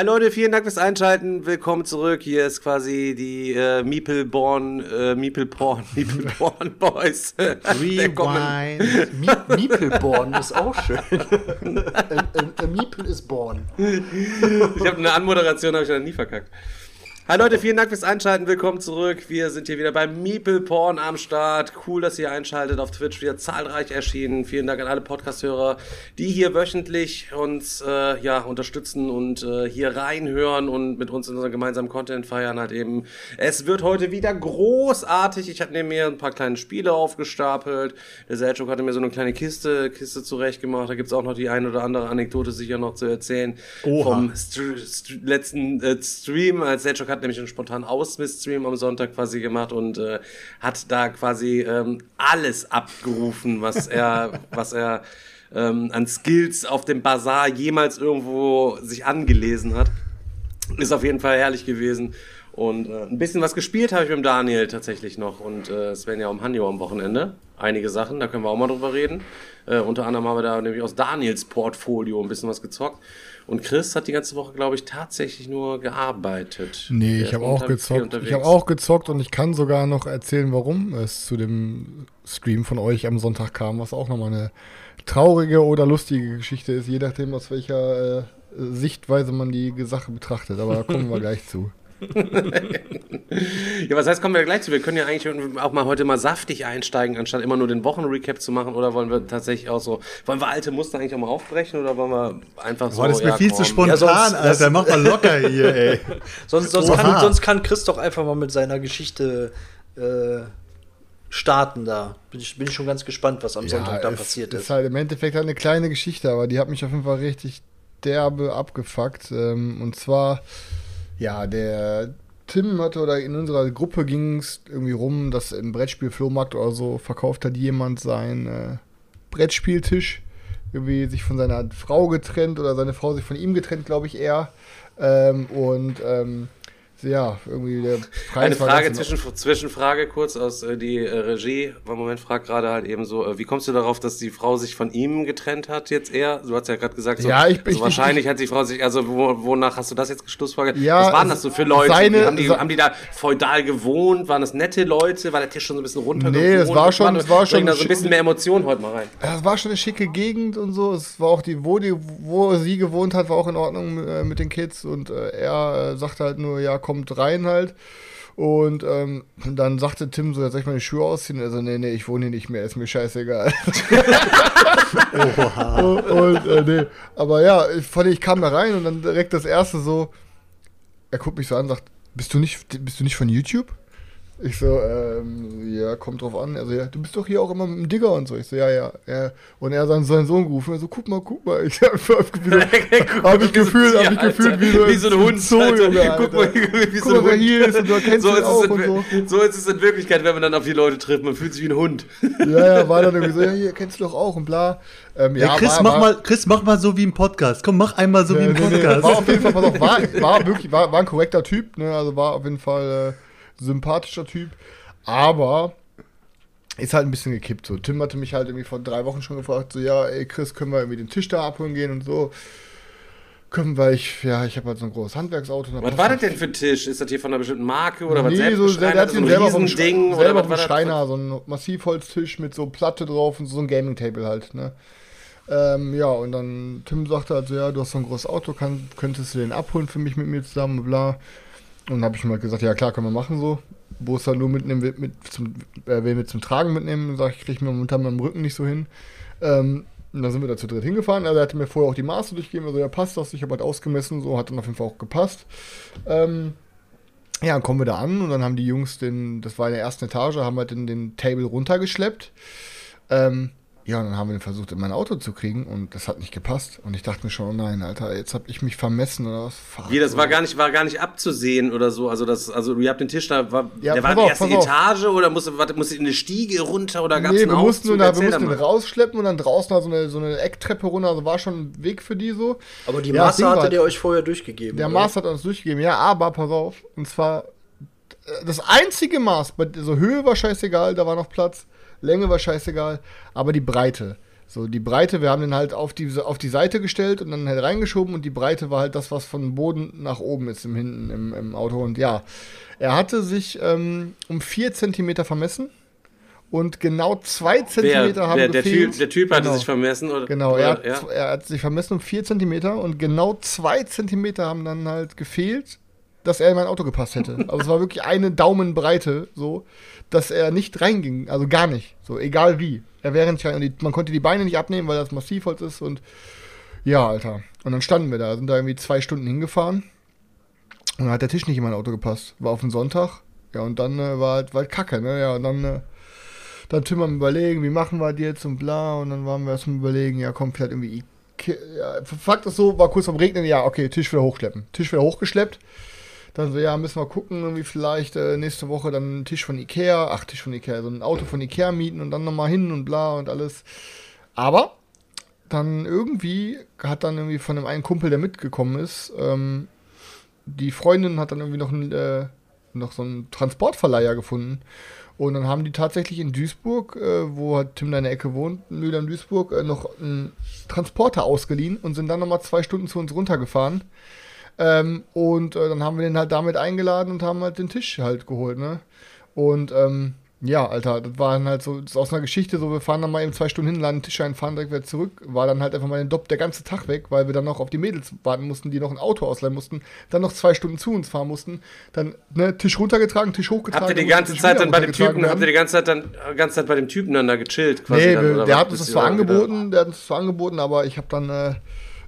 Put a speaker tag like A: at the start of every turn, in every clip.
A: Hi Leute, vielen Dank fürs Einschalten. Willkommen zurück. Hier ist quasi die äh, Meepleborn, äh, Meepleporn, Meepleborn Boys.
B: Rewind. Mie- Miepelborn ist auch schön. a, a, a Miepel is born.
A: Ich habe eine Anmoderation, habe ich noch nie verkackt. Hi Leute, vielen Dank fürs Einschalten. Willkommen zurück. Wir sind hier wieder beim Meeple Porn am Start. Cool, dass ihr einschaltet auf Twitch. Wieder zahlreich erschienen. Vielen Dank an alle Podcast-Hörer, die hier wöchentlich uns äh, ja unterstützen und äh, hier reinhören und mit uns in unserem gemeinsamen Content feiern halt eben. Es wird heute wieder großartig. Ich habe neben mir ein paar kleine Spiele aufgestapelt. Der Selchuk hatte mir so eine kleine Kiste, Kiste zurechtgemacht. Da gibt's auch noch die ein oder andere Anekdote sicher noch zu erzählen.
B: Oha.
A: Vom St St letzten äh, Stream, als Selchuk hat nämlich einen spontanen Ausmiss-Stream am Sonntag quasi gemacht und äh, hat da quasi ähm, alles abgerufen, was er, was er ähm, an Skills auf dem Bazar jemals irgendwo sich angelesen hat. Ist auf jeden Fall herrlich gewesen. Und äh, ein bisschen was gespielt habe ich mit Daniel tatsächlich noch. Und äh, Sven ja um Hanjo am Wochenende. Einige Sachen, da können wir auch mal drüber reden. Äh, unter anderem haben wir da nämlich aus Daniels Portfolio ein bisschen was gezockt. Und Chris hat die ganze Woche, glaube ich, tatsächlich nur gearbeitet.
C: Nee,
A: Der
C: ich habe auch gezockt. Ich habe auch gezockt und ich kann sogar noch erzählen, warum es zu dem Stream von euch am Sonntag kam, was auch nochmal eine traurige oder lustige Geschichte ist, je nachdem, aus welcher äh, Sichtweise man die Sache betrachtet. Aber da kommen wir gleich zu.
A: Ja, was heißt, kommen wir gleich zu? Wir können ja eigentlich auch mal heute mal saftig einsteigen, anstatt immer nur den Wochenrecap zu machen. Oder wollen wir tatsächlich auch so, wollen wir alte Muster eigentlich auch mal aufbrechen oder wollen wir einfach so.
B: Boah, das ist mir
A: ja,
B: viel zu
A: komm.
B: spontan,
D: Ja, sonst-
B: Alter. Mach mal locker hier, ey.
D: Sonst, sonst, kann, sonst kann Chris doch einfach mal mit seiner Geschichte äh, starten da. Bin ich, bin ich schon ganz gespannt, was am Sonntag da passiert
C: ist
D: ist.
C: halt im Endeffekt eine kleine Geschichte, aber die hat mich auf jeden Fall richtig derbe abgefuckt. Ähm, und zwar, ja, der Tim hatte oder in unserer Gruppe ging es irgendwie rum, dass im Brettspiel-Flohmarkt oder so verkauft hat jemand seinen äh, Brettspieltisch. Irgendwie sich von seiner Frau getrennt oder seine Frau sich von ihm getrennt, glaube ich eher. Ähm, und ähm, ja, irgendwie der Preis
A: Eine Frage, zwischen, Zwischenfrage kurz aus äh, die äh, Regie. Im Moment fragt gerade halt eben so, äh, wie kommst du darauf, dass die Frau sich von ihm getrennt hat jetzt eher? Du hast ja gerade gesagt, so,
C: Ja, ich-
A: also
C: ich-
A: wahrscheinlich hat die Frau sich, also wo, wonach hast du das jetzt geschlussfolgert?
C: Ja,
A: Was waren das so für Leute?
C: seine-
A: haben, die, haben die da feudal gewohnt? Waren das nette Leute? War der Tisch schon so ein bisschen runter?
C: Nee, es war schon- es war schon
A: da so ein bisschen mehr Emotion heute mal rein.
C: Es war schon eine schicke Gegend und so. Es war auch die, wo, die, wo sie gewohnt hat, war auch in Ordnung äh, mit den Kids. Und äh, er äh, sagte halt nur, ja, kommt rein halt. Und ähm, dann sagte Tim so, jetzt soll ich meine Schuhe ausziehen? Also, nee, nee, ich wohne hier nicht mehr, ist mir scheißegal. und, und äh, nee. Aber ja, ich, fand, ich kam da rein und dann direkt das erste so, er guckt mich so an und sagt, bist du nicht, bist du nicht von YouTube? Ich so, ähm, ja, kommt drauf an. Also, ja, du bist doch hier auch immer mit dem Digger und so. Ich so, ja, ja. ja. Und er hat seinen Sohn gerufen. Er so, guck mal, guck mal. Ich hab, hab,
A: Guck
C: hab ich gefühlt, hab ich gefühlt wie so,
A: Wie so ein Hund,
C: Zoo,
A: Alter.
C: Junge,
A: Guck mal, wie so
C: Guck
A: ein
C: mal,
A: Hund.
C: hier ist und du kennst
A: so
C: ihn
A: ist,
C: auch
A: es
C: und
A: in,
C: so.
A: so ist es in Wirklichkeit, wenn man dann auf die Leute trifft. Man fühlt sich wie ein Hund.
C: Ja, ja, war dann irgendwie so, ja, hier kennst du doch auch und bla. Ähm,
B: Ja,
C: ja,
B: Chris,
C: war,
B: mach
C: war,
B: mal, Chris, mach mal so wie im Podcast. Komm, mach einmal so wie im
C: Nee, nee, nee,
B: Podcast.
C: War auf jeden Fall, pass auf, war, war wirklich, war, war ein korrekter Typ, ne? Also war auf jeden Fall äh, sympathischer Typ. Aber ist halt ein bisschen gekippt. So, Tim hatte mich halt irgendwie vor drei Wochen schon gefragt, so, ja, ey Chris, können wir irgendwie den Tisch da abholen gehen und so. Können wir, ich, ja, ich habe halt so ein großes Handwerksauto.
A: Was war
C: das
A: denn für ein Tisch? Ist das hier von einer bestimmten Marke oder was
C: nee, so, der, der hat
A: so
C: den
A: ein
C: selber vom,
A: oder
C: selber
A: was
C: vom? Schreiner, so ein Massivholztisch mit so Platte drauf und so ein Gaming-Table halt, ne. Ähm, ja, und dann Tim sagte halt so, ja, du hast so ein großes Auto, kann, könntest du den abholen für mich mit mir zusammen, bla. Und dann habe ich halt gesagt, ja klar, können wir machen so. Wo dann nur mitnehmen, will, mit zum, äh, will mit zum Tragen mitnehmen, sag ich, kriege ich mir mit dem Rücken nicht so hin. Ähm, und dann sind wir da zu dritt hingefahren. Also er hatte mir vorher auch die Maße durchgegeben, also ja, passt das. Ich habe halt ausgemessen, so hat dann auf jeden Fall auch gepasst. Ähm, ja, dann kommen wir da an und dann haben die Jungs den, das war in der ersten Etage, haben halt den, den Table runtergeschleppt. Ähm, ja, und dann haben wir den versucht, in mein Auto zu kriegen und das hat nicht gepasst. Und ich dachte mir schon, oh nein, Alter, jetzt habe ich mich vermessen oder was. Fuck,
A: Wie, das war gar nicht, war gar nicht abzusehen oder so. Also das, also ihr habt den Tisch da, war,
C: Ja,
A: der war
C: auf,
A: erste
C: pass auf.
A: Etage oder musste, musste in eine Stiege runter oder gab's
C: Nee,
A: einen
C: wir mussten,
A: Aufzug?
C: da, wir mussten
A: mal.
C: rausschleppen und dann draußen da so eine, so eine Ecktreppe runter. Also war schon ein Weg für die so.
D: Aber die
C: Ja,
D: Maße hattet ihr euch vorher durchgegeben.
C: Der? Maß hat uns durchgegeben, ja, aber pass auf. Und zwar das einzige Maß, bei so Höhe war scheißegal, da war noch Platz, Länge war scheißegal, aber die Breite. So, die Breite, wir haben den halt auf die, auf die Seite gestellt und dann halt reingeschoben und die Breite war halt das, was von Boden nach oben ist im hinten im, im Auto. Und ja, er hatte sich ähm, um 4 Zentimeter vermessen und genau 2
A: Wer,
C: Zentimeter haben
A: wer, der,
C: gefehlt.
A: typ, der Typ hatte
C: Genau.
A: sich vermessen oder?
C: Genau,
A: oder,
C: er hat,
A: ja?
C: er hat sich vermessen um 4 Zentimeter und genau 2 Zentimeter haben dann halt gefehlt, dass er in mein Auto gepasst hätte. Also es war wirklich eine Daumenbreite, so, dass er nicht reinging, also gar nicht, so, egal wie. Er wäre nicht rein, und die, man konnte die Beine nicht abnehmen, weil das Massivholz ist und ja, Alter. Und dann standen wir da, sind da irgendwie zwei Stunden hingefahren und dann hat der Tisch nicht in mein Auto gepasst. War auf den Sonntag, ja, und dann äh, war, halt, war halt Kacke, ne, ja, und dann, äh, dann Tim am überlegen, wie machen wir das jetzt und bla. Und dann waren wir erst am überlegen, ja komm, vielleicht irgendwie Ikea. Ja, Fakt ist so, war kurz am Regnen, ja, okay, Tisch wieder hochschleppen. Tisch wieder hochgeschleppt. Dann so, ja, müssen wir gucken, irgendwie vielleicht äh, nächste Woche dann einen Tisch von Ikea, ach, Tisch von Ikea, so ein Auto von Ikea mieten und dann nochmal hin und bla und alles. Aber dann irgendwie hat dann irgendwie von dem einen Kumpel, der mitgekommen ist, ähm, die Freundin hat dann irgendwie noch, einen, äh, noch so einen Transportverleiher gefunden. Und dann haben die tatsächlich in Duisburg, äh, wo halt Tim deine Ecke wohnt, Mühlheim Duisburg, äh, noch einen Transporter ausgeliehen und sind dann nochmal zwei Stunden zu uns runtergefahren. Ähm, und äh, dann haben wir den halt damit eingeladen und haben halt den Tisch halt geholt, ne? Und ähm, ja, Alter, das war dann halt so das ist aus einer Geschichte, so wir fahren dann mal eben zwei Stunden hin, laden den Tisch ein, fahren direkt wieder zurück. War dann halt einfach mal den Dopp der ganze Tag weg, weil wir dann noch auf die Mädels warten mussten, die noch ein Auto ausleihen mussten, dann noch zwei Stunden zu uns fahren mussten, dann ne, Tisch runtergetragen, Tisch hochgetragen.
A: Habt ihr die ganze Zeit dann bei dem Typen, habt ihr die ganze Zeit dann, ganze Zeit bei dem Typen dann da gechillt quasi?
C: Nee,
A: dann,
C: wir, der hat uns das zwar angeboten, der hat uns das zwar angeboten, aber ich habe dann äh,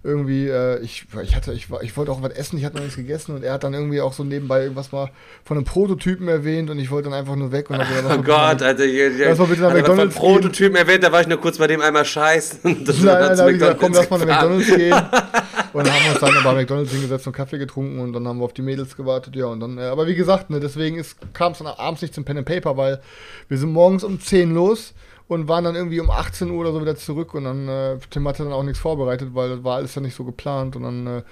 C: irgendwie, äh, ich, ich hatte, ich, ich wollte auch was essen, ich hatte noch nichts gegessen und er hat dann irgendwie auch so nebenbei irgendwas mal von einem Prototypen erwähnt und ich wollte dann einfach nur weg und lass
A: Oh Gott, Alter, hier, hier,
C: Lass mal bitte nach
A: von Prototypen erwähnt, da war ich nur kurz bei dem einmal scheißen. Das
C: Nein, nein, habe ich gesagt, komm, lass mal nach. McDonalds gehen. Und dann haben wir uns dann bei McDonalds hingesetzt und Kaffee getrunken und dann haben wir auf die Mädels gewartet, ja, und dann, äh, aber wie gesagt, ne, deswegen kam es dann abends nicht zum Pen and Paper, weil wir sind morgens um 10 los und waren dann irgendwie um 18 Uhr oder so wieder zurück und dann, äh, Tim hatte dann auch nichts vorbereitet, weil das war alles ja nicht so geplant und dann äh,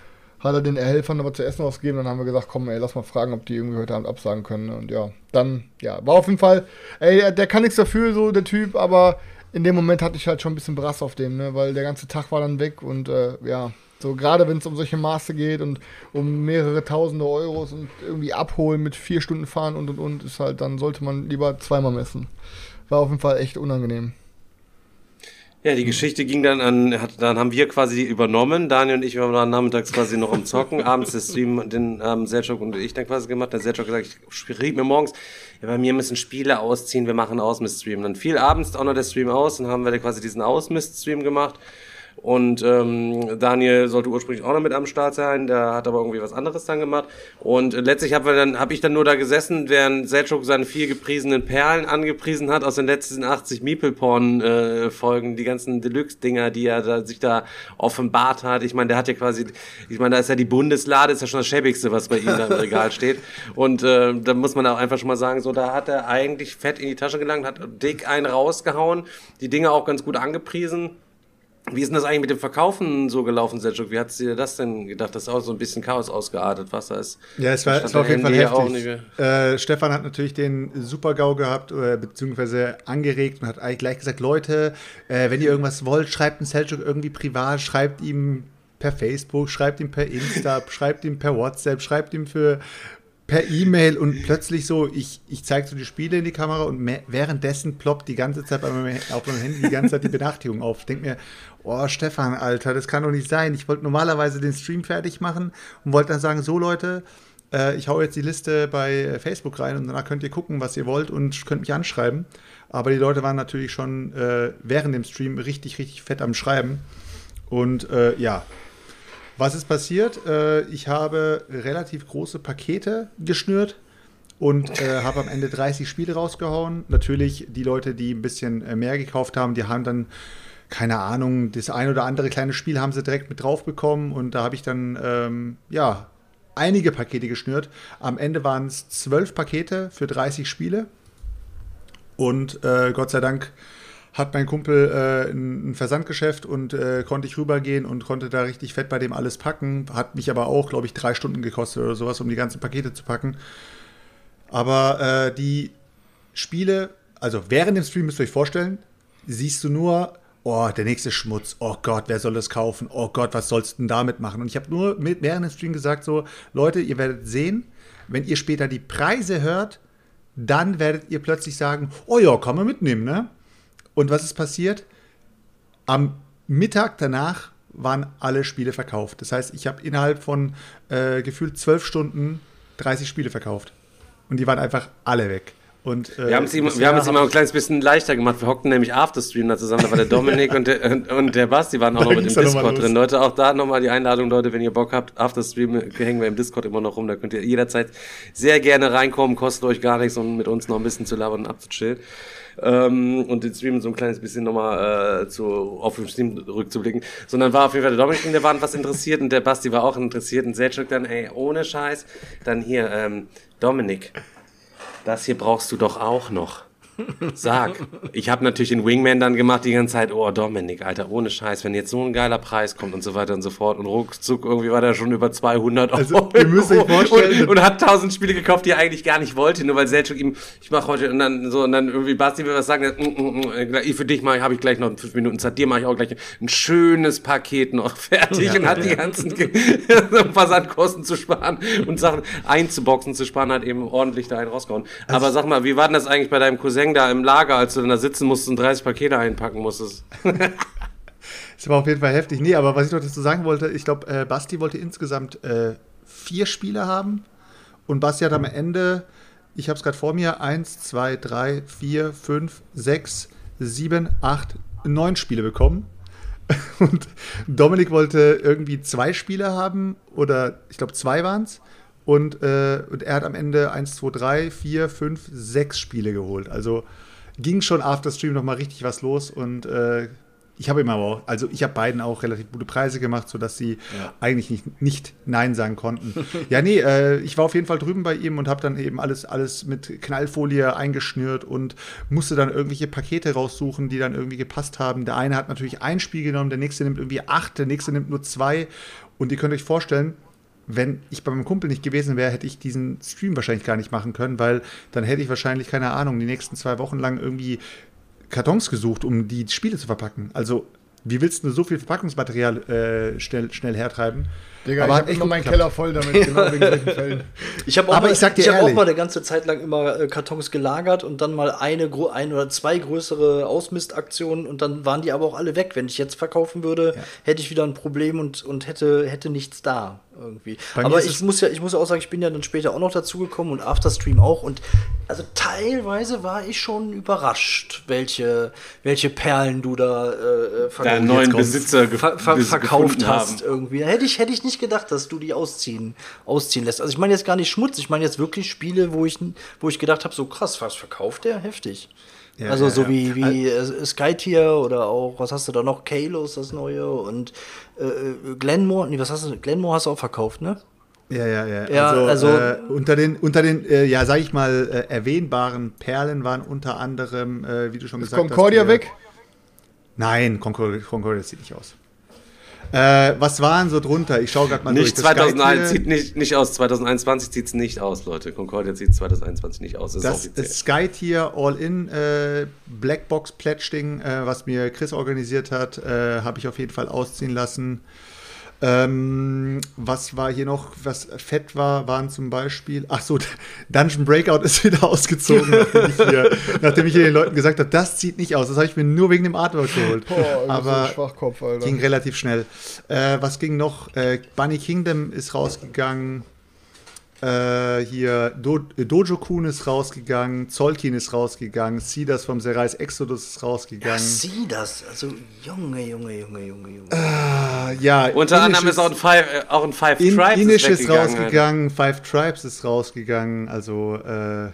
C: hat er den Helfern was zu essen ausgegeben, dann haben wir gesagt, komm, ey, lass mal fragen, ob die irgendwie heute Abend absagen können ne? und ja, dann, ja, war auf jeden Fall, ey, der, der kann nichts dafür, so, der Typ, aber in dem Moment hatte ich halt schon ein bisschen Brass auf dem, ne, weil der ganze Tag war dann weg und äh, ja, so gerade wenn es um solche Maße geht und um mehrere tausende Euros und irgendwie abholen mit vier Stunden fahren und und und, ist halt, dann sollte man lieber zweimal messen. War auf jeden Fall echt unangenehm.
A: Ja, die Geschichte ging dann an, hat, dann haben wir quasi übernommen. Daniel und ich waren nachmittags quasi noch am Zocken, abends der Stream, den haben Selchuk und ich dann quasi gemacht. Der Selchuk gesagt, ich schrieb mir morgens, ja, bei mir müssen Spiele ausziehen, wir machen Ausmist-Stream. Dann fiel abends auch noch der Stream aus, dann haben wir quasi diesen Ausmist-Stream gemacht. Und ähm, Daniel sollte ursprünglich auch noch mit am Start sein, der hat aber irgendwie was anderes dann gemacht. Und äh, letztlich habe hab ich dann nur da gesessen, während Selchuk seine vier gepriesenen Perlen angepriesen hat aus den letzten 80 Meeple-Porn-Folgen, die ganzen Deluxe-Dinger, die er da, sich da offenbart hat. Ich meine, der hat ja quasi, ich meine, da ist ja die Bundeslade, ist ja schon das schäbigste, was bei ihm da im Regal steht. Und äh, da muss man auch einfach schon mal sagen, so, da hat er eigentlich fett in die Tasche gelangt, hat dick einen rausgehauen, die Dinge auch ganz gut angepriesen. Wie ist denn das eigentlich mit dem Verkaufen so gelaufen, Selchuk? Wie hat dir das denn gedacht? Das ist auch so ein bisschen Chaos ausgeartet, was da ist.
E: Ja, es war, es war auf jeden Fall heftig. Äh, Stefan hat natürlich den Super-GAU gehabt, äh, beziehungsweise angeregt und hat eigentlich gleich gesagt, Leute, äh, wenn ihr irgendwas wollt, schreibt einen Selchuk irgendwie privat, schreibt ihm per Facebook, schreibt ihm per Insta, schreibt ihm per WhatsApp, schreibt ihm für per E-Mail und plötzlich so, ich, ich zeige so die Spiele in die Kamera und währenddessen ploppt die ganze Zeit auf meinem Handy die ganze Zeit die Benachrichtigung auf. Ich denke mir, oh Stefan, Alter, das kann doch nicht sein. Ich wollte normalerweise den Stream fertig machen und wollte dann sagen, so Leute, äh, ich hau jetzt die Liste bei Facebook rein und danach könnt ihr gucken, was ihr wollt und könnt mich anschreiben. Aber die Leute waren natürlich schon äh, während dem Stream richtig, richtig fett am Schreiben. Und äh, ja, was ist passiert? Äh, ich habe relativ große Pakete geschnürt und äh, habe am Ende 30 Spiele rausgehauen. Natürlich die Leute, die ein bisschen äh, mehr gekauft haben, die haben dann keine Ahnung, das ein oder andere kleine Spiel haben sie direkt mit drauf bekommen und da habe ich dann ähm, ja einige Pakete geschnürt. Am Ende waren es zwölf Pakete für 30 Spiele und äh, Gott sei Dank hat mein Kumpel äh, ein, Versandgeschäft und äh, konnte ich rübergehen und konnte da richtig fett bei dem alles packen. Hat mich aber auch, glaube ich, drei Stunden gekostet oder sowas, um die ganzen Pakete zu packen. Aber äh, die Spiele, also während dem Stream müsst ihr euch vorstellen, siehst du nur, oh, der nächste Schmutz, oh Gott, wer soll das kaufen? Oh Gott, was sollst du denn damit machen? Und ich habe nur mit, während dem Stream gesagt, so, Leute, ihr werdet sehen, wenn ihr später die Preise hört, dann werdet ihr plötzlich sagen, oh ja, kann man mitnehmen, ne? Und was ist passiert? Am Mittag danach waren alle Spiele verkauft. Das heißt, ich habe innerhalb von äh, gefühlt zwölf Stunden 30 Spiele verkauft. Und die waren einfach alle weg. Und, äh,
A: Wir haben es ihm, wir haben es ihm auch ein kleines bisschen leichter gemacht. Wir hockten nämlich Afterstream da zusammen. Da war der Dominik und, der, und, und der Basti waren auch noch mit im Discord drin. Leute, auch da nochmal die Einladung, Leute, wenn ihr Bock habt. Afterstream hängen wir im Discord immer noch rum. Da könnt ihr jederzeit sehr gerne reinkommen. Kostet euch gar nichts, um mit uns noch ein bisschen zu labern und abzuchillen. Ähm, und den Stream so ein kleines bisschen nochmal äh, zu, auf den Stream rückzublicken. Sondern war auf jeden Fall der Dominik, der war was interessiert und der Basti war auch interessiert und Selchuk dann, ey, ohne Scheiß. Dann hier, ähm, Dominik, das hier brauchst du doch auch noch. Sag. Ich habe natürlich den Wingman dann gemacht die ganze Zeit. Oh, Dominik, Alter, ohne Scheiß, wenn jetzt so ein geiler Preis kommt und so weiter und so fort. Und ruckzuck, irgendwie war der schon über 200
E: Also,
A: Euro.
E: ihr müsst euch vorstellen-
A: Und, und hat 1000 Spiele gekauft, die er eigentlich gar nicht wollte, nur weil Selchuk ihm, ich mache heute, und dann so, und dann irgendwie Basti will was sagen, mm, mm, mm, äh, für dich habe ich gleich noch fünf Minuten Zeit, dir mache ich auch gleich ein schönes Paket noch fertig und hat die ganzen Versandkosten zu sparen und Sachen einzuboxen zu sparen, hat eben ordentlich da einen rausgehauen. Aber sag mal, wie war denn das eigentlich bei deinem Cousin da im Lager, als du dann da sitzen musstest und 30 Pakete einpacken musstest?
E: Das war auf jeden Fall heftig. Nee, aber was ich noch dazu sagen wollte, ich glaube, äh, Basti wollte insgesamt äh, vier Spiele haben. Und Basti hat am Ende, ich habe es gerade vor mir, eins, zwei, drei, vier, fünf, sechs, sieben, acht, neun Spiele bekommen. Und Dominik wollte irgendwie zwei Spiele haben, oder ich glaube, zwei waren es. Und, äh, und er hat am Ende eins, zwei, drei, vier, fünf, sechs Spiele geholt. Also ging schon after Stream noch mal richtig was los. Und äh, ich habe ihm aber auch, also ich habe beiden auch relativ gute Preise gemacht, sodass sie eigentlich nicht, nicht Nein sagen konnten. ja, nee, äh, ich war auf jeden Fall drüben bei ihm und habe dann eben alles, alles mit Knallfolie eingeschnürt und musste dann irgendwelche Pakete raussuchen, die dann irgendwie gepasst haben. Der eine hat natürlich ein Spiel genommen, der nächste nimmt irgendwie acht, der nächste nimmt nur zwei. Und ihr könnt euch vorstellen, wenn ich bei meinem Kumpel nicht gewesen wäre, hätte ich diesen Stream wahrscheinlich gar nicht machen können, weil dann hätte ich wahrscheinlich, keine Ahnung, die nächsten zwei Wochen lang irgendwie Kartons gesucht, um die Spiele zu verpacken. Also, wie willst du so viel Verpackungsmaterial äh, schnell, schnell hertreiben?
C: Digga,
E: Aber
C: ich habe immer meinen
E: geklappt.
C: Keller voll damit, genau wegen solchen Fällen.
D: Ich habe auch,
E: Aber
D: mal-
E: ich sag dir
D: ich hab auch
E: ehrlich-
D: mal eine ganze Zeit lang immer äh, Kartons gelagert und dann mal eine, ein oder zwei größere Ausmistaktionen und dann waren die aber auch alle weg. Wenn ich jetzt verkaufen würde, hätte ich wieder ein Problem und, und hätte, hätte nichts da irgendwie. Aber ich muss ja, ich muss ja auch sagen, ich bin ja dann später auch noch dazugekommen und Afterstream auch und also teilweise war ich schon überrascht, welche, welche Perlen du da äh, verkauft
A: Deinen neuen Besitzer
D: ver ver verkauft hast
A: haben.
D: irgendwie. Hätte ich, hätte ich nicht gedacht, dass du die ausziehen, ausziehen lässt. Also ich meine jetzt gar nicht Schmutz, ich meine jetzt wirklich Spiele, wo ich, wo ich gedacht habe, so krass, was verkauft der? Heftig.
E: Ja,
D: also
E: ja,
D: so
E: ja.
D: wie, wie äh, Skytier oder auch, was hast du da noch? Kalos, das neue und äh, äh, Glenmore, nee, was hast du? Glenmore hast du auch verkauft, ne?
E: Ja, ja, ja.
D: Ja,
E: also,
D: also-
E: äh, unter den, unter den äh, ja, sag ich mal, äh, erwähnbaren Perlen waren unter anderem, äh, wie du schon
C: Ist
E: gesagt
C: Concordia
E: hast. der-
C: weg?
E: Nein, Concordia, Concordia sieht nicht aus. Äh, was waren so drunter? Ich schaue gerade mal
A: Nicht
E: durch. Das
A: 2001,
E: Skytier-
A: sieht nicht, nicht aus. 2021 sieht es nicht aus, Leute. Concordia sieht 2021 nicht aus. Das,
E: Das
A: ist
E: ist Sky-Tier All-In äh, Blackbox-Pledge-Ding, äh, was mir Chris organisiert hat, äh, habe ich auf jeden Fall ausziehen lassen. Ähm, was war hier noch, was fett war, waren zum Beispiel, ach so, Dungeon Breakout ist wieder ausgezogen, nachdem ich hier, nachdem ich hier den Leuten gesagt habe, das sieht nicht aus. Das habe ich mir nur wegen dem Artwork geholt.
C: Boah, aber so ein
E: Aber
C: Schwachkopf, Alter.
E: ging relativ schnell. Äh, was ging noch? Äh, Bunny Kingdom ist rausgegangen. Äh, hier Do Dojo Kun ist rausgegangen, Zolkin ist rausgegangen, Sidas vom Serais Exodus ist rausgegangen.
D: Sieh das. Also, Junge, Junge, Junge, Junge, Junge.
E: Äh, ja,
A: Unter anderem ist auch ein Five, äh, auch ein Five
E: In,
A: Tribes
E: Inish ist
A: halt.
E: rausgegangen, Five Tribes ist rausgegangen, also äh,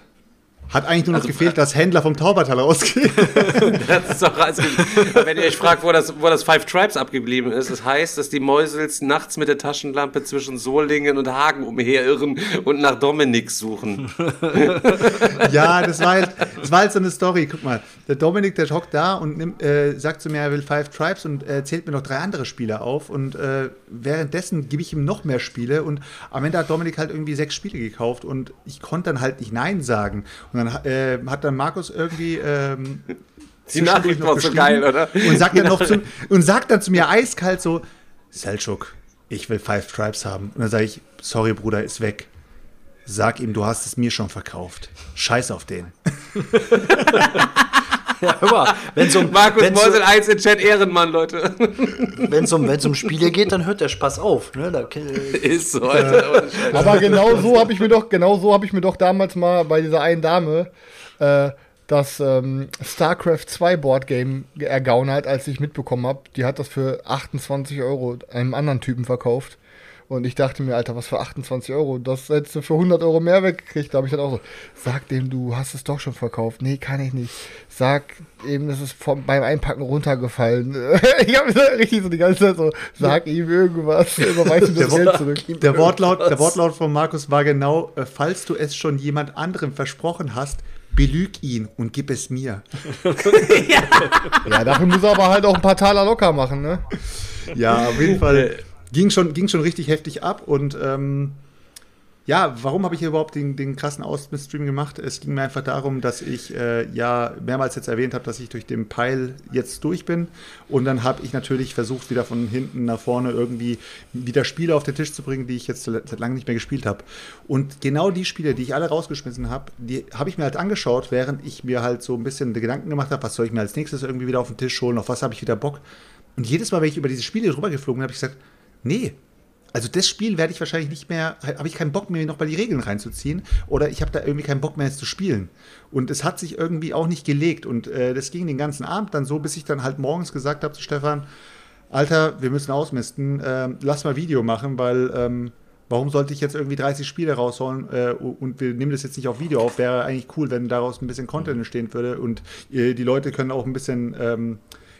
E: hat eigentlich nur noch
A: Also,
E: gefehlt, dass Händler vom Taubertal rausgehen.
A: Das ist doch also, wenn ihr euch fragt, wo das, wo das Five Tribes abgeblieben ist, das heißt, dass die Mäusels nachts mit der Taschenlampe zwischen Solingen und Hagen umherirren und nach Dominik suchen.
E: ja, das war, halt, das war halt so eine Story. Guck mal, der Dominik, der hockt da und nimmt, äh, sagt zu mir, er will Five Tribes und äh, zählt mir noch drei andere Spiele auf. Und äh, währenddessen gebe ich ihm noch mehr Spiele. Und am Ende hat Dominik halt irgendwie sechs Spiele gekauft und ich konnte dann halt nicht Nein sagen. Und dann äh, hat dann Markus irgendwie. Ähm,
A: Die Nachricht war so geil, oder?
E: Und sagt, dann noch zu, und sagt dann zu mir eiskalt so: Selchuk, ich will Five Tribes haben. Und dann sage ich: Sorry, Bruder, ist weg. Sag ihm, du hast es mir schon verkauft. Scheiß auf den.
D: Ja, hör mal, wenn es um,
A: Markus
D: wenn's
A: Mäusel
D: um,
A: 1 in Chat Ehrenmann, Leute.
D: wenn's um, wenn's um Spiele geht, dann hört der Spaß auf. Ne? Da,
A: ist so, Alter. Scheiß.
C: Aber genau so habe ich mir doch, genau so habe ich mir doch damals mal bei dieser einen Dame äh, das ähm, StarCraft 2 Boardgame ergaunert, als ich mitbekommen habe. Die hat das für 28 Euro einem anderen Typen verkauft. Und ich dachte mir, Alter, was für 28 Euro? Das hättest du für 100 Euro mehr weggekriegt. Da habe ich dann auch so, sag dem, du hast es doch schon verkauft. Nee, kann ich nicht. Sag eben, das ist vom, beim Einpacken runtergefallen. ich habe richtig so die ganze Zeit so, sag ihm irgendwas, überweis ihm das Geld zurück.
E: Der Wortlaut, der Wortlaut von Markus war genau, äh, falls du es schon jemand anderem versprochen hast, belüg ihn und gib es mir.
C: Ja, dafür muss er aber halt auch ein paar Taler locker machen, ne?
E: Ja, auf jeden Fall ging schon, ging schon richtig heftig ab und ähm, ja, warum habe ich hier überhaupt den, den krassen Ausmist-Stream gemacht? Es ging mir einfach darum, dass ich äh, ja mehrmals jetzt erwähnt habe, dass ich durch den Peil jetzt durch bin. Und dann habe ich natürlich versucht, wieder von hinten nach vorne irgendwie wieder Spiele auf den Tisch zu bringen, die ich jetzt seit langem nicht mehr gespielt habe. Und genau die Spiele, die ich alle rausgeschmissen habe, die habe ich mir halt angeschaut, während ich mir halt so ein bisschen Gedanken gemacht habe, was soll ich mir als nächstes irgendwie wieder auf den Tisch holen, auf was habe ich wieder Bock. Und jedes Mal, wenn ich über diese Spiele drüber geflogen bin, habe ich gesagt, nee, also das Spiel werde ich wahrscheinlich nicht mehr, habe ich keinen Bock mehr noch bei die Regeln reinzuziehen oder ich habe da irgendwie keinen Bock mehr jetzt zu spielen. Und es hat sich irgendwie auch nicht gelegt und äh, das ging den ganzen Abend dann so, bis ich dann halt morgens gesagt habe zu Stefan, Alter, wir müssen ausmisten, ähm, lass mal Video machen, weil ähm, warum sollte ich jetzt irgendwie 30 Spiele rausholen äh, und wir nehmen das jetzt nicht auf Video auf, wäre eigentlich cool, wenn daraus ein bisschen Content entstehen würde und äh, die Leute können auch ein bisschen ähm,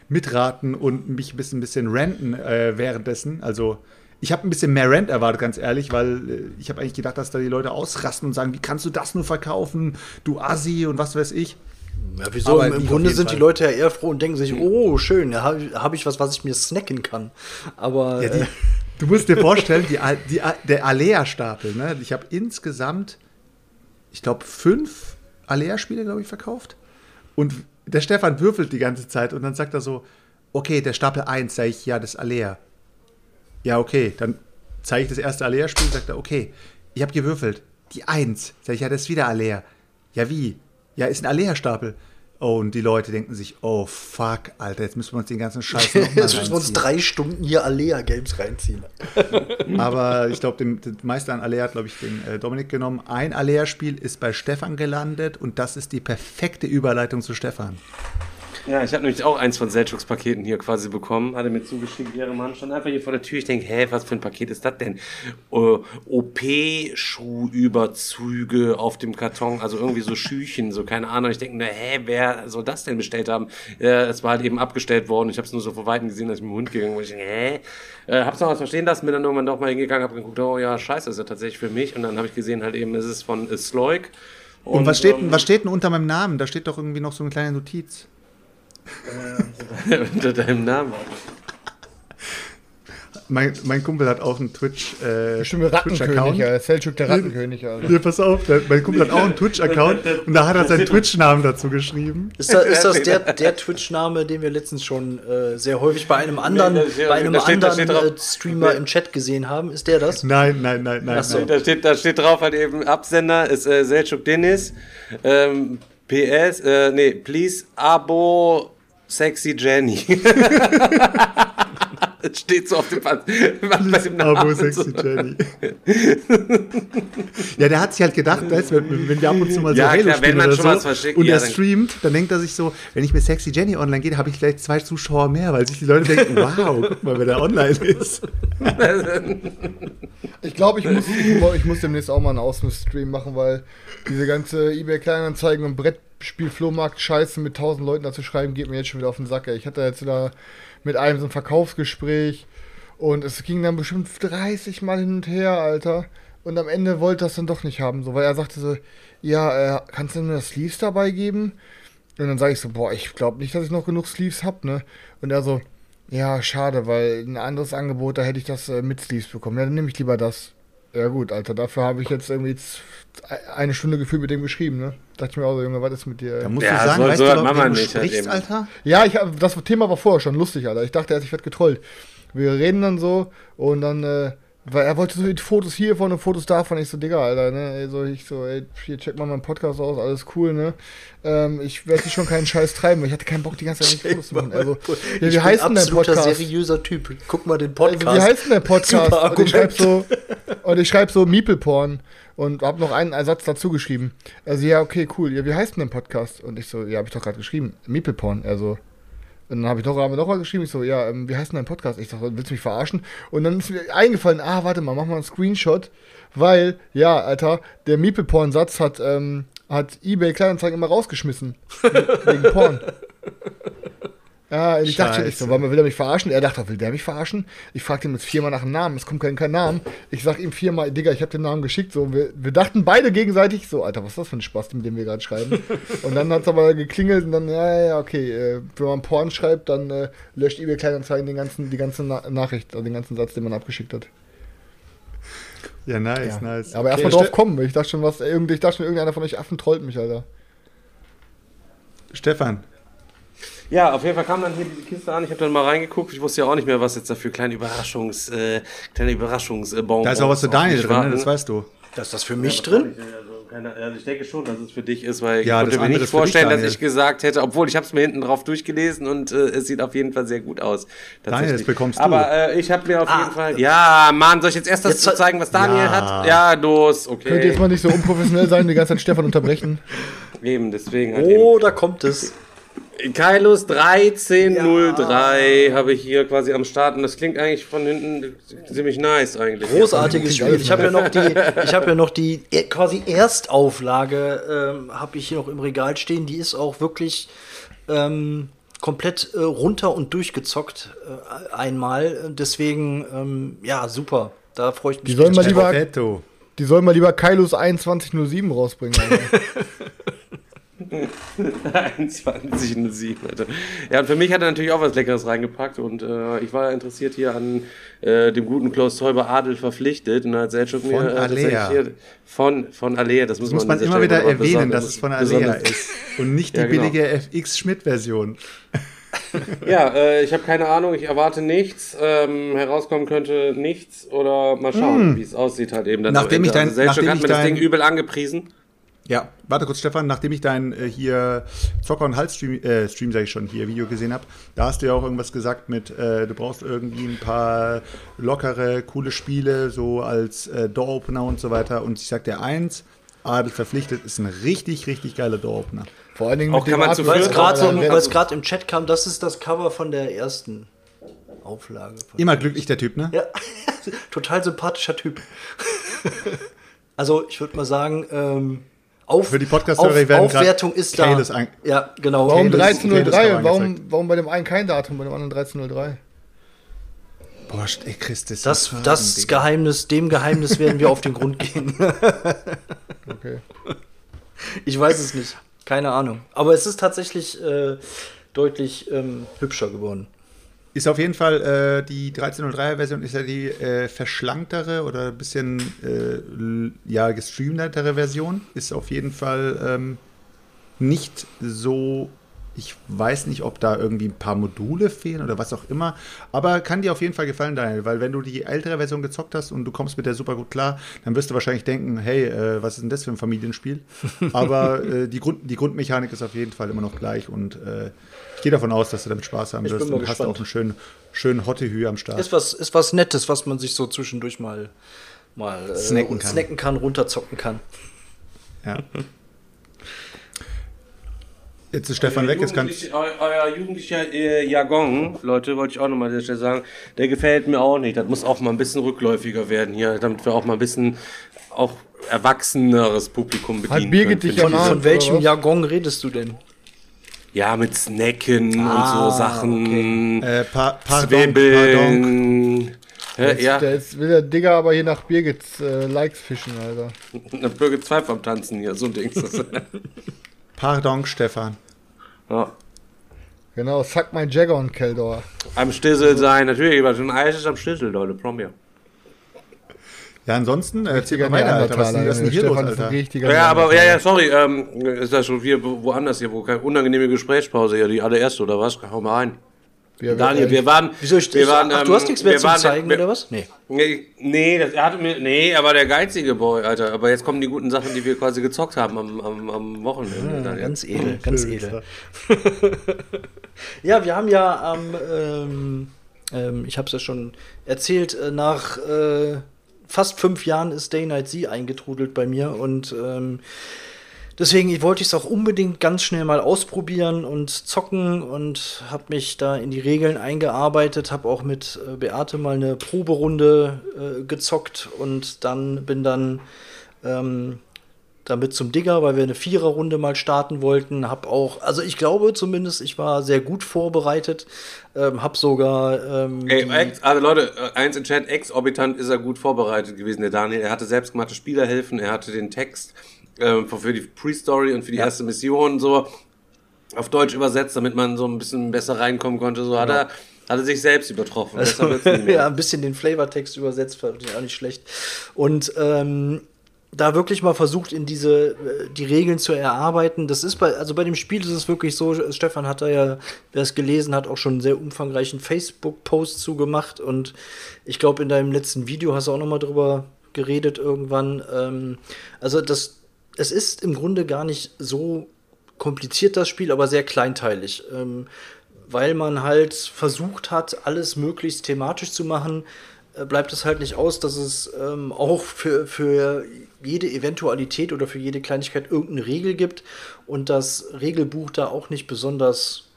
E: mitraten und mich ein bisschen, ein bisschen ranten äh, währenddessen, also ich habe ein bisschen mehr Rant erwartet, ganz ehrlich, weil äh, ich habe eigentlich gedacht, dass da die Leute ausrasten und sagen, wie kannst du das nur verkaufen, du Assi und was weiß ich.
D: Ja, wieso?
E: Aber
D: Im, Grunde sind die
E: Fall.
D: Leute ja eher froh und denken sich, oh, schön, da habe hab ich was, was ich mir snacken kann. Aber
E: Ja, die,
D: äh,
E: du musst dir vorstellen, die, die, der Alea-Stapel, ne? ich habe insgesamt, ich glaube, fünf Alea-Spiele, glaube ich, verkauft. Und der Stefan würfelt die ganze Zeit und dann sagt er so, okay, der Stapel 1, sage ich, ja, das Alea. Ja, okay, dann zeige ich das erste Alea-Spiel, sagt er, okay, ich habe gewürfelt. Die 1, sage ich, ja, das ist wieder Alea. Ja, wie? Ja, ist ein Alea-Stapel. Oh, und die Leute denken sich, oh fuck, Alter, jetzt müssen wir uns den ganzen Scheiß noch mal
D: jetzt müssen wir uns drei Stunden hier Alea-Games reinziehen.
E: Aber ich glaube, den, den meiste an Alea hat, glaube ich, den äh, Dominik genommen. Ein Alea-Spiel ist bei Stefan gelandet und das ist die perfekte Überleitung zu Stefan.
A: Ja, ich habe nämlich auch eins von Selchuks Paketen hier quasi bekommen. Hatte mir zugeschickt, ihre Mann stand einfach hier vor der Tür. Ich denke, hä, was für ein Paket ist das denn? Äh, OP-Schuhüberzüge auf dem Karton, also irgendwie so Schüchen, so keine Ahnung. Ich denke, na, hä, wer soll das denn bestellt haben? Äh, es war halt eben abgestellt worden. Ich habe es nur so vor Weitem gesehen, dass ich mit dem Hund gegangen bin. Ich denke, hä? Äh, hab's noch was verstehen lassen, bin dann irgendwann doch mal hingegangen, habe geguckt, oh ja, scheiße, ist ja tatsächlich für mich. Und dann habe ich gesehen, halt eben, es ist von äh, Sloik.
E: Und, was, steht,
A: ähm,
E: was steht denn unter meinem Namen? Da steht doch irgendwie noch so eine kleine Notiz.
A: unter deinem Namen.
E: Mein, mein Kumpel hat auch einen Twitch, äh,
C: Bestimmt Rattenkönig, ja. Selchuk der Rattenkönig, Alter.
E: Ja, pass auf, der, mein Kumpel hat auch einen Twitch-Account und da hat er seinen Twitch-Namen dazu geschrieben.
D: Ist das, ist das der, der Twitch-Name, den wir letztens schon äh, sehr häufig bei einem anderen,
A: Nee,
D: bei einem
A: steht-
D: anderen
A: drauf-
D: äh, Streamer im Chat gesehen haben? Ist der das?
E: Nein, nein, nein, nein.
D: Ach so.
E: nein.
A: Da steht, da steht drauf halt eben, Absender ist äh, Selçuk Deniz. Ähm, PS, äh, nee, please, Abo, Sexy Jenny. Das steht so auf dem dem
E: Abo Sexy. Jenny. ja, der hat sich halt gedacht, weißt, du, wenn, wenn wir ab und zu mal so
A: Ja,
E: Halo
A: klar,
E: spielen
A: wenn man
E: oder
A: schon
E: so
A: was verschickt,
E: und
A: ja,
E: er streamt, dann denkt er sich so, wenn ich mit Sexy Jenny online gehe, habe ich vielleicht zwei Zuschauer mehr, weil sich die Leute denken, wow, guck mal, wer da online ist.
C: Ich glaube, ich muss, ich, mu- ich muss demnächst auch mal einen Außenstream machen, weil diese ganze eBay Kleinanzeigen und Brettspiel Flohmarkt Scheiße mit tausend Leuten dazu schreiben, geht mir jetzt schon wieder auf den Sack. Ey. Ich hatte jetzt wieder mit einem so ein Verkaufsgespräch und es ging dann bestimmt 30 Mal hin und her, Alter. Und am Ende wollte das dann doch nicht haben, so, weil er sagte so, ja, äh, kannst du mir das Sleeves dabei geben? Und dann sage ich so, boah, ich glaube nicht, dass ich noch genug Sleeves hab, ne? Und er so, ja, schade, weil ein anderes Angebot, da hätte ich das äh, mit Sleeves bekommen. Ja, dann nehme ich lieber das. Ja gut, Alter, dafür habe ich jetzt irgendwie eine Stunde gefühlt mit dem geschrieben, ne? Dachte ich mir auch so, Junge, was ist mit dir?
E: Da musst
A: Ja,
E: du sagen,
A: so-
E: weißt
A: so
E: du,
A: Mama nicht, halt
E: sprichst,
A: eben.
E: Alter?
C: Ja, ich, hab- das Thema war vorher schon lustig, Alter. Ich dachte erst, ich werde getrollt. Wir reden dann so und dann, äh, weil er wollte so die Fotos hiervon und Fotos davon. Ich so, Digga, Alter, ne? Ey, so, ich so, ey, hier, check mal meinen Podcast aus, alles cool, ne? Ähm, ich werde hier schon keinen Scheiß treiben, weil ich hatte keinen Bock, die ganze Zeit mit Fotos zu machen. Also, ja, wie heißt denn dein
D: absoluter
C: Podcast?
D: seriöser Typ. Guck mal den
C: Also,
D: Podcast.
C: wie heißt denn der Podcast? Und ich schreibe so, und ich schreibe so Meeple-Porn und habe noch einen Ersatz dazu geschrieben. Also, ja, okay, cool. Ja, wie heißt denn der Podcast? Und ich so, ja, habe ich doch gerade geschrieben. Meeple-Porn. Also, und dann habe ich noch, haben wir noch mal geschrieben. Ich so, ja, ähm, wie heißt denn dein Podcast? Ich sag, willst du mich verarschen? Und dann ist mir eingefallen, ah, warte mal, mach mal einen Screenshot, weil, ja, Alter, der Meeple-Porn-Satz hat, ähm, hat eBay Kleinanzeigen immer rausgeschmissen. wegen Porn. Ja, und ich dachte, ich so,
E: Scheiße.
C: warum will er mich verarschen? Er dachte, will der mich verarschen? Ich fragte ihn jetzt viermal nach dem Namen, es kommt kein, kein Namen. Ich sag ihm viermal, Digga, ich habe den Namen geschickt. So, wir, wir dachten beide gegenseitig, so, Alter, was ist das für ein Spaß, mit dem wir gerade schreiben? und dann hat es aber geklingelt und dann, ja, ja, ja, okay, äh, wenn man Porn schreibt, dann äh, löscht eBay Kleinanzeigen den ganzen, die ganze Na Nachricht, also den ganzen Satz, den man abgeschickt hat.
E: Ja, nice,
C: Ja.
E: nice.
C: Aber
E: Okay,
C: erstmal drauf kommen, ich dachte schon, was, irgendwie, ich dachte schon, irgendeiner von euch Affen trollt mich, Alter.
E: Stefan,
A: Ja, auf jeden Fall kam dann hier diese Kiste an. Ich habe dann mal reingeguckt. Ich wusste ja auch nicht mehr, was jetzt dafür kleine Überraschungs, äh, kleine Überraschungsbonbons.
E: da ist auch was für Daniel drin, ne? das weißt du.
D: Da ist das für mich drin?
A: Also, also ich denke schon, dass es für dich ist, weil
E: Ja,
A: ich konnte mir nicht
E: für dich,
A: vorstellen, dass ich gesagt hätte, obwohl ich habe es mir hinten drauf durchgelesen und äh, es sieht auf jeden Fall sehr gut aus.
E: Daniel, das bekommst du.
A: Aber äh, ich habe mir auf
D: Ah.
A: jeden Fall. Ja, Mann, soll ich jetzt erst das
D: Jetzt
A: zeigen, was Daniel
E: Ja.
A: hat? Ja, los, okay.
C: Könnt ihr jetzt mal nicht so unprofessionell sein, die ganze Zeit Stefan unterbrechen?
A: Eben, deswegen halt
D: Oh, da kommt es.
A: Kailos 1303 habe ich hier quasi am Start und das klingt eigentlich von hinten ziemlich nice eigentlich.
D: Großartiges Spiel. Ich habe ja noch die, ich habe ja noch die e- quasi Erstauflage ähm, habe ich hier noch im Regal stehen. Die ist auch wirklich ähm, komplett äh, runter und durchgezockt äh, einmal. Deswegen ähm, ja super. Da freue ich mich.
C: Die sollen mal lieber, die sollen mal lieber Kailos 2107 rausbringen.
A: 2107, Alter. Ja, und für mich hat er natürlich auch was Leckeres reingepackt und äh, ich war interessiert hier an äh, dem guten Klaus Teuber Adel verpflichtet und hat Selchuk mir
E: Von
A: äh,
E: Alea.
A: hier von, von Alea, das muss,
E: Muss
A: an
E: man immer wieder erwähnen, dass es von Alea ist und nicht die
A: Ja, genau.
E: billige FX Schmidt-Version.
A: Ja, äh, ich habe keine Ahnung, ich erwarte nichts. Ähm, herauskommen könnte nichts oder mal schauen, wie es aussieht halt eben. Dann
E: Hm. Nachdem ich
A: Ende.
E: dein-
A: also
E: nachdem
A: hat
E: ich
A: mir das
E: dein-
A: Ding übel angepriesen.
E: Ja, warte kurz, Stefan, nachdem ich dein äh, hier Zocker- und Hals-Stream, äh, Stream sage ich schon, hier Video gesehen habe, da hast du ja auch irgendwas gesagt mit, äh, du brauchst irgendwie ein paar lockere, coole Spiele, so als äh, Door-Opener und so weiter. Und ich sag dir eins, Adel verpflichtet ist ein richtig, richtig geiler Door-Opener.
C: Vor allen Dingen
A: Auch
C: mit
A: kann
C: dem
A: man zu
D: Weil gerade so, es gerade im Chat kam, das ist das Cover von der ersten Auflage.
E: Immer glücklich der Typ, ne?
D: Ja, total sympathischer Typ. also ich würde mal sagen, ähm, auf,
E: Für die Podcast-Hörer werden
D: Aufwertung ist da.
E: An-
D: Ja, genau.
C: Warum
E: Kaylos- Kaylos
C: 1303
E: Cover
C: und warum, warum bei dem einen kein Datum, bei dem anderen 1303?
E: Boah, ey, Christus.
D: Das,
E: Fragen,
D: das. Geheimnis, dem Geheimnis werden wir auf den Grund gehen.
C: Okay.
D: Ich weiß es nicht. Keine Ahnung. Aber es ist tatsächlich äh, deutlich ähm, hübscher geworden.
E: Ist auf jeden Fall äh, die 1303er-Version ist ja die äh, verschlanktere oder ein bisschen äh, ja, gestreamtere Version. Ist auf jeden Fall ähm, nicht so Ich weiß nicht, ob da irgendwie ein paar Module fehlen oder was auch immer. Aber kann dir auf jeden Fall gefallen, Daniel, weil wenn du die ältere Version gezockt hast und du kommst mit der super gut klar, dann wirst du wahrscheinlich denken, hey, äh, was ist denn das für ein Familienspiel? Aber äh, die, Grund, die Grundmechanik ist auf jeden Fall immer noch gleich und äh, ich gehe davon aus, dass du damit Spaß haben
D: Ich
E: wirst und hast
D: gespannt.
E: auch einen schönen, schönen Hottehü am Start.
D: Ist was, ist was Nettes, was man sich so zwischendurch mal, mal äh,
E: Snacken kann.
D: snacken kann, runterzocken kann.
E: Ja. Jetzt ist Stefan weg, jetzt kann
A: euer jugendlicher äh, Jargon, Leute, wollte ich auch nochmal an der Stelle sagen, der gefällt mir auch nicht. Das muss auch mal ein bisschen rückläufiger werden hier, damit wir auch mal ein bisschen auch erwachseneres Publikum bedienen
C: Birgit
A: können.
C: dich
D: Von,
C: Ja,
D: von welchem? Jargon redest du denn?
A: Ja, mit Snacken
D: Ah,
A: und so Sachen,
E: äh, pa pardon, pardon.
A: Zwiebeln. Hä,
C: Jetzt,
A: ja,
C: jetzt will der Digger aber hier nach Birgits äh, Likes fischen, Alter.
A: eine Birgit 2 vom Tanzen hier, so ein Ding.
E: Pardon, Stefan.
A: ja.
C: Genau, suck my Jagger und Keldor.
A: Am Stissel sein, natürlich, aber schon Eis ist am Stissel, Leute, prom hier.
E: Ja, ansonsten, äh, erzähl mal weiter, Alter. Was ist denn, was ist denn hier los,
C: Stefan ein
E: Alter?
C: richtiger
A: Ja, aber, ja, ja, sorry, ähm, ist das schon hier wo- woanders hier, wo keine unangenehme Gesprächspause hier, die allererste oder was? Hau mal ein.
C: Wir-
A: Daniel, wir waren.
D: Wieso ich,
A: wir
D: ich,
A: waren,
D: ach,
A: ähm,
D: du hast nichts mehr zu
A: waren-
D: zeigen,
A: wir,
D: oder was? Nee.
A: Nee, nee, das, er hatte mir, nee, aber der geizige Boy, Alter. Aber jetzt kommen die guten Sachen, die wir quasi gezockt haben am, am, am Wochenende.
D: Ja,
A: Daniel.
D: ganz edel, ganz edel. ja, wir haben ja am, ähm, ähm, ich habe es ja schon erzählt, äh, nach äh, fast fünf Jahren ist Day Night Z eingetrudelt bei mir und ähm, deswegen wollte ich es auch unbedingt ganz schnell mal ausprobieren und zocken und habe mich da in die Regeln eingearbeitet, habe auch mit äh, Beate mal eine Proberunde äh, gezockt und dann bin dann ähm, damit zum Digger, weil wir eine Viererrunde mal starten wollten. Hab auch, also ich glaube zumindest, ich war sehr gut vorbereitet. Ähm, hab sogar ähm,
A: Ey, ex, also Leute, äh, eins in Chat, exorbitant ist er gut vorbereitet gewesen, der Daniel. Er hatte selbstgemachte Spielerhilfen, er hatte den Text ähm, für die Pre-Story und für die erste Mission und so auf Deutsch übersetzt, damit man so ein bisschen besser reinkommen konnte. So hat er, hat er sich selbst übertroffen. Mehr.
D: ja, ein bisschen den Flavortext übersetzt, fand ich auch nicht schlecht. Und ähm, da wirklich mal versucht, in diese, äh, die Regeln zu erarbeiten. Das ist bei, also bei dem Spiel ist es wirklich so, Stefan hat da ja, wer es gelesen hat, auch schon einen sehr umfangreichen Facebook-Post zugemacht. Und ich glaube, in deinem letzten Video hast du auch noch mal drüber geredet irgendwann. Ähm, also das, es ist im Grunde gar nicht so kompliziert, das Spiel, aber sehr kleinteilig. Ähm, weil man halt versucht hat, alles möglichst thematisch zu machen, äh, bleibt es halt nicht aus, dass es ähm, auch für, für jede Eventualität oder für jede Kleinigkeit irgendeine Regel gibt und das Regelbuch da auch nicht besonders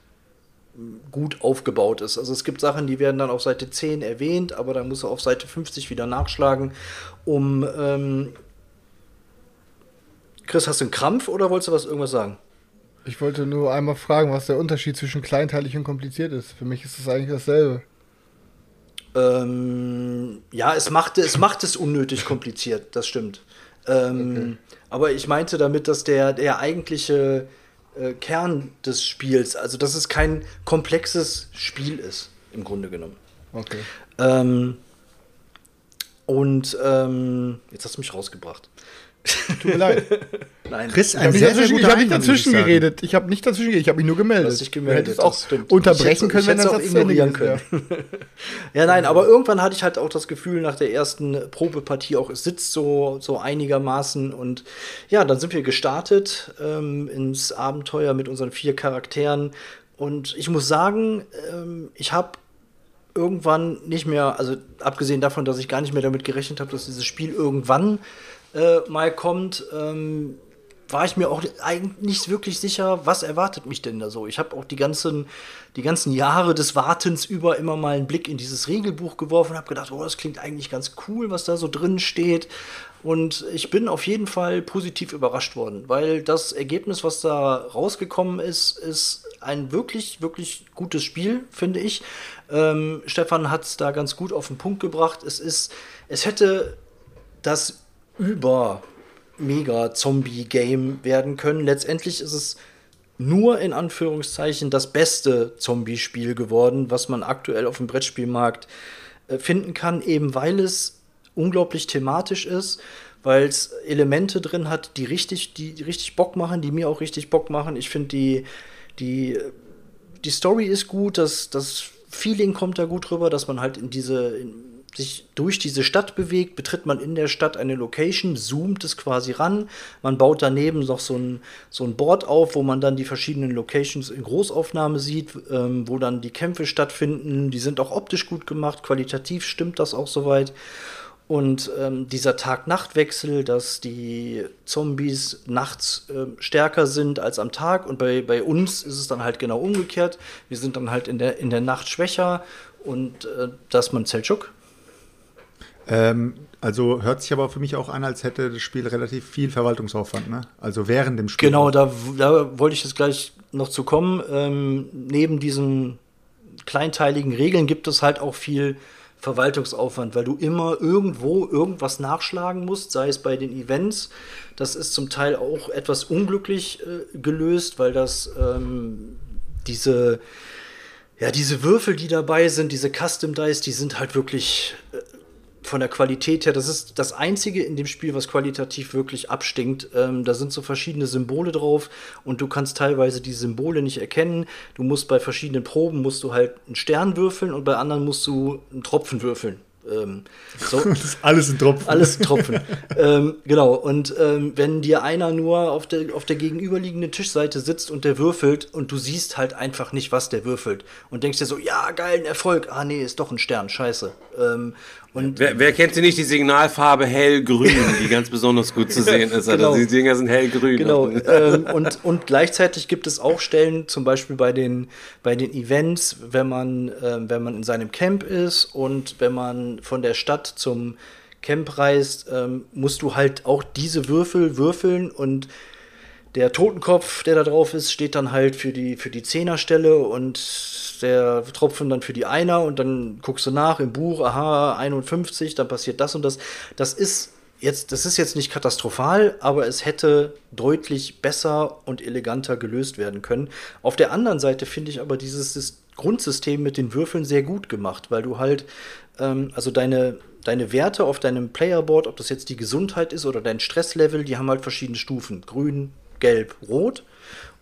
D: m, gut aufgebaut ist. Also es gibt Sachen, die werden dann auf Seite 10 erwähnt, aber dann muss er auf Seite 50 wieder nachschlagen, um ähm Chris, hast du einen Krampf oder wolltest du was irgendwas sagen?
C: Ich wollte nur einmal fragen, was der Unterschied zwischen kleinteilig und kompliziert ist. Für mich ist es eigentlich dasselbe.
D: Ähm, ja, es macht, es macht es unnötig kompliziert, das stimmt. Ähm, Aber ich meinte damit, dass der, der eigentliche äh, Kern des Spiels, also dass es kein komplexes Spiel ist, im Grunde genommen.
C: Okay.
D: Ähm, und ähm, jetzt hast du mich rausgebracht.
C: Tut mir leid.
D: Nein,
E: Chris,
C: Ich
E: ein
C: habe nicht
E: sehr, sehr
C: dazwischen, ich
E: guter
C: hab nicht dazwischen geredet. Ich habe nicht dazwischen geredet. Ich habe mich nur gemeldet.
D: Du dich gemeldet,
C: Du hättest auch
D: stimmt.
C: unterbrechen
D: Ich
C: können, wenn
D: hätte-
C: das
D: ignorieren
C: wäre.
D: Ja, nein, aber irgendwann hatte ich halt auch das Gefühl nach der ersten Probepartie auch, es sitzt so, so einigermaßen. Und ja, dann sind wir gestartet ähm, ins Abenteuer mit unseren vier Charakteren. Und ich muss sagen, ähm, ich habe irgendwann nicht mehr, also abgesehen davon, dass ich gar nicht mehr damit gerechnet habe, dass dieses Spiel irgendwann äh, mal kommt, ähm, war ich mir auch eigentlich nicht wirklich sicher, was erwartet mich denn da so. Ich habe auch die ganzen, die ganzen Jahre des Wartens über immer mal einen Blick in dieses Regelbuch geworfen und habe gedacht, oh, das klingt eigentlich ganz cool, was da so drin steht. Und ich bin auf jeden Fall positiv überrascht worden, weil das Ergebnis, was da rausgekommen ist, ist ein wirklich, wirklich gutes Spiel, finde ich. Ähm, Stefan hat es da ganz gut auf den Punkt gebracht. Es ist, es hätte das über mega Zombie-Game werden können. Letztendlich ist es nur in Anführungszeichen das beste Zombie-Spiel geworden, was man aktuell auf dem Brettspielmarkt äh, finden kann, eben weil es unglaublich thematisch ist, weil es Elemente drin hat, die richtig, die, richtig Bock machen, die mir auch richtig Bock machen. Ich finde die, Die, die Story ist gut, das, das Feeling kommt da gut rüber, dass man halt in diese, in, sich durch diese Stadt bewegt, betritt man in der Stadt eine Location, zoomt es quasi ran, man baut daneben noch so ein, so ein Board auf, wo man dann die verschiedenen Locations in Großaufnahme sieht, ähm, wo dann die Kämpfe stattfinden. Die sind auch optisch gut gemacht, qualitativ stimmt das auch soweit. Und ähm, dieser Tag-Nacht-Wechsel, dass die Zombies nachts äh, stärker sind als am Tag. Und bei, bei uns ist es dann halt genau umgekehrt. Wir sind dann halt in der, in der Nacht schwächer. Und äh, dass man Selchuk.
E: Ähm, also hört sich aber für mich auch an, als hätte das Spiel relativ viel Verwaltungsaufwand, ne? Also während dem Spiel.
D: Genau, da, da wollte ich jetzt gleich noch zu kommen. Ähm, neben diesen kleinteiligen Regeln gibt es halt auch viel Verwaltungsaufwand, weil du immer irgendwo irgendwas nachschlagen musst, sei es bei den Events. Das ist zum Teil auch etwas unglücklich äh, gelöst, weil das ähm, diese, ja, diese Würfel, die dabei sind, diese Custom Dice, die sind halt wirklich äh, von der Qualität her, das ist das Einzige in dem Spiel, was qualitativ wirklich abstinkt. Ähm, da sind so verschiedene Symbole drauf und du kannst teilweise die Symbole nicht erkennen. Du musst bei verschiedenen Proben musst du halt einen Stern würfeln und bei anderen musst du einen Tropfen würfeln. Ähm, so.
E: Das ist alles ein Tropfen.
D: Alles ein Tropfen. ähm, genau. Und ähm, wenn dir einer nur auf der, auf der gegenüberliegenden Tischseite sitzt und der würfelt und du siehst halt einfach nicht, was der würfelt und denkst dir so, ja, geil, ein Erfolg. Ah, nee, ist doch ein Stern, scheiße. Ähm, und
A: wer, wer, kennt sie nicht, die Signalfarbe hellgrün, die ganz besonders gut zu sehen ist. Also genau. die Dinger sind hellgrün.
D: Genau. ähm, und, und gleichzeitig gibt es auch Stellen, zum Beispiel bei den, bei den Events, wenn man, äh, wenn man in seinem Camp ist und wenn man von der Stadt zum Camp reist, ähm, musst du halt auch diese Würfel würfeln und der Totenkopf, der da drauf ist, steht dann halt für die, für die Zehnerstelle und der Tropfen dann für die Einer und dann guckst du nach im Buch, aha, 51, dann passiert das und das. Das ist jetzt, das ist jetzt nicht katastrophal, aber es hätte deutlich besser und eleganter gelöst werden können. Auf der anderen Seite finde ich aber dieses Grundsystem mit den Würfeln sehr gut gemacht, weil du halt, ähm, also deine, deine Werte auf deinem Playerboard, ob das jetzt die Gesundheit ist oder dein Stresslevel, die haben halt verschiedene Stufen. Grün, gelb, rot.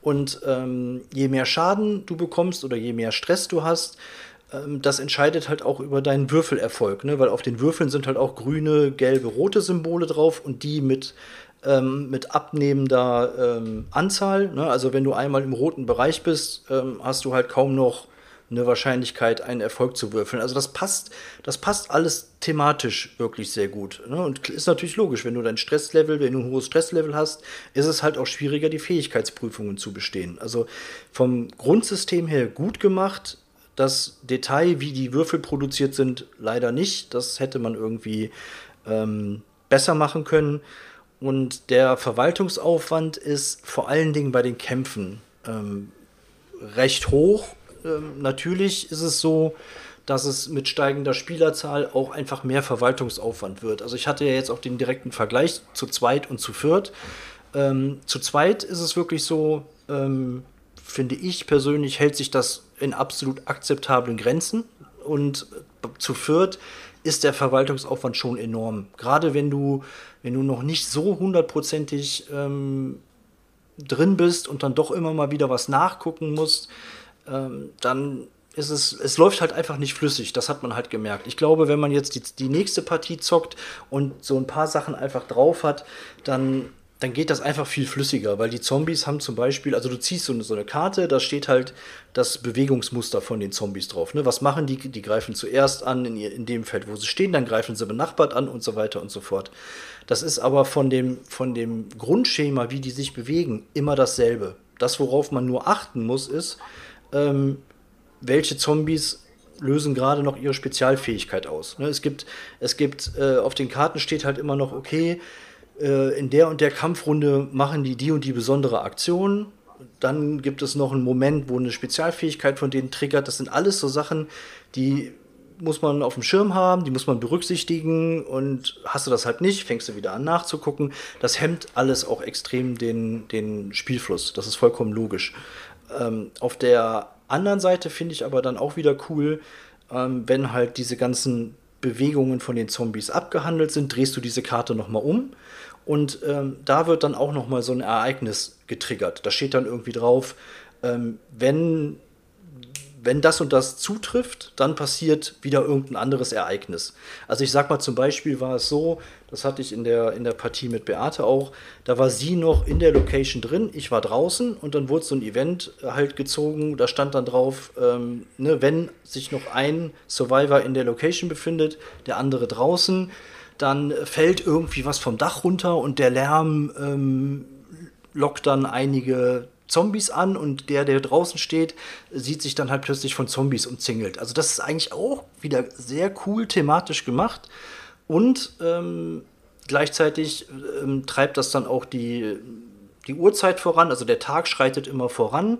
D: Und ähm, je mehr Schaden du bekommst oder je mehr Stress du hast, ähm, das entscheidet halt auch über deinen Würfelerfolg, ne? weil auf den Würfeln sind halt auch grüne, gelbe, rote Symbole drauf und die mit, ähm, mit abnehmender ähm, Anzahl. Ne? Also wenn du einmal im roten Bereich bist, ähm, hast du halt kaum noch eine Wahrscheinlichkeit, einen Erfolg zu würfeln. Also das passt, das passt alles thematisch wirklich sehr gut. Ne? Und ist natürlich logisch, wenn du dein Stresslevel, wenn du ein hohes Stresslevel hast, ist es halt auch schwieriger, die Fähigkeitsprüfungen zu bestehen. Also vom Grundsystem her gut gemacht. Das Detail, wie die Würfel produziert sind, leider nicht. Das hätte man irgendwie ähm, besser machen können. Und der Verwaltungsaufwand ist vor allen Dingen bei den Kämpfen ähm, recht hoch ähm, natürlich ist es so, dass es mit steigender Spielerzahl auch einfach mehr Verwaltungsaufwand wird. Also ich hatte ja jetzt auch den direkten Vergleich zu zweit und zu viert. Ähm, zu zweit ist es wirklich so, ähm, finde ich persönlich, hält sich das in absolut akzeptablen Grenzen. Und zu viert ist der Verwaltungsaufwand schon enorm. Gerade wenn du, wenn du noch nicht so hundertprozentig ähm, drin bist und dann doch immer mal wieder was nachgucken musst, ähm, dann ist es, es läuft halt einfach nicht flüssig. Das hat man halt gemerkt. Ich glaube, wenn man jetzt die, die nächste Partie zockt und so ein paar Sachen einfach drauf hat, dann, dann geht das einfach viel flüssiger, weil die Zombies haben zum Beispiel, also du ziehst so eine, so eine Karte, da steht halt das Bewegungsmuster von den Zombies drauf. Ne? Was machen die? Die greifen zuerst an in, in dem Feld, wo sie stehen, dann greifen sie benachbart an und so weiter und so fort. Das ist aber von dem, von dem Grundschema, wie die sich bewegen, immer dasselbe. Das, worauf man nur achten muss, ist, ähm, welche Zombies lösen gerade noch ihre Spezialfähigkeit aus. Ne? Es gibt, es gibt äh, auf den Karten steht halt immer noch, okay, äh, in der und der Kampfrunde machen die die und die besondere Aktion. Dann gibt es noch einen Moment, wo eine Spezialfähigkeit von denen triggert. Das sind alles so Sachen, die muss man auf dem Schirm haben, die muss man berücksichtigen und hast du das halt nicht, fängst du wieder an nachzugucken. Das hemmt alles auch extrem den, den Spielfluss. Das ist vollkommen logisch. Ähm, auf der anderen Seite finde ich aber dann auch wieder cool, ähm, wenn halt diese ganzen Bewegungen von den Zombies abgehandelt sind, drehst du diese Karte nochmal um und ähm, da wird dann auch nochmal so ein Ereignis getriggert. Da steht dann irgendwie drauf, ähm, wenn wenn das und das zutrifft, dann passiert wieder irgendein anderes Ereignis. Also ich sag mal zum Beispiel war es so, das hatte ich in der, in der Partie mit Beate auch, da war sie noch in der Location drin, ich war draußen und dann wurde so ein Event halt gezogen, da stand dann drauf, ähm, ne, wenn sich noch ein Survivor in der Location befindet, der andere draußen, dann fällt irgendwie was vom Dach runter und der Lärm ähm, lockt dann einige Zombies an und der, der draußen steht, sieht sich dann halt plötzlich von Zombies umzingelt. Also das ist eigentlich auch wieder sehr cool thematisch gemacht und ähm, gleichzeitig ähm, treibt das dann auch die, die Uhrzeit voran, also der Tag schreitet immer voran.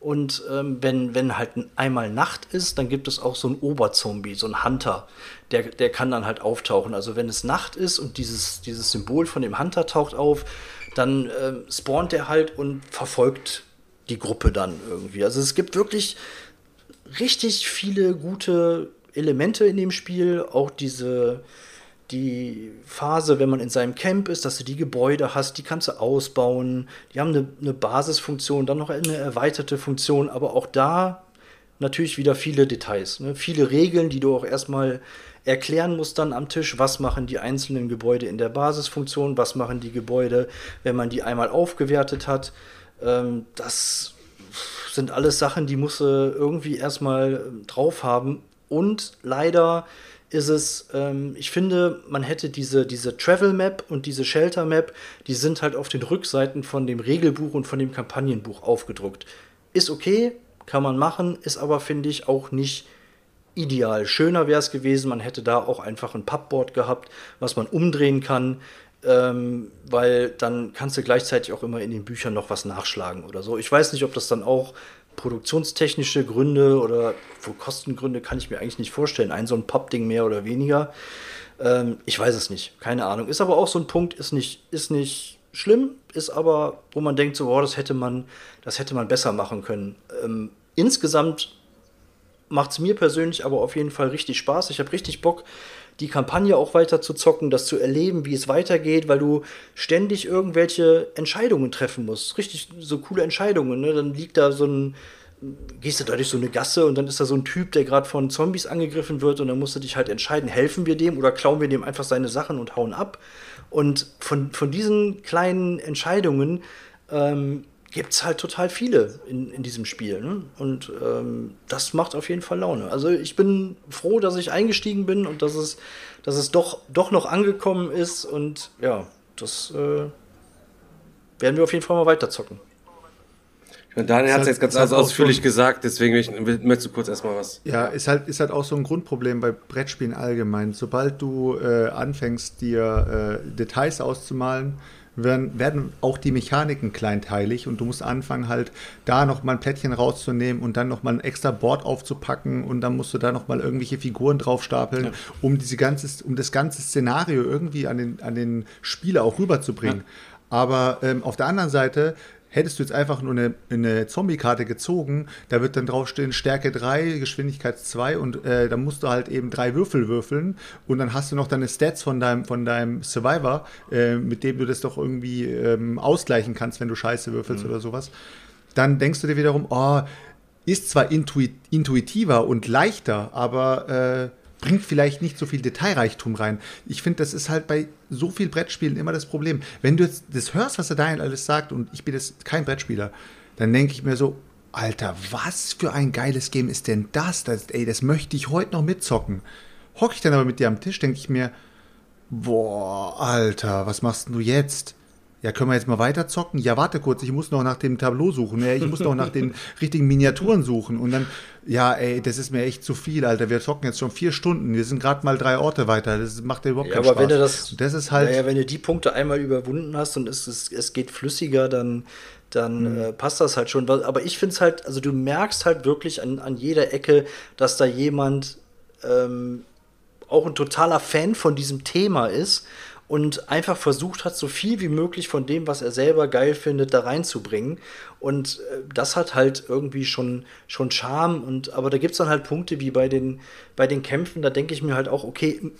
D: Und ähm, wenn, wenn halt einmal Nacht ist, dann gibt es auch so einen Oberzombie, so einen Hunter. Der, der kann dann halt auftauchen. Also wenn es Nacht ist und dieses, dieses Symbol von dem Hunter taucht auf, dann äh, spawnt er halt und verfolgt die Gruppe dann irgendwie. Also es gibt wirklich richtig viele gute Elemente in dem Spiel. Auch diese die Phase, wenn man in seinem Camp ist, dass du die Gebäude hast, die kannst du ausbauen. Die haben eine, eine Basisfunktion, dann noch eine erweiterte Funktion, aber auch da natürlich wieder viele Details, ne? viele Regeln, die du auch erstmal erklären muss dann am Tisch, was machen die einzelnen Gebäude in der Basisfunktion, was machen die Gebäude, wenn man die einmal aufgewertet hat. Ähm, das sind alles Sachen, die muss irgendwie erstmal ähm, drauf haben. Und leider ist es, ähm, ich finde, man hätte diese, diese Travel Map und diese Shelter Map, die sind halt auf den Rückseiten von dem Regelbuch und von dem Kampagnenbuch aufgedruckt. Ist okay, kann man machen, ist aber, finde ich, auch nicht ideal. Schöner wäre es gewesen, man hätte da auch einfach ein Pappboard gehabt, was man umdrehen kann, ähm, weil dann kannst du gleichzeitig auch immer in den Büchern noch was nachschlagen oder so. Ich weiß nicht, ob das dann auch produktionstechnische Gründe oder für Kostengründe kann ich mir eigentlich nicht vorstellen. Ein so ein Pappding mehr oder weniger. Ähm, ich weiß es nicht, keine Ahnung. Ist aber auch so ein Punkt, ist nicht, ist nicht schlimm, ist aber, wo man denkt, so, oh, das hätte man, das hätte man besser machen können. Ähm, insgesamt macht es mir persönlich aber auf jeden Fall richtig Spaß. Ich habe richtig Bock, die Kampagne auch weiter zu zocken, das zu erleben, wie es weitergeht, weil du ständig irgendwelche Entscheidungen treffen musst. Richtig so coole Entscheidungen. Ne? Dann liegt da so ein, gehst du da durch so eine Gasse und dann ist da so ein Typ, der gerade von Zombies angegriffen wird und dann musst du dich halt entscheiden, helfen wir dem oder klauen wir dem einfach seine Sachen und hauen ab. Und von, von diesen kleinen Entscheidungen ähm, gibt es halt total viele in, in diesem Spiel. Ne? Und ähm, das macht auf jeden Fall Laune. Also ich bin froh, dass ich eingestiegen bin und dass es, dass es doch, doch noch angekommen ist. Und ja, das äh, werden wir auf jeden Fall mal weiterzocken.
A: Ich meine, Daniel hat es jetzt ganz halt ausführlich so gesagt, deswegen ich, möchtest du kurz erstmal was.
E: Ja, ist halt, ist halt auch so ein Grundproblem bei Brettspielen allgemein. Sobald du äh, anfängst, dir äh, Details auszumalen, werden, werden auch die Mechaniken kleinteilig und du musst anfangen, halt da nochmal ein Plättchen rauszunehmen und dann nochmal ein extra Board aufzupacken und dann musst du da nochmal irgendwelche Figuren draufstapeln, ja. um, diese ganze, um das ganze Szenario irgendwie an den, an den Spieler auch rüberzubringen. Ja. Aber ähm, auf der anderen Seite Hättest du jetzt einfach nur eine, eine Zombie-Karte gezogen, da wird dann draufstehen Stärke 3, Geschwindigkeit 2 und äh, dann musst du halt eben drei Würfel würfeln und dann hast du noch deine Stats von deinem, von deinem Survivor, äh, mit dem du das doch irgendwie ähm, ausgleichen kannst, wenn du Scheiße würfelst mhm. oder sowas. Dann denkst du dir wiederum, oh, ist zwar intuit, intuitiver und leichter, aber äh, bringt vielleicht nicht so viel Detailreichtum rein. Ich finde, das ist halt bei so vielen Brettspielen immer das Problem. Wenn du jetzt das hörst, was der Daniel alles sagt, und ich bin jetzt kein Brettspieler, dann denke ich mir so, Alter, was für ein geiles Game ist denn das? das ey, das möchte ich heute noch mitzocken. Hocke ich dann aber mit dir am Tisch, denke ich mir, boah, Alter, was machst du jetzt? Ja, können wir jetzt mal weiter zocken? Ja, warte kurz, ich muss noch nach dem Tableau suchen. Ja, ich muss noch nach den richtigen Miniaturen suchen. Und dann, ja, ey, das ist mir echt zu viel, Alter. Wir zocken jetzt schon vier Stunden. Wir sind gerade mal drei Orte weiter. Das macht ja überhaupt ja, keinen aber Spaß.
D: Wenn du das,
E: das ist halt.
D: Naja, wenn du die Punkte einmal überwunden hast und es, es, es geht flüssiger, dann, dann mhm. äh, passt das halt schon. Aber ich finde es halt, also du merkst halt wirklich an, an jeder Ecke, dass da jemand ähm, auch ein totaler Fan von diesem Thema ist und einfach versucht hat, so viel wie möglich von dem, was er selber geil findet, da reinzubringen. Und äh, das hat halt irgendwie schon, schon Charme. Und, aber da gibt es dann halt Punkte wie bei den, bei den Kämpfen, da denke ich mir halt auch, okay,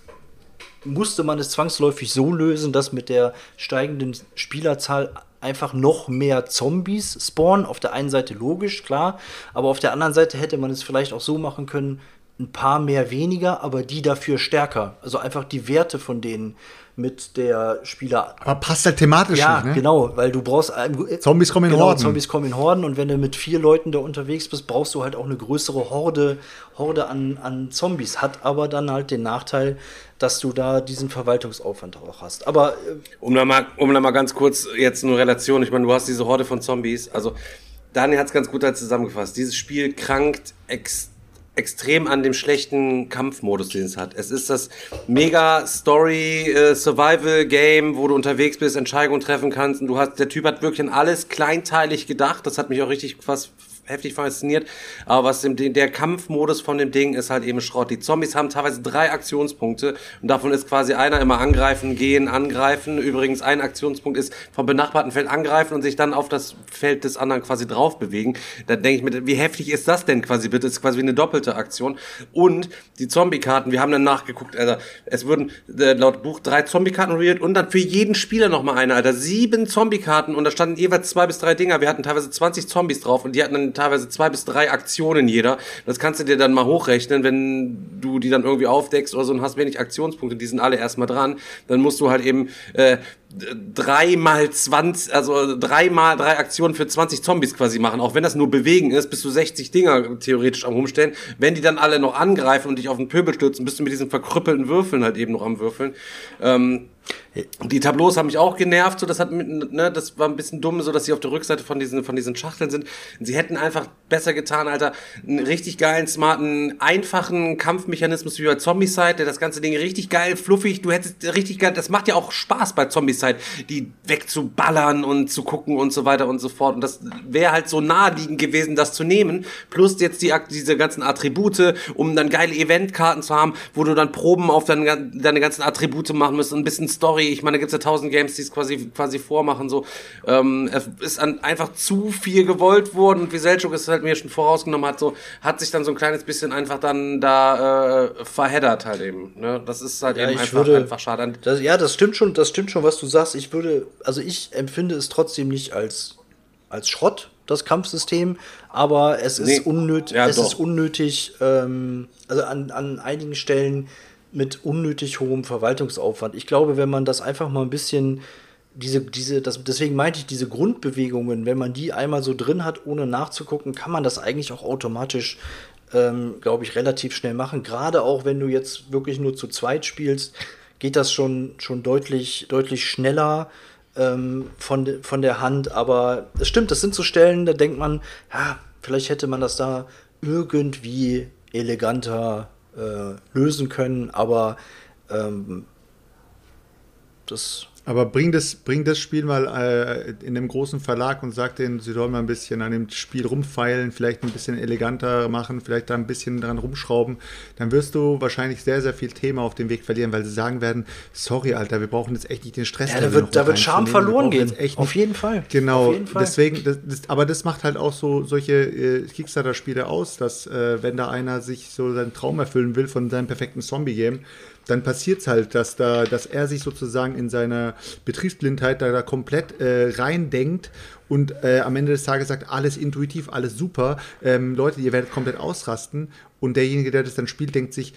D: musste man es zwangsläufig so lösen, dass mit der steigenden Spielerzahl einfach noch mehr Zombies spawnen. Auf der einen Seite logisch, klar, aber auf der anderen Seite hätte man es vielleicht auch so machen können, ein paar mehr weniger, aber die dafür stärker. Also einfach die Werte von denen mit der Spieler.
E: Aber passt halt thematisch
D: Ja,
E: nicht, ne?
D: genau, weil du brauchst äh,
E: Zombies kommen in
D: genau,
E: Horden.
D: Zombies kommen in Horden und wenn du mit vier Leuten da unterwegs bist, brauchst du halt auch eine größere Horde, Horde an, an Zombies. Hat aber dann halt den Nachteil, dass du da diesen Verwaltungsaufwand auch hast. Aber äh,
A: Um da mal, um da mal ganz kurz jetzt eine Relation, ich meine, du hast diese Horde von Zombies, also Daniel hat es ganz gut halt zusammengefasst. Dieses Spiel krankt ex extrem an dem schlechten Kampfmodus, den es hat. Es ist das mega Story äh, Survival Game, wo du unterwegs bist, Entscheidungen treffen kannst und du hast der Typ hat wirklich an alles kleinteilig gedacht. Das hat mich auch richtig fast heftig fasziniert. Aber was dem, der Kampfmodus von dem Ding ist halt eben Schrott. Die Zombies haben teilweise drei Aktionspunkte und davon ist quasi einer immer angreifen, gehen, angreifen. Übrigens ein Aktionspunkt ist vom benachbarten Feld angreifen und sich dann auf das Feld des anderen quasi drauf bewegen. Da denke ich mir, wie heftig ist das denn quasi bitte? Das ist quasi wie eine doppelte Aktion. Und die Zombie-Karten, wir haben dann nachgeguckt, also es wurden äh, laut Buch drei Zombie-Karten revealed und dann für jeden Spieler nochmal eine, Alter. Sieben Zombie-Karten und da standen jeweils zwei bis drei Dinger. Wir hatten teilweise 20 Zombies drauf und die hatten dann teilweise zwei bis drei Aktionen jeder. Das kannst du dir dann mal hochrechnen, wenn du die dann irgendwie aufdeckst oder so und hast wenig Aktionspunkte, die sind alle erstmal dran. Dann musst du halt eben äh, drei mal 20, also drei mal drei Aktionen für 20 Zombies quasi machen. Auch wenn das nur bewegen ist, bist du 60 Dinger theoretisch am rumstellen. Wenn die dann alle noch angreifen und dich auf den Pöbel stürzen, bist du mit diesen verkrüppelten Würfeln halt eben noch am Würfeln. Ähm, die Tableaus haben mich auch genervt, so das hat ne, das war ein bisschen dumm, so dass sie auf der Rückseite von diesen von diesen Schachteln sind. Sie hätten einfach besser getan, Alter, einen richtig geilen, smarten, einfachen Kampfmechanismus wie bei Zombicide, der das ganze Ding richtig geil, fluffig, du hättest richtig geil, das macht ja auch Spaß bei Zombicide, die wegzuballern und zu gucken und so weiter und so fort und das wäre halt so naheliegend gewesen, das zu nehmen, plus jetzt die diese ganzen Attribute, um dann geile Eventkarten zu haben, wo du dann Proben auf deine, deine ganzen Attribute machen musst, ein bisschen Story. Ich meine, da gibt's ja tausend Games, die es quasi, quasi vormachen. So, ähm, es ist an, einfach zu viel gewollt worden und wie Selchuk es halt mir schon vorausgenommen hat, so hat sich dann so ein kleines bisschen einfach dann da äh, verheddert halt eben. Ne? Das ist halt
D: Ja,
A: eben einfach,
D: würde-
A: einfach schade.
D: Das, ja, das stimmt schon, das stimmt schon, was du sagst. Ich würde, also ich empfinde es trotzdem nicht als, als Schrott, das Kampfsystem, aber es ist
A: Nee.
D: unnötig,
A: Ja,
D: es
A: doch.
D: ist unnötig, ähm, also an, an einigen Stellen mit unnötig hohem Verwaltungsaufwand. Ich glaube, wenn man das einfach mal ein bisschen diese, diese, das, deswegen meinte ich, diese Grundbewegungen, wenn man die einmal so drin hat, ohne nachzugucken, kann man das eigentlich auch automatisch, ähm, glaube ich, relativ schnell machen. Gerade auch, wenn du jetzt wirklich nur zu zweit spielst, geht das schon, schon deutlich, deutlich schneller ähm, von, von der Hand. Aber es stimmt, das sind so Stellen, da denkt man, ja, vielleicht hätte man das da irgendwie eleganter äh, lösen können, aber ähm, das
E: Aber bring das, bring das Spiel mal äh, in einem großen Verlag und sag denen, sie sollen mal ein bisschen an dem Spiel rumfeilen, vielleicht ein bisschen eleganter machen, vielleicht da ein bisschen dran rumschrauben. Dann wirst du wahrscheinlich sehr, sehr viel Thema auf dem Weg verlieren, weil sie sagen werden, sorry, Alter, wir brauchen jetzt echt nicht den Stress.
D: Ja, da wird- da wird Charme verloren gehen.
E: echt
D: Auf jeden Fall.
E: Genau,
D: jeden Fall.
E: deswegen, das, das, aber das macht halt auch so solche äh, Kickstarter-Spiele aus, dass äh, wenn da einer sich so seinen Traum erfüllen will von seinem perfekten Zombie-Game, dann passiert es halt, dass, da, dass er sich sozusagen in seiner Betriebsblindheit da, da komplett äh, reindenkt und äh, am Ende des Tages sagt, alles intuitiv, alles super, ähm, Leute, ihr werdet komplett ausrasten und derjenige, der das dann spielt, denkt sich,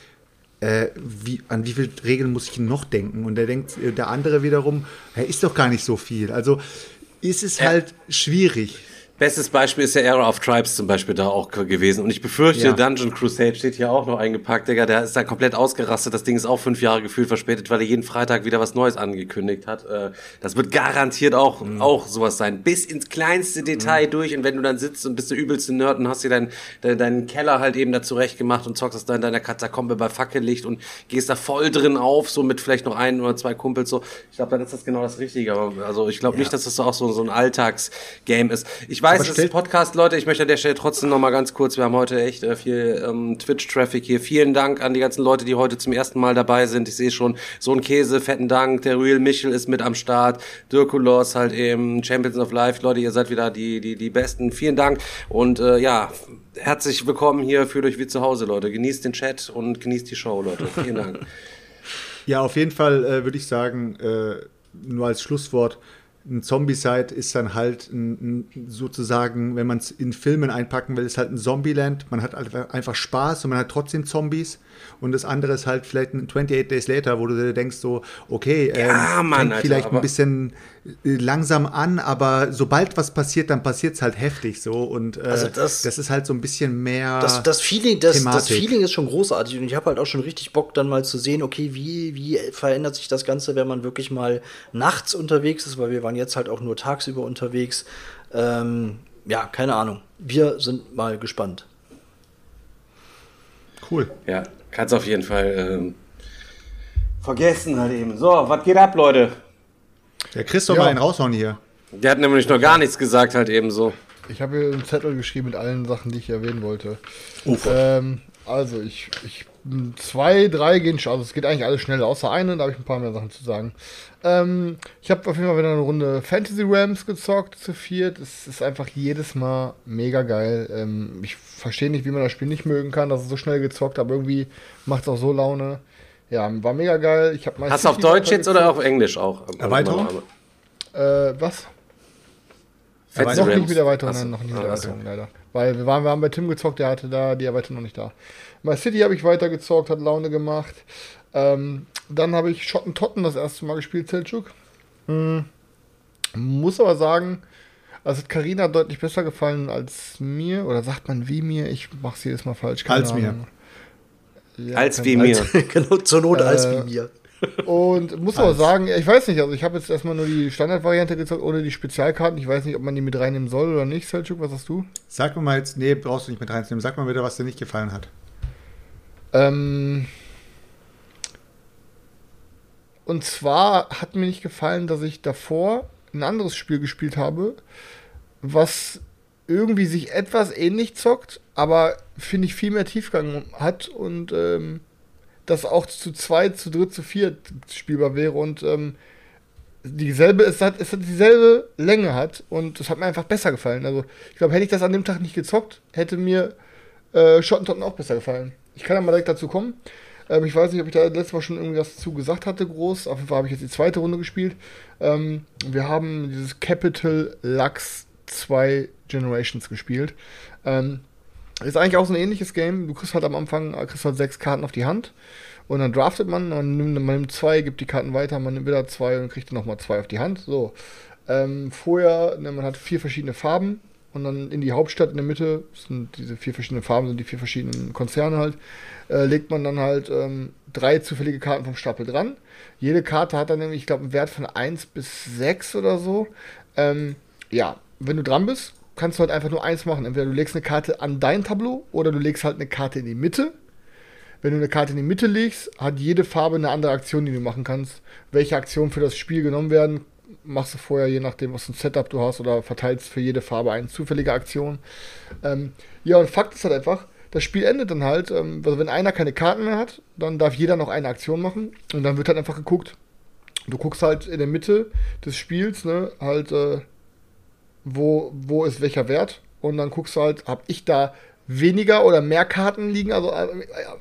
E: äh, wie, an wie viele Regeln muss ich noch denken? Und der denkt, äh, der andere wiederum, hey, ist doch gar nicht so viel. Also ist es halt schwierig.
A: Bestes Beispiel ist ja Era of Tribes zum Beispiel da auch gewesen. Und ich befürchte,
E: Ja.
A: Dungeon Crusade steht hier auch noch eingepackt, Digga. Der ist da komplett ausgerastet. Das Ding ist auch fünf Jahre gefühlt verspätet, weil er jeden Freitag wieder was Neues angekündigt hat. Äh, Das wird garantiert auch,
E: Mhm.
A: auch sowas sein. Bis ins kleinste Detail durch. Und wenn du dann sitzt und bist der übelste Nerd und hast dir deinen dein, deinen Keller halt eben da zurecht gemacht und zockst das da in deiner Katakombe bei Fackellicht und gehst da voll drin auf, so mit vielleicht noch ein oder zwei Kumpels so. Ich glaube, dann ist das genau das Richtige. Aber also ich glaube nicht, dass das auch so, so ein Alltagsgame ist. Ich weiß, es ist Podcast, Leute. Ich möchte an der Stelle trotzdem noch mal ganz kurz, wir haben heute echt äh, viel ähm, Twitch-Traffic hier. Vielen Dank an die ganzen Leute, die heute zum ersten Mal dabei sind. Ich sehe schon, so ein Käse, fetten Dank. Der Real Michel ist mit am Start. Dirkulos halt eben, Champions of Life. Leute, ihr seid wieder die, die, die Besten. Vielen Dank. Und äh, ja, herzlich willkommen hier. Fühlt euch wie zu Hause, Leute. Genießt den Chat und genießt die Show, Leute. Vielen Dank.
E: Ja, auf jeden Fall äh, würde ich sagen, äh, nur als Schlusswort, ein Zombie-Side ist dann halt ein, ein, sozusagen, wenn man es in Filmen einpacken will, ist halt ein Zombieland. Man hat einfach Spaß und man hat trotzdem Zombies. Und das andere ist halt vielleicht ein 28 Days Later, wo du dir denkst so, okay,
A: Ja,
E: ähm,
A: Mann,
E: fängt
A: Alter,
E: vielleicht ein bisschen äh, langsam an, aber sobald was passiert, dann passiert es halt heftig so. Und äh,
D: Also das-
E: das, ist halt so ein bisschen mehr.
D: Das, das, Feeling, das, das. Feeling ist schon großartig und ich habe halt auch schon richtig Bock, dann mal zu sehen, okay, wie, wie verändert sich das Ganze, wenn man wirklich mal nachts unterwegs ist, weil wir waren jetzt halt auch nur tagsüber unterwegs. Ähm, ja, keine Ahnung. Wir sind mal gespannt.
E: cool.
A: Ja, kannst auf jeden Fall ähm, vergessen halt eben. So, was geht ab, Leute?
E: Ja, Chris doch
C: Ja.
E: mal einen raushauen hier.
A: Der hat nämlich noch gar nichts gesagt halt eben so.
C: Ich habe hier einen Zettel geschrieben mit allen Sachen, die ich erwähnen wollte. Ähm, also, ich, ich, zwei, drei gehen schon, also es geht eigentlich alles schnell, außer eine, da habe ich ein paar mehr Sachen zu sagen. Ähm, ich habe auf jeden Fall wieder eine Runde Fantasy Rams gezockt zu viert. Es ist einfach jedes Mal mega geil. Ähm, ich verstehe nicht, wie man das Spiel nicht mögen kann, dass es so schnell gezockt, aber irgendwie macht es auch so Laune. Ja, war mega geil. Ich hab
A: Hast du auf Deutsch jetzt oder
C: weitergezockt.
A: auf Englisch auch?
E: Erweiterung?
C: Äh, was?
A: Fantasy
C: noch
A: Rams.
C: nicht mit Erweiterung, nein, noch nicht mit
A: Ah, ach so.
C: Erweiterung, leider. Weil wir waren, wir haben bei Tim gezockt, der hatte da die Erweiterung noch nicht da. My City habe ich weiter gezockt, hat Laune gemacht. Ähm, dann habe ich Schottentotten das erste Mal gespielt, Selchuk. Hm. Muss aber sagen, also hat Carina deutlich besser gefallen als mir. Oder sagt man wie mir? Ich mache es jedes Mal falsch. keine
E: Als mir.
C: Ahnung. Ja,
A: Als wie mir.
D: genau, zur Not als
C: Äh,
D: wie mir.
C: Und muss aber sagen, ich weiß nicht, also ich habe jetzt erstmal nur die Standardvariante gezockt, ohne die Spezialkarten. Ich weiß nicht, ob man die mit reinnehmen soll oder nicht, Selchuk, was hast du?
E: Sag mir mal jetzt, nee, brauchst du nicht mit reinzunehmen. Sag mal bitte, was dir nicht gefallen hat.
C: Ähm, und zwar hat mir nicht gefallen, dass ich davor ein anderes Spiel gespielt habe, was irgendwie sich etwas ähnlich zockt, aber finde ich viel mehr Tiefgang hat und ähm, das auch zu zweit, zu dritt, zu viert spielbar wäre und ähm, dieselbe, es hat, es hat dieselbe Länge hat und das hat mir einfach besser gefallen. Also ich glaube, hätte ich das an dem Tag nicht gezockt, hätte mir äh, Schottentotten auch besser gefallen. Ich kann ja mal direkt dazu kommen. Ähm, ich weiß nicht, ob ich da letztes Mal schon irgendwas zu gesagt hatte, groß. Auf jeden Fall habe ich jetzt die zweite Runde gespielt. Ähm, wir haben dieses Capital Lux 2 Generations gespielt. Ähm, ist eigentlich auch so ein ähnliches Game. Du kriegst halt am Anfang äh, kriegst halt sechs Karten auf die Hand. Und dann draftet man, man nimmt, man nimmt zwei, gibt die Karten weiter, man nimmt wieder zwei und kriegt dann nochmal zwei auf die Hand. So. Ähm, vorher, ne, man hat vier verschiedene Farben und dann in die Hauptstadt in der Mitte, sind diese vier verschiedenen Farben, sind die vier verschiedenen Konzerne halt, äh, legt man dann halt ähm, drei zufällige Karten vom Stapel dran. Jede Karte hat dann nämlich, ich glaube, einen Wert von 1 bis 6 oder so. Ähm, ja, wenn du dran bist, kannst du halt einfach nur eins machen. Entweder du legst eine Karte an dein Tableau oder du legst halt eine Karte in die Mitte. Wenn du eine Karte in die Mitte legst, hat jede Farbe eine andere Aktion, die du machen kannst. Welche Aktionen für das Spiel genommen werden, machst du vorher, je nachdem, was für ein Setup du hast, oder verteilst für jede Farbe eine zufällige Aktion. Ähm, ja, und Fakt ist halt einfach, das Spiel endet dann halt, ähm, also wenn einer keine Karten mehr hat, dann darf jeder noch eine Aktion machen und dann wird halt einfach geguckt. Du guckst halt in der Mitte des Spiels, ne, halt, äh, wo, wo ist welcher Wert und dann guckst du halt, hab ich da weniger oder mehr Karten liegen, also äh,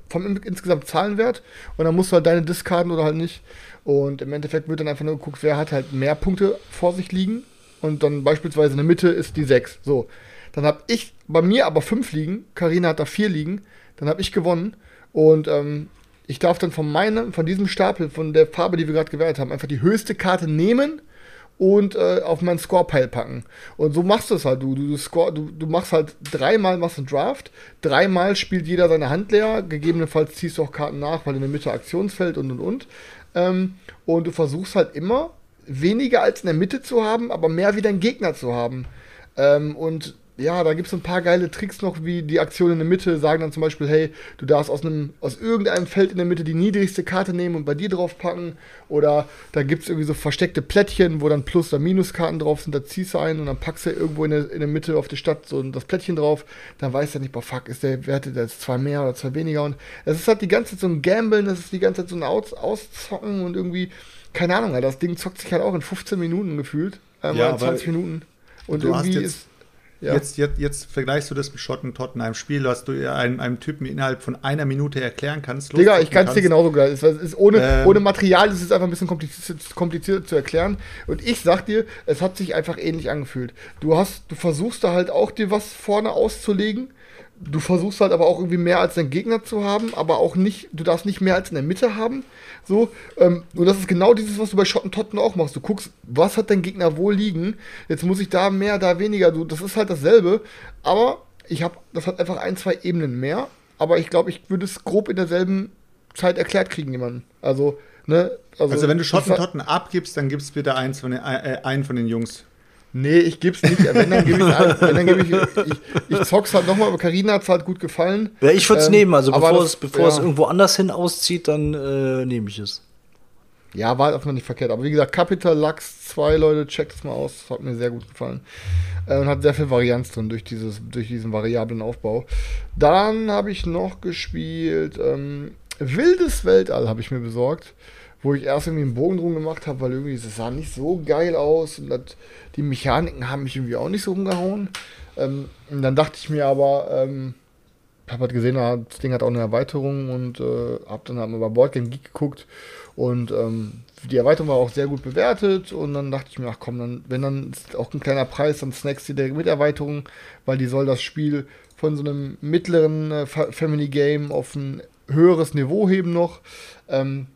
C: vom in- insgesamt Zahlenwert und dann musst du halt deine discarden oder halt nicht und im Endeffekt wird dann einfach nur geguckt, wer hat halt mehr Punkte vor sich liegen und dann beispielsweise in der Mitte ist die 6, so. Dann habe ich bei mir aber 5 liegen, Karina hat da 4 liegen, dann habe ich gewonnen und ähm, ich darf dann von meinem, von diesem Stapel, von der Farbe, die wir gerade gewählt haben, einfach die höchste Karte nehmen und äh, auf meinen Score-Pile packen. Und so machst du es halt. Du, du, du, score, du, du machst halt dreimal machst einen Draft, dreimal spielt jeder seine Hand leer, gegebenenfalls ziehst du auch Karten nach, weil in der Mitte Aktionsfeld und und und. Ähm, und du versuchst halt immer weniger als in der Mitte zu haben, aber mehr wie dein Gegner zu haben. Ähm, und ja, da gibt es ein paar geile Tricks noch, wie die Aktionen in der Mitte sagen dann zum Beispiel, hey, du darfst aus einem, aus irgendeinem Feld in der Mitte die niedrigste Karte nehmen und bei dir drauf packen. Oder da gibt es irgendwie so versteckte Plättchen, wo dann Plus- oder Minuskarten drauf sind, da ziehst du ein und dann packst du irgendwo in der, in der Mitte auf der Stadt so das Plättchen drauf. Dann weißt du nicht, boah, fuck, ist der Wert jetzt zwei mehr oder zwei weniger. Und es ist halt die ganze Zeit so ein Gamblen, das ist die ganze Zeit so ein Aus Auszocken und irgendwie, keine Ahnung, Alter, das Ding zockt sich halt auch in 15 Minuten gefühlt. Ähm,
E: Ja,
C: in
E: aber
C: 20 Minuten. Und irgendwie
E: jetzt-
C: ist Ja.
E: Jetzt, jetzt, jetzt vergleichst du das mit Schotten einem Spiel, was du einem, einem Typen innerhalb von einer Minute erklären kannst.
C: Digga, ich kann es dir genauso geil. Es ist ohne,
E: Ähm.
C: ohne Material ist es einfach ein bisschen kompliziert, kompliziert zu erklären. Und ich sag dir, es hat sich einfach ähnlich angefühlt. Du hast, du versuchst da halt auch dir was vorne auszulegen. Du versuchst halt aber auch irgendwie mehr als dein Gegner zu haben, aber auch nicht, du darfst nicht mehr als in der Mitte haben. So, ähm, und das ist genau dieses, was du bei Schottentotten auch machst. Du guckst, was hat dein Gegner wo liegen. Jetzt muss ich da mehr, da weniger. Du, das ist halt dasselbe. Aber ich habe, das hat einfach ein, zwei Ebenen mehr. Aber ich glaube, ich würde es grob in derselben Zeit erklärt kriegen, jemanden. Also, ne?
E: Also, wenn du Schottentotten abgibst, dann gibst bitte eins von den, äh, äh, einen von den Jungs.
C: Nee, ich geb's nicht. Wenn, dann gebe ich gebe ich, ich, ich zock's halt nochmal, aber Carina hat's halt gut gefallen.
D: Ja, ich würde es
C: Ähm,
D: nehmen. Also bevor,
C: das-
D: es, bevor es
C: ja.
D: irgendwo anders hin auszieht, dann äh, nehme ich es.
C: Ja, war erstmal nicht verkehrt. Aber wie gesagt, Capital Lux 2, Leute, checkt es mal aus. Das hat mir sehr gut gefallen. Äh, und hat sehr viel Varianz drin durch, dieses, durch diesen variablen Aufbau. Dann habe ich noch gespielt ähm, Wildes Weltall habe ich mir besorgt. Wo ich erst irgendwie einen Bogen drum gemacht habe, weil irgendwie es sah nicht so geil aus. Und das, die Mechaniken haben mich irgendwie auch nicht so umgehauen. Ähm, und dann dachte ich mir aber, ähm, habe halt gesehen, ah, das Ding hat auch eine Erweiterung und äh, habe dann halt mal bei Boardgame Geek geguckt und ähm, die Erweiterung war auch sehr gut bewertet und dann dachte ich mir, ach komm, dann, wenn dann auch ein kleiner Preis, dann snackst du direkt mit Erweiterung, weil die soll das Spiel von so einem mittleren äh, Fa- Family Game auf ein höheres Niveau heben noch. Ähm,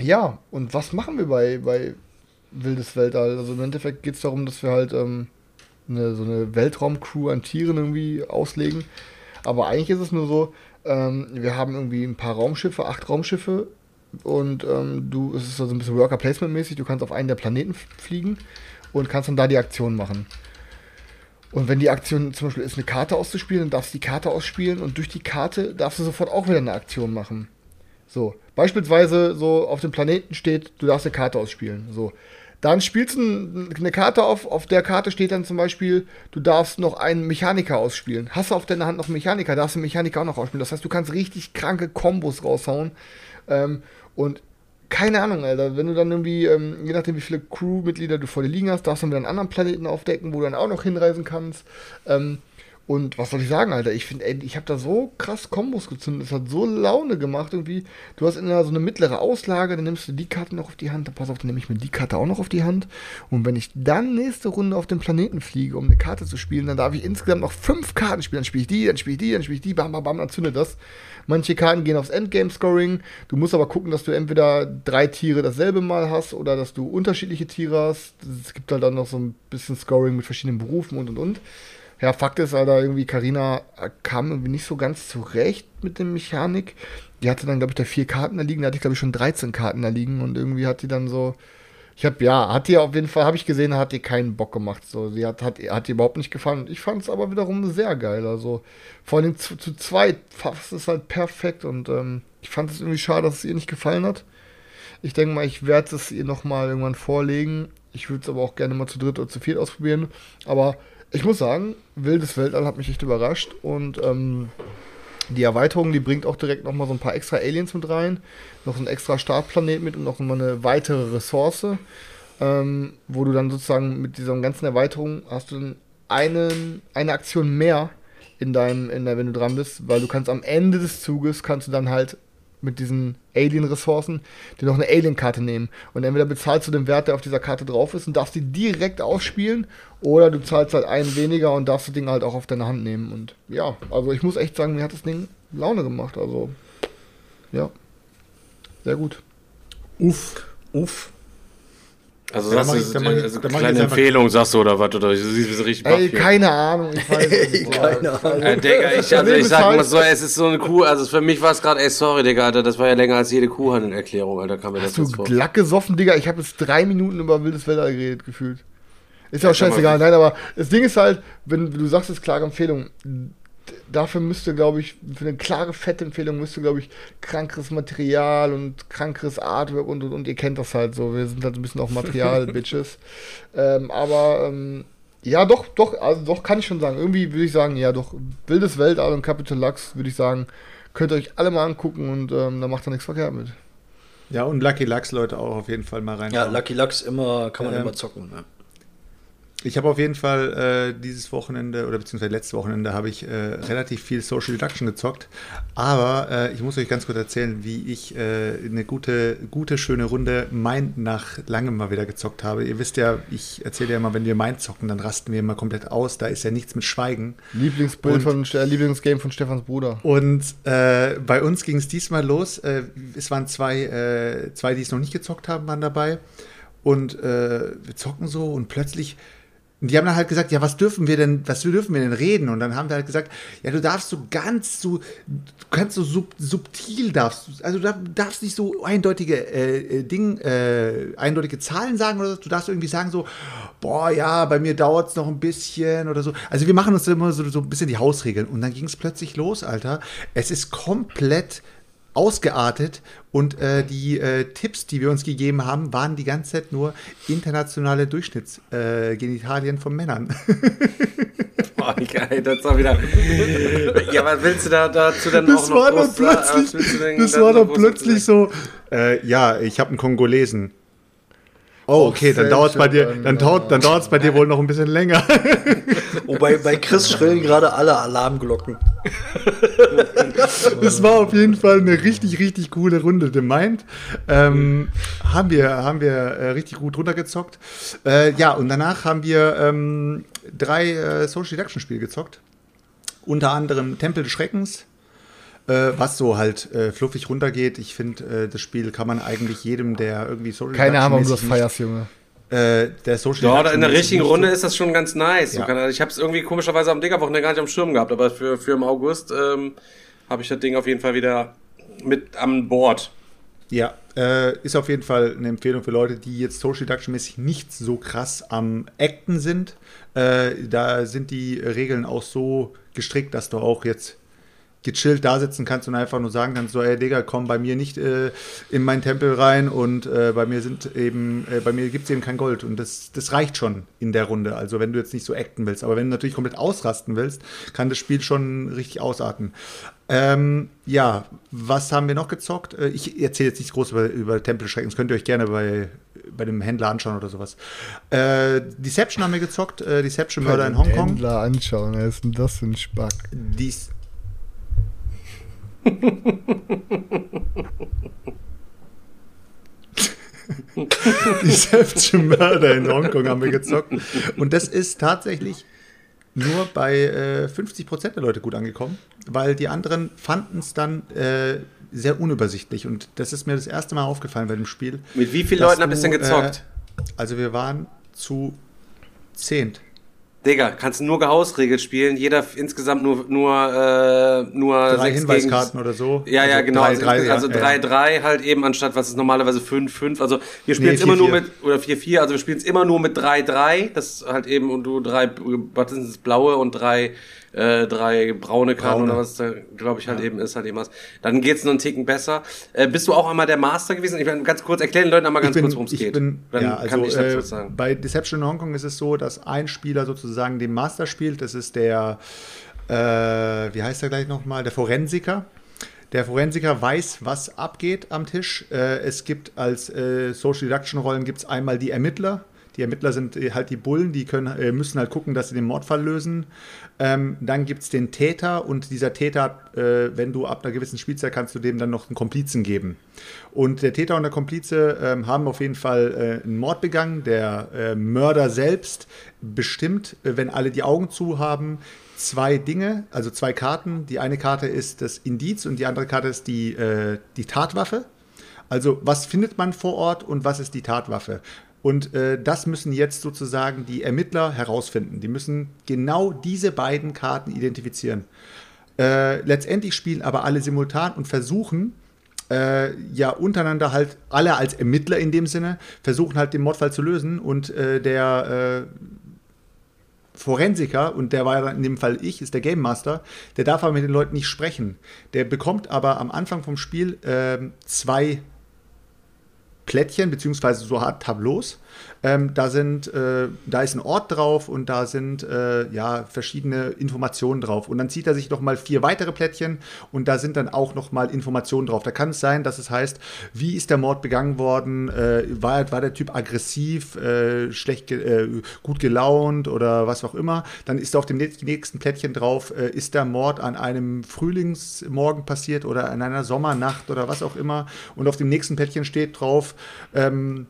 C: ja, und was machen wir bei, bei Wildes Weltall? Also im Endeffekt geht es darum, dass wir halt ähm, eine, so eine Weltraumcrew an Tieren irgendwie auslegen. Aber eigentlich ist es nur so, ähm, wir haben irgendwie ein paar Raumschiffe, acht Raumschiffe und ähm, du, es ist also ein bisschen Worker Placement mäßig, du kannst auf einen der Planeten fliegen und kannst dann da die Aktion machen. Und wenn die Aktion zum Beispiel ist, eine Karte auszuspielen, dann darfst du die Karte ausspielen und durch die Karte darfst du sofort auch wieder eine Aktion machen. So, beispielsweise so auf dem Planeten steht, du darfst eine Karte ausspielen. So, dann spielst du eine Karte auf, auf der Karte steht dann zum Beispiel, du darfst noch einen Mechaniker ausspielen. Hast du auf deiner Hand noch einen Mechaniker, darfst du den Mechaniker auch noch ausspielen. Das heißt, du kannst richtig kranke Kombos raushauen. Ähm, und keine Ahnung, Alter, wenn du dann irgendwie, ähm, je nachdem wie viele Crewmitglieder du vor dir liegen hast, darfst du dann wieder einen anderen Planeten aufdecken, wo du dann auch noch hinreisen kannst. Ähm, und was soll ich sagen, Alter? Ich finde, ich habe da so krass Kombos gezündet. Es hat so Laune gemacht irgendwie. Du hast in der, so eine mittlere Auslage, dann nimmst du die Karte noch auf die Hand. Dann pass auf, dann nehme ich mir die Karte auch noch auf die Hand. Und wenn ich dann nächste Runde auf den Planeten fliege, um eine Karte zu spielen, dann darf ich insgesamt noch fünf Karten spielen. Dann spiele ich die, dann spiele ich die, dann spiele ich die, bam, bam, bam, dann zündet das. Manche Karten gehen aufs Endgame-Scoring. Du musst aber gucken, dass du entweder drei Tiere dasselbe Mal hast oder dass du unterschiedliche Tiere hast. Es gibt halt dann noch so ein bisschen Scoring mit verschiedenen Berufen und und und. Ja, Fakt ist, Alter, irgendwie Karina kam irgendwie nicht so ganz zurecht mit dem Mechanik. Die hatte dann, glaube ich, da vier Karten da liegen. Da hatte ich, glaube ich, schon 13 Karten da liegen. Und irgendwie hat die dann so. Ich habe ja, hat die auf jeden Fall, habe ich gesehen, hat die keinen Bock gemacht. So, sie hat, hat, hat die überhaupt nicht gefallen. Ich fand es aber wiederum sehr geil. Also, vor allem zu, zu zweit fasst es halt perfekt. Und ähm, ich fand es irgendwie schade, dass es ihr nicht gefallen hat. Ich denke mal, ich werde es ihr nochmal irgendwann vorlegen. Ich würde es aber auch gerne mal zu dritt oder zu viert ausprobieren. Aber ich muss sagen, Wildes Weltall hat mich echt überrascht. Und ähm, die Erweiterung, die bringt auch direkt nochmal so ein paar extra Aliens mit rein. Noch so ein extra Startplanet mit und noch mal eine weitere Ressource. Ähm, wo du dann sozusagen mit dieser ganzen Erweiterung hast du dann einen, eine Aktion mehr in deinem, in der, wenn du dran bist, weil du kannst am Ende des Zuges kannst du dann halt mit diesen Alien-Ressourcen dir noch eine Alien-Karte nehmen. Und entweder bezahlst du den Wert, der auf dieser Karte drauf ist und darfst die direkt ausspielen, oder du zahlst halt einen weniger und darfst das Ding halt auch auf deine Hand nehmen. Und ja, also ich muss echt sagen, mir hat das Ding Laune gemacht. Also, ja. Sehr gut.
E: Uff.
D: Uff.
A: Also
E: Ja,
A: du,
E: mach ich- ich-
A: also
E: ich
A: kleine Empfehlung, sagst du, oder was? Oder du siehst, wie so richtig
C: Ey, keine Ahnung. Ich weiß es
D: Ey,
C: nicht.
D: keine Ahnung.
A: Äh, Digga, ich, also ich sag mal so, es ist so eine Kuh, also für mich war es gerade, ey, sorry, Digga, Alter, das war ja länger als jede Kuhhandelerklärung, Alter, kam mir das
C: Hast du
A: jetzt vor.
C: glatt gesoffen, Digga? Ich habe jetzt drei Minuten über wildes Weltall geredet, gefühlt. Ist ja auch scheißegal, nein, aber das Ding ist halt, wenn du sagst, es ist klare Empfehlung, dafür müsste, glaube ich, für eine klare, fette Empfehlung müsste, glaube ich, krankeres Material und krankeres Artwork und, und, und ihr kennt das halt so. Wir sind halt ein bisschen auch Material-Bitches. ähm, aber, ähm, ja, doch, doch, also doch kann ich schon sagen. Irgendwie würde ich sagen, ja, doch, wildes Weltall und Capital Lux, würde ich sagen, könnt ihr euch alle mal angucken und ähm, da macht ihr nichts verkehrt mit.
E: Ja, und Lucky Lux, Leute, auch auf jeden Fall mal rein.
D: Ja, Lucky Lux immer, kann man
E: Ähm,
D: immer zocken. Ne?
E: Ich habe auf jeden Fall äh, dieses Wochenende oder beziehungsweise letztes Wochenende habe ich äh, relativ viel Social Deduction gezockt. Aber äh, ich muss euch ganz kurz erzählen, wie ich äh, eine gute, gute, schöne Runde Mind nach langem mal wieder gezockt habe. Ihr wisst ja, ich erzähle ja immer, wenn wir Mind zocken, dann rasten wir immer komplett aus. Da ist ja nichts mit Schweigen.
C: Lieblingsbild von, äh, Lieblingsgame von Stefans Bruder.
E: Und äh, bei uns ging es diesmal los. Es waren zwei, zwei, die es noch nicht gezockt haben, waren dabei. Und wir zocken so und plötzlich, und die haben dann halt gesagt, ja, was dürfen wir denn, was dürfen wir denn reden? Und dann haben wir halt gesagt, ja, du darfst so ganz so, du kannst so sub, subtil darfst, also du darf- darfst nicht so eindeutige äh, äh, Ding, äh, eindeutige Zahlen sagen oder so. Du darfst irgendwie sagen so, boah, ja, bei mir dauert es noch ein bisschen oder so. Also wir machen uns immer so, so ein bisschen die Hausregeln. Und dann ging es plötzlich los, Alter. Es ist komplett ausgeartet und äh, die äh, Tipps, die wir uns gegeben haben, waren die ganze Zeit nur internationale Durchschnittsgenitalien äh, von Männern.
A: Boah, geil, das war wieder. Ja, was willst du da dazu denn
E: Das
A: auch noch
E: war
A: groß
E: plötzlich,
A: denn
E: das war dann
A: groß
E: plötzlich so, äh, ja, ich habe einen Kongolesen. Oh, okay, dann dauert es bei dir,
C: dann,
E: dauert, dann dauert's bei dir wohl noch ein bisschen länger.
D: Wobei bei Chris schrillen gerade alle Alarmglocken.
E: Das war auf jeden Fall eine richtig, richtig coole Runde. The Mind ähm, haben wir, haben wir äh, richtig gut runtergezockt. Äh, ja, und danach haben wir ähm, drei äh, Social Deduction Spiele gezockt. Unter anderem Tempel des Schreckens, äh, was so halt äh, fluffig runtergeht. Ich finde, äh, das Spiel kann man eigentlich jedem, der irgendwie Social
C: Keine Ahnung, du
E: Deduction-mäßig
C: feierst, Junge.
E: Äh, der Social
A: Ja, in der
E: Deduction-mäßig
A: richtigen Runde
E: so-
A: ist das schon ganz nice.
E: Ja.
A: kann, ich habe es irgendwie komischerweise am Diggerwochenende gar nicht am Schirm gehabt, aber für, für im August ähm, habe ich das Ding auf jeden Fall wieder mit am Board.
E: Ja, äh, ist auf jeden Fall eine Empfehlung für Leute, die jetzt Social Deduction mäßig nicht so krass am Acten sind. Äh, da sind die Regeln auch so gestrickt, dass du auch jetzt gechillt da sitzen kannst und einfach nur sagen kannst, so, ey Digga, komm bei mir nicht äh, in meinen Tempel rein und äh, bei mir sind eben, äh, bei mir gibt es eben kein Gold und das, das reicht schon in der Runde. Also wenn du jetzt nicht so acten willst, aber wenn du natürlich komplett ausrasten willst, kann das Spiel schon richtig ausarten. Ähm, ja, was haben wir noch gezockt? Äh, Ich erzähle jetzt nicht groß über, über Tempelschrecken, das könnt ihr euch gerne bei, bei dem Händler anschauen oder sowas. Äh, Deception haben wir gezockt, äh, Deception Murder in Hongkong.
C: Händler anschauen, was ist denn das für ein Spack?
E: Dies. Deception Murder in Hongkong haben wir gezockt. Und das ist tatsächlich nur bei äh, 50% der Leute gut angekommen, weil die anderen fanden es dann äh, sehr unübersichtlich. Und das ist mir das erste Mal aufgefallen bei dem Spiel.
A: Mit wie vielen Leuten habt ihr denn gezockt?
E: Äh, also wir waren zu zehnt.
A: Digga, kannst du nur Gehausregel spielen, jeder insgesamt nur, nur, äh, nur
E: Drei
A: sechs
E: Hinweiskarten
A: gegen,
E: oder so.
A: Ja, ja,
E: Also
A: genau.
E: drei,
A: also
E: drei, ja,
A: also
E: ja.
A: 3-3 halt eben, anstatt was ist normalerweise 5-5. Also wir spielen
E: Nee,
A: es immer nur
E: 4-4.
A: mit, oder 4-4, also wir spielen es immer nur mit 3-3. Das ist halt eben, und du drei, was sind es, blaue und drei, äh, drei braune Karten
E: Braune.
A: oder was da, glaube ich, halt eben ist, halt eben was. Dann geht's noch einen Ticken besser. Äh, bist du auch einmal der Master gewesen? Ich meine, ganz kurz, erklär den Leuten einmal ganz
E: bin,
A: kurz, worum es
E: ich
A: geht.
E: Bin,
A: Dann
E: ja, also,
A: kann ich dazu
E: äh,
A: was sagen.
E: Bei Deception in Hongkong ist es so, dass ein Spieler sozusagen den Master spielt. Das ist der, äh, wie heißt er gleich nochmal, der Forensiker. Der Forensiker weiß, was abgeht am Tisch. Äh, es gibt als äh, Social Deduction Rollen gibt es einmal die Ermittler. Die Ermittler sind halt die Bullen, die können, müssen halt gucken, dass sie den Mordfall lösen. Ähm, dann gibt es den Täter und dieser Täter, äh, wenn du ab einer gewissen Spielzeit kannst du dem dann noch einen Komplizen geben. Und der Täter und der Komplize ähm, haben auf jeden Fall äh, einen Mord begangen. Der äh, Mörder selbst bestimmt, äh, wenn alle die Augen zu haben, zwei Dinge, also zwei Karten. Die eine Karte ist das Indiz und die andere Karte ist die, äh, die Tatwaffe. Also was findet man vor Ort und was ist die Tatwaffe? Und äh, das müssen jetzt sozusagen die Ermittler herausfinden. Die müssen genau diese beiden Karten identifizieren. Äh, letztendlich spielen aber alle simultan und versuchen, äh, ja untereinander halt alle als Ermittler in dem Sinne versuchen halt den Mordfall zu lösen und äh, der äh, Forensiker, und der war ja in dem Fall ich, ist der Game Master, der darf aber mit den Leuten nicht sprechen. Der bekommt aber am Anfang vom Spiel ähm, zwei Plättchen, beziehungsweise so Art Tableaus. Ähm, da sind, äh, da ist ein Ort drauf und da sind äh, ja verschiedene Informationen drauf. Und dann zieht er sich noch mal vier weitere Plättchen und da sind dann auch noch mal Informationen drauf. Da kann es sein, dass es heißt, wie ist der Mord begangen worden? Äh, war, war der Typ aggressiv, äh, schlecht, äh, gut gelaunt oder was auch immer? Dann ist auf dem nächsten Plättchen drauf, äh, ist der Mord an einem Frühlingsmorgen passiert oder an einer Sommernacht oder was auch immer. Und auf dem nächsten Plättchen steht drauf, ähm,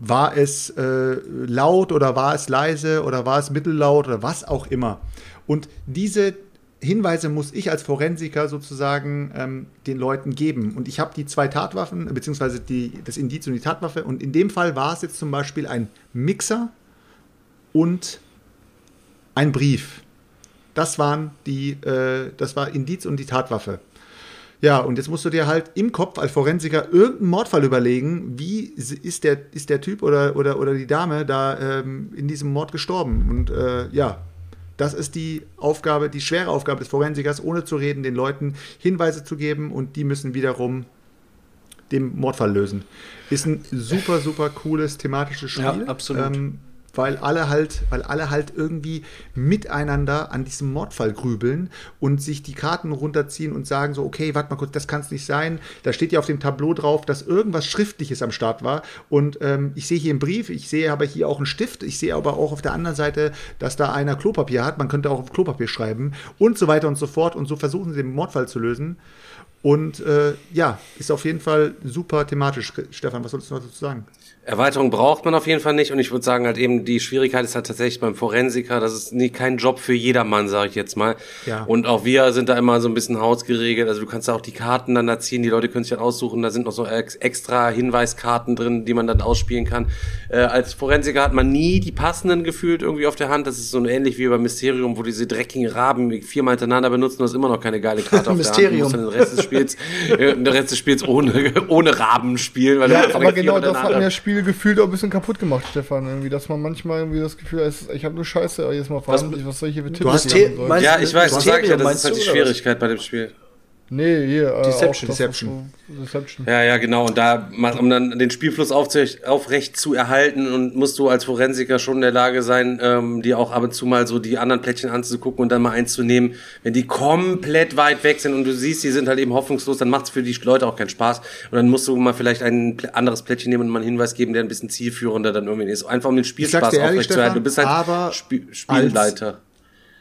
E: war es äh, laut oder war es leise oder war es mittellaut oder was auch immer. Und diese Hinweise muss ich als Forensiker sozusagen ähm, den Leuten geben. Und ich habe die zwei Tatwaffen, beziehungsweise die, das Indiz und die Tatwaffe. Und in dem Fall war es jetzt zum Beispiel ein Mixer und ein Brief. Das waren die, äh, das war Indiz und die Tatwaffe. Ja, und jetzt musst du dir halt im Kopf als Forensiker irgendeinen Mordfall überlegen, wie ist der, ist der Typ oder, oder, oder die Dame da ähm, in diesem Mord gestorben. Und äh, ja, das ist die Aufgabe, die schwere Aufgabe des Forensikers, ohne zu reden, den Leuten Hinweise zu geben und die müssen wiederum den Mordfall lösen. Ist ein super, super cooles thematisches Spiel.
D: Ja, absolut.
E: Ähm, weil alle halt, weil alle halt irgendwie miteinander an diesem Mordfall grübeln und sich die Karten runterziehen und sagen so, okay, warte mal kurz, das kann es nicht sein. Da steht ja auf dem Tableau drauf, dass irgendwas Schriftliches am Start war. Und ähm, ich sehe hier einen Brief, ich sehe aber hier auch einen Stift, ich sehe aber auch auf der anderen Seite, dass da einer Klopapier hat. Man könnte auch auf Klopapier schreiben und so weiter und so fort. Und so versuchen sie den Mordfall zu lösen. Und äh, ja, ist auf jeden Fall super thematisch. Stefan, was sollst du dazu sagen?
A: Erweiterung braucht man auf jeden Fall nicht und ich würde sagen halt eben, die Schwierigkeit ist halt tatsächlich beim Forensiker, das ist nie, kein Job für jedermann, sage ich jetzt mal.
E: Ja.
A: Und auch wir sind da immer so ein bisschen hausgeregelt, also du kannst da auch die Karten dann da ziehen, die Leute können sich dann aussuchen, da sind noch so ex extra Hinweiskarten drin, die man dann ausspielen kann. Äh, als Forensiker hat man nie die passenden gefühlt irgendwie auf der Hand, das ist so ähnlich wie beim Mysterium, wo diese dreckigen Raben viermal hintereinander benutzen, du hast immer noch keine geile Karte auf
D: Mysterium.
A: der Hand, du musst dann den Rest des Spiels, äh, den Rest des Spiels ohne, ohne Raben spielen. Weil
C: Ja,
A: du einfach
C: aber genau das hat
A: hintereinander-
C: mir das Spiel gefühlt auch ein bisschen kaputt gemacht, Stefan. Irgendwie, dass man manchmal irgendwie das Gefühl hat, ich habe nur Scheiße, aber jetzt mal verhandelt, was soll ich hier für Tipps
D: hast
A: Ja, ich weiß, das sag ich ja, das ist halt die
D: was?
A: Schwierigkeit bei dem Spiel.
C: Nee, hier. Äh,
D: Deception,
C: auch das,
E: Deception.
C: so- Deception.
A: Ja, ja, genau. Und da, um dann den Spielfluss aufrecht zu erhalten und musst du als Forensiker schon in der Lage sein, ähm, dir auch ab und zu mal so die anderen Plättchen anzugucken und dann mal einzunehmen. Wenn die komplett weit weg sind und du siehst, die sind halt eben hoffnungslos, dann macht es für die Leute auch keinen Spaß. Und dann musst du mal vielleicht ein anderes Plättchen nehmen und mal einen Hinweis geben, der ein bisschen zielführender dann irgendwie ist. Einfach um den Spielspaß
E: dir ehrlich,
A: aufrechtzuerhalten. Du bist halt
E: aber
A: Sp Spielleiter.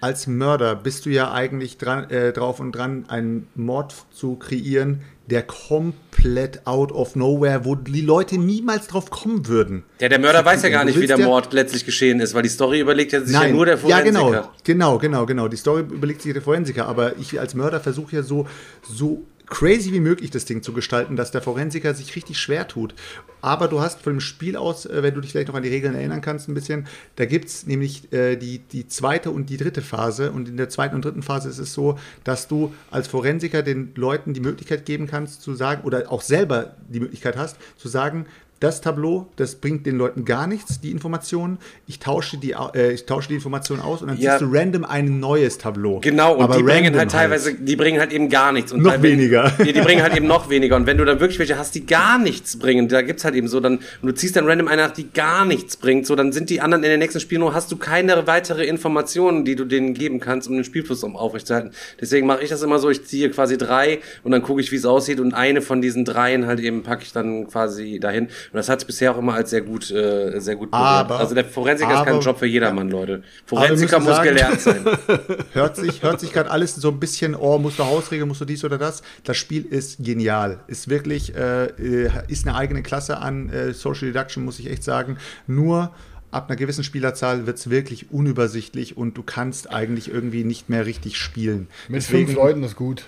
E: Als Mörder bist du ja eigentlich dran, äh, drauf und dran, einen Mord zu kreieren, der komplett out of nowhere, wo die Leute niemals drauf kommen würden.
A: Ja, der Mörder weiß ja gar nicht, wie der
E: ja-
A: Mord letztlich geschehen ist, weil die Story überlegt ja sich ja nur der
E: ja
A: Forensiker.
E: genau, genau, genau, genau. Die Story überlegt sich der Forensiker, aber ich als Mörder versuche ja so, so crazy wie möglich das Ding zu gestalten, dass der Forensiker sich richtig schwer tut. Aber du hast von dem Spiel aus, äh, wenn du dich vielleicht noch an die Regeln erinnern kannst, ein bisschen, da gibt es nämlich äh, die, die zweite und die dritte Phase. Und in der zweiten und dritten Phase ist es so, dass du als Forensiker den Leuten die Möglichkeit geben kannst zu sagen, oder auch selber die Möglichkeit hast, zu sagen, das Tableau, das bringt den Leuten gar nichts, die Informationen. Ich tausche die, äh, ich tausche die Informationen aus und dann
A: Ja.
E: ziehst du random ein neues Tableau.
A: Genau, und
E: Aber
A: die bringen
E: random
A: halt teilweise, die bringen halt eben gar nichts. Und
E: Noch weniger.
A: Die, die bringen halt eben noch weniger. Und wenn du dann wirklich welche hast, die gar nichts bringen, da gibt's halt eben so, dann, und du ziehst dann random eine nach, die gar nichts bringt, so, dann sind die anderen in der nächsten Spielrunde, hast du keine weitere Informationen, die du denen geben kannst, um den Spielfluss um aufrechtzuerhalten. Deswegen mache ich das immer so, ich ziehe quasi drei und dann gucke ich, wie es aussieht und eine von diesen dreien halt eben packe ich dann quasi dahin. Und das hat bisher auch immer als sehr gut, äh, sehr gut
E: Aber-
A: Also der Forensiker ist kein
E: aber-
A: Job für jedermann, Leute. Forensiker muss
E: sagen-
A: gelernt sein.
E: Hört sich, hört sich gerade alles so ein bisschen, oh, musst du Hausregeln, musst du dies oder das. Das Spiel ist genial. Ist wirklich, äh, ist eine eigene Klasse an äh, Social Deduction, muss ich echt sagen. Nur ab einer gewissen Spielerzahl wird es wirklich unübersichtlich und du kannst eigentlich irgendwie nicht mehr richtig spielen.
C: Mit fünf Leuten ist gut.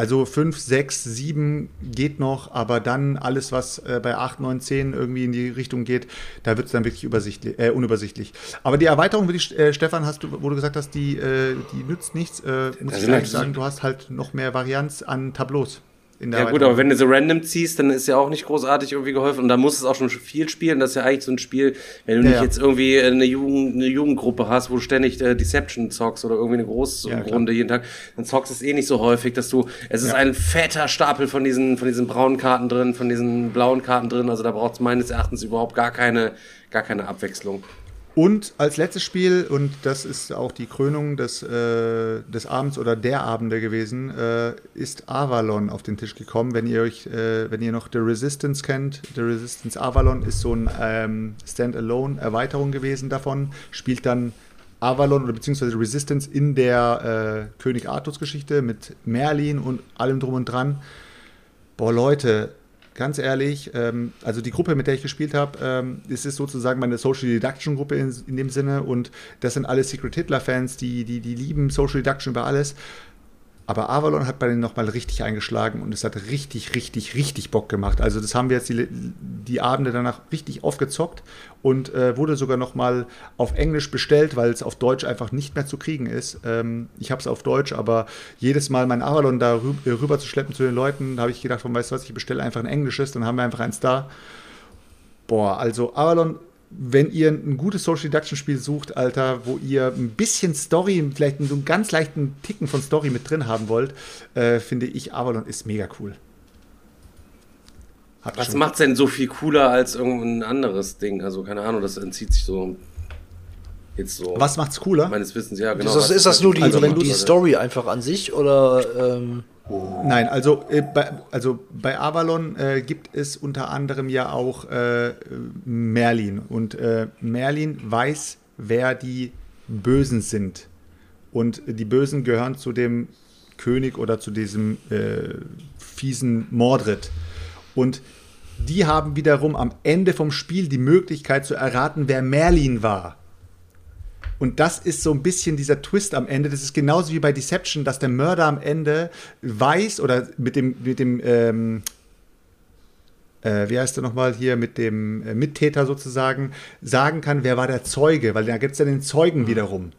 E: Also 5, 6, 7 geht noch, aber dann alles, was äh, bei 8, 9, 10 irgendwie in die Richtung geht, da wird es dann wirklich übersichtlich, äh, unübersichtlich. Aber die Erweiterung, ich, äh, Stefan, hast du, wo du gesagt hast, die, äh, die nützt nichts, äh, muss ich sagen, du hast halt noch mehr Varianz an Tableaus. In der
A: Ja gut, aber wenn du so random ziehst, dann ist ja auch nicht großartig irgendwie geholfen. Und da muss es auch schon viel spielen. Das ist ja eigentlich so ein Spiel, wenn du
E: Ja,
A: nicht
E: ja.
A: jetzt irgendwie eine, Jugend, eine Jugendgruppe hast, wo du ständig äh, Deception zockst oder irgendwie eine große
E: Ja,
A: jeden Tag, dann zockst du es eh nicht so häufig, dass du, es ist ein fetter Stapel von diesen, von diesen braunen Karten drin, von diesen blauen Karten drin. Also da braucht es meines Erachtens überhaupt gar keine, gar keine Abwechslung.
E: Und als letztes Spiel, und das ist auch die Krönung des, äh, des Abends oder der Abende gewesen, äh, ist Avalon auf den Tisch gekommen. Wenn ihr euch, äh, wenn ihr noch The Resistance kennt, The Resistance Avalon ist so ein ähm, Standalone-Erweiterung gewesen davon, spielt dann Avalon oder beziehungsweise Resistance in der äh, König Artus-Geschichte mit Merlin und allem drum und dran. Boah, Leute, ganz ehrlich, ähm, also die Gruppe, mit der ich gespielt habe, ähm, es ist sozusagen meine Social Deduction Gruppe in, in dem Sinne und das sind alle Secret Hitler-Fans, die, die, die lieben Social Deduction über alles. Aber Avalon hat bei denen nochmal richtig eingeschlagen und es hat richtig, richtig, richtig Bock gemacht. Also das haben wir jetzt die, die Abende danach richtig aufgezockt und äh, wurde sogar nochmal auf Englisch bestellt, weil es auf Deutsch einfach nicht mehr zu kriegen ist. Ähm, ich habe es auf Deutsch, aber jedes Mal mein Avalon da rü äh, rüber zu schleppen zu den Leuten, habe ich gedacht, von, weißt du was, ich bestelle einfach ein englisches, dann haben wir einfach eins da. Boah, also Avalon wenn ihr ein gutes Social Deduction Spiel sucht, Alter, wo ihr ein bisschen Story, vielleicht so einen ganz leichten Ticken von Story mit drin haben wollt, äh, finde ich Avalon ist mega cool. Habt
A: Was macht's denn so viel cooler als irgendein anderes Ding? Also keine Ahnung, das entzieht sich so jetzt so.
E: Was macht's cooler?
A: Meines Wissens, ja, genau.
D: ist, das, ist das nur die,
A: also
D: die,
A: wenn du
D: die Story einfach an sich oder ähm,
E: Nein, also, äh, bei, also bei Avalon äh, gibt es unter anderem ja auch äh, Merlin. Und äh, Merlin weiß, wer die Bösen sind. Und die Bösen gehören zu dem König oder zu diesem äh, fiesen Mordred. Und die haben wiederum am Ende vom Spiel die Möglichkeit zu erraten, wer Merlin war. Und das ist so ein bisschen dieser Twist am Ende. Das ist genauso wie bei Deception, dass der Mörder am Ende weiß oder mit dem, mit dem, ähm, äh, wie heißt er nochmal hier, mit dem äh, Mittäter sozusagen, sagen kann, wer war der Zeuge, weil da gibt es ja den Zeugen wiederum.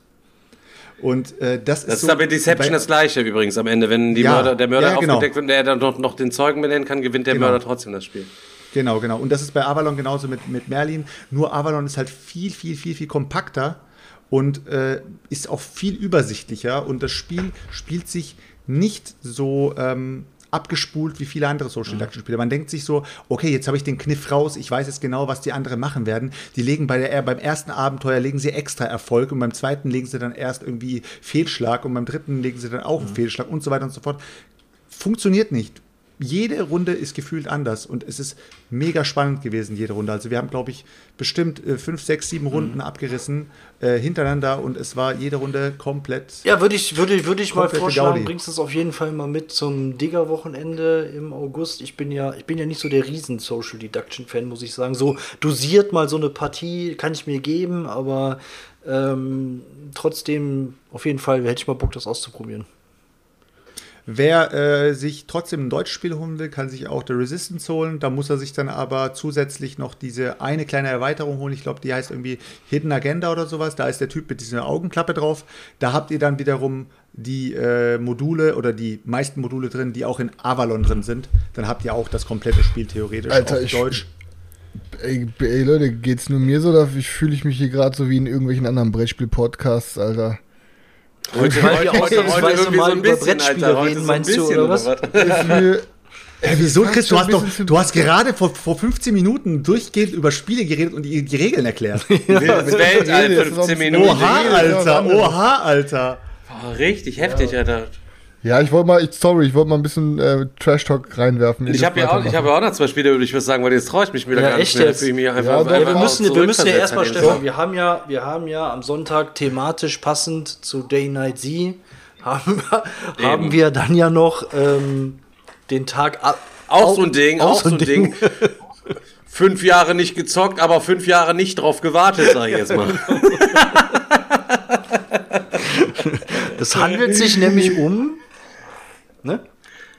E: Und äh, das,
A: Das
E: ist
A: ist aber bei Deception
E: bei-
A: das gleiche übrigens am Ende. Wenn
E: Ja,
A: Mörder, der Mörder
E: ja, genau.
A: aufgedeckt wird und der dann noch, noch den Zeugen benennen kann, gewinnt der
E: Genau.
A: Mörder trotzdem das Spiel.
E: Genau, genau. Und das ist bei Avalon genauso mit, mit Merlin. Nur Avalon ist halt viel, viel, viel, viel kompakter und äh, ist auch viel übersichtlicher. Und das Spiel spielt sich nicht so ähm, abgespult wie viele andere Social Deduction Spiele. Man denkt sich so, okay, jetzt habe ich den Kniff raus, ich weiß jetzt genau, was die anderen machen werden. Die legen bei der, beim ersten Abenteuer legen sie extra Erfolg und beim zweiten legen sie dann erst irgendwie Fehlschlag und beim dritten legen sie dann auch einen Fehlschlag und so weiter und so fort. Funktioniert nicht jede Runde ist gefühlt anders und es ist mega spannend gewesen, jede Runde. Also wir haben, glaube ich, bestimmt äh, fünf, sechs, sieben Runden abgerissen äh, hintereinander und es war jede Runde komplett.
D: Ja, würde ich, würde, würde ich mal vorschlagen,
E: Gaudi.
D: bringst es auf jeden Fall mal mit zum Digger-Wochenende im August. Ich bin ja, ich bin ja nicht so der riesen Social Deduction-Fan, muss ich sagen. So dosiert mal so eine Partie kann ich mir geben, aber ähm, trotzdem auf jeden Fall hätte ich mal Bock, das auszuprobieren.
E: Wer äh, sich trotzdem ein deutsches Spiel holen will, kann sich auch The Resistance holen. Da muss er sich dann aber zusätzlich noch diese eine kleine Erweiterung holen. Ich glaube, die heißt irgendwie Hidden Agenda oder sowas. Da ist der Typ mit dieser Augenklappe drauf. Da habt ihr dann wiederum die äh, Module oder die meisten Module drin, die auch in Avalon drin sind. Dann habt ihr auch das komplette Spiel theoretisch
C: Alter,
E: auf Deutsch.
C: Ey, ey Leute, geht's nur mir so, oder ich fühle ich mich hier gerade so wie in irgendwelchen anderen Brettspiel-Podcasts, Alter.
A: Heute,
D: Weil wir ausnahmsweise mal über Brettspiele
A: Heute
D: reden,
A: so ein
D: meinst du,
A: bisschen,
D: oder was?
C: Mir,
E: Ey, wieso, Chris? Du hast,
C: ein
E: doch,
C: bisschen
E: du hast gerade vor, vor 15 Minuten durchgehend über Spiele geredet und die, die Regeln erklärt.
A: Das Weltall,
C: das ist auch
A: 15
C: ein
A: Minuten.
E: Oha,
C: ja,
E: Alter, oha, Alter.
A: Oh, richtig heftig, Alter.
C: Ja, ich wollte mal, ich, sorry, ich wollte mal ein bisschen äh, Trash-Talk reinwerfen.
A: Ich habe ja, auch- ich hab ja auch noch zwei Spiele, würde ich was sagen, weil jetzt traue ich mich wieder
D: Ja,
A: gar nicht mehr.
D: jetzt?
A: Mich einfach,
C: Ja, doch.
D: Ja, wir
A: einfach
D: müssen, wir müssen ja erstmal, Stefan, wir haben ja, wir haben ja am Sonntag thematisch passend zu Day Night Z haben, haben wir dann ja noch ähm, den Tag ab.
A: Auch so ein Ding, auch,
D: so
A: so ein Ding. fünf Jahre nicht gezockt, aber fünf Jahre nicht drauf gewartet, sag ich jetzt mal.
D: Es handelt sich nämlich um. Ne?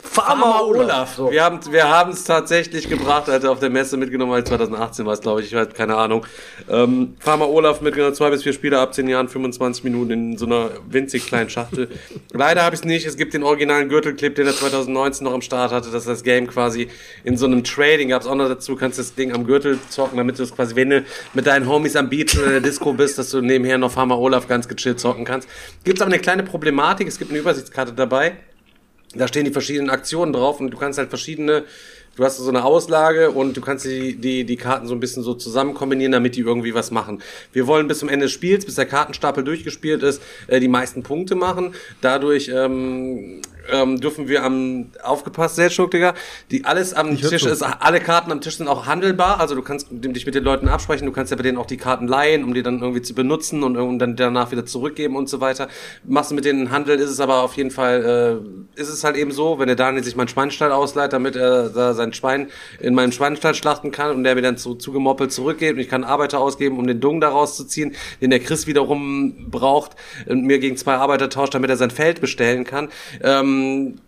D: Farmer Olaf. So.
A: Wir haben wir haben es tatsächlich gebracht, Alter, auf der Messe mitgenommen, weil 2018 war es, glaube ich, ich weiß, keine Ahnung. Ähm, Farmer Olaf mitgenommen, zwei bis vier Spieler ab zehn Jahren, 25 Minuten in so einer winzig kleinen Schachtel. Leider habe ich es nicht. Es gibt den originalen Gürtelclip, den er 2019 noch am Start hatte, dass das Game quasi in so einem Trading gab es auch noch dazu, kannst das Ding am Gürtel zocken, damit du es quasi, wenn du mit deinen Homies am Beach oder in der Disco bist, dass du nebenher noch Farmer Olaf ganz gechillt zocken kannst. Gibt es aber eine kleine Problematik, es gibt eine Übersichtskarte dabei. Da stehen die verschiedenen Aktionen drauf und du kannst halt verschiedene, du hast so eine Auslage und du kannst die, die, die Karten so ein bisschen so zusammen kombinieren, damit die irgendwie was machen. Wir wollen bis zum Ende des Spiels, bis der Kartenstapel durchgespielt ist, äh, die meisten Punkte machen. Dadurch ähm, ähm, dürfen wir am aufgepasst, Seltschuk, Digga. Die alles am Tisch ist, alle Karten am Tisch sind auch handelbar. Also du kannst dich mit den Leuten absprechen, du kannst ja bei denen auch die Karten leihen, um die dann irgendwie zu benutzen und, und dann danach wieder zurückgeben und so weiter. Machst du mit denen Handel, ist es aber auf jeden Fall, äh, ist es halt eben so, wenn der Daniel sich meinen Schweinstall ausleiht, damit er da sein Schwein in meinem Schweinstall schlachten kann und der mir dann zu, zugemoppelt zurückgeht und ich kann Arbeiter ausgeben, um den Dung da rauszuziehen, den der Chris wiederum braucht und mir gegen zwei Arbeiter tauscht, damit er sein Feld bestellen kann. Ähm,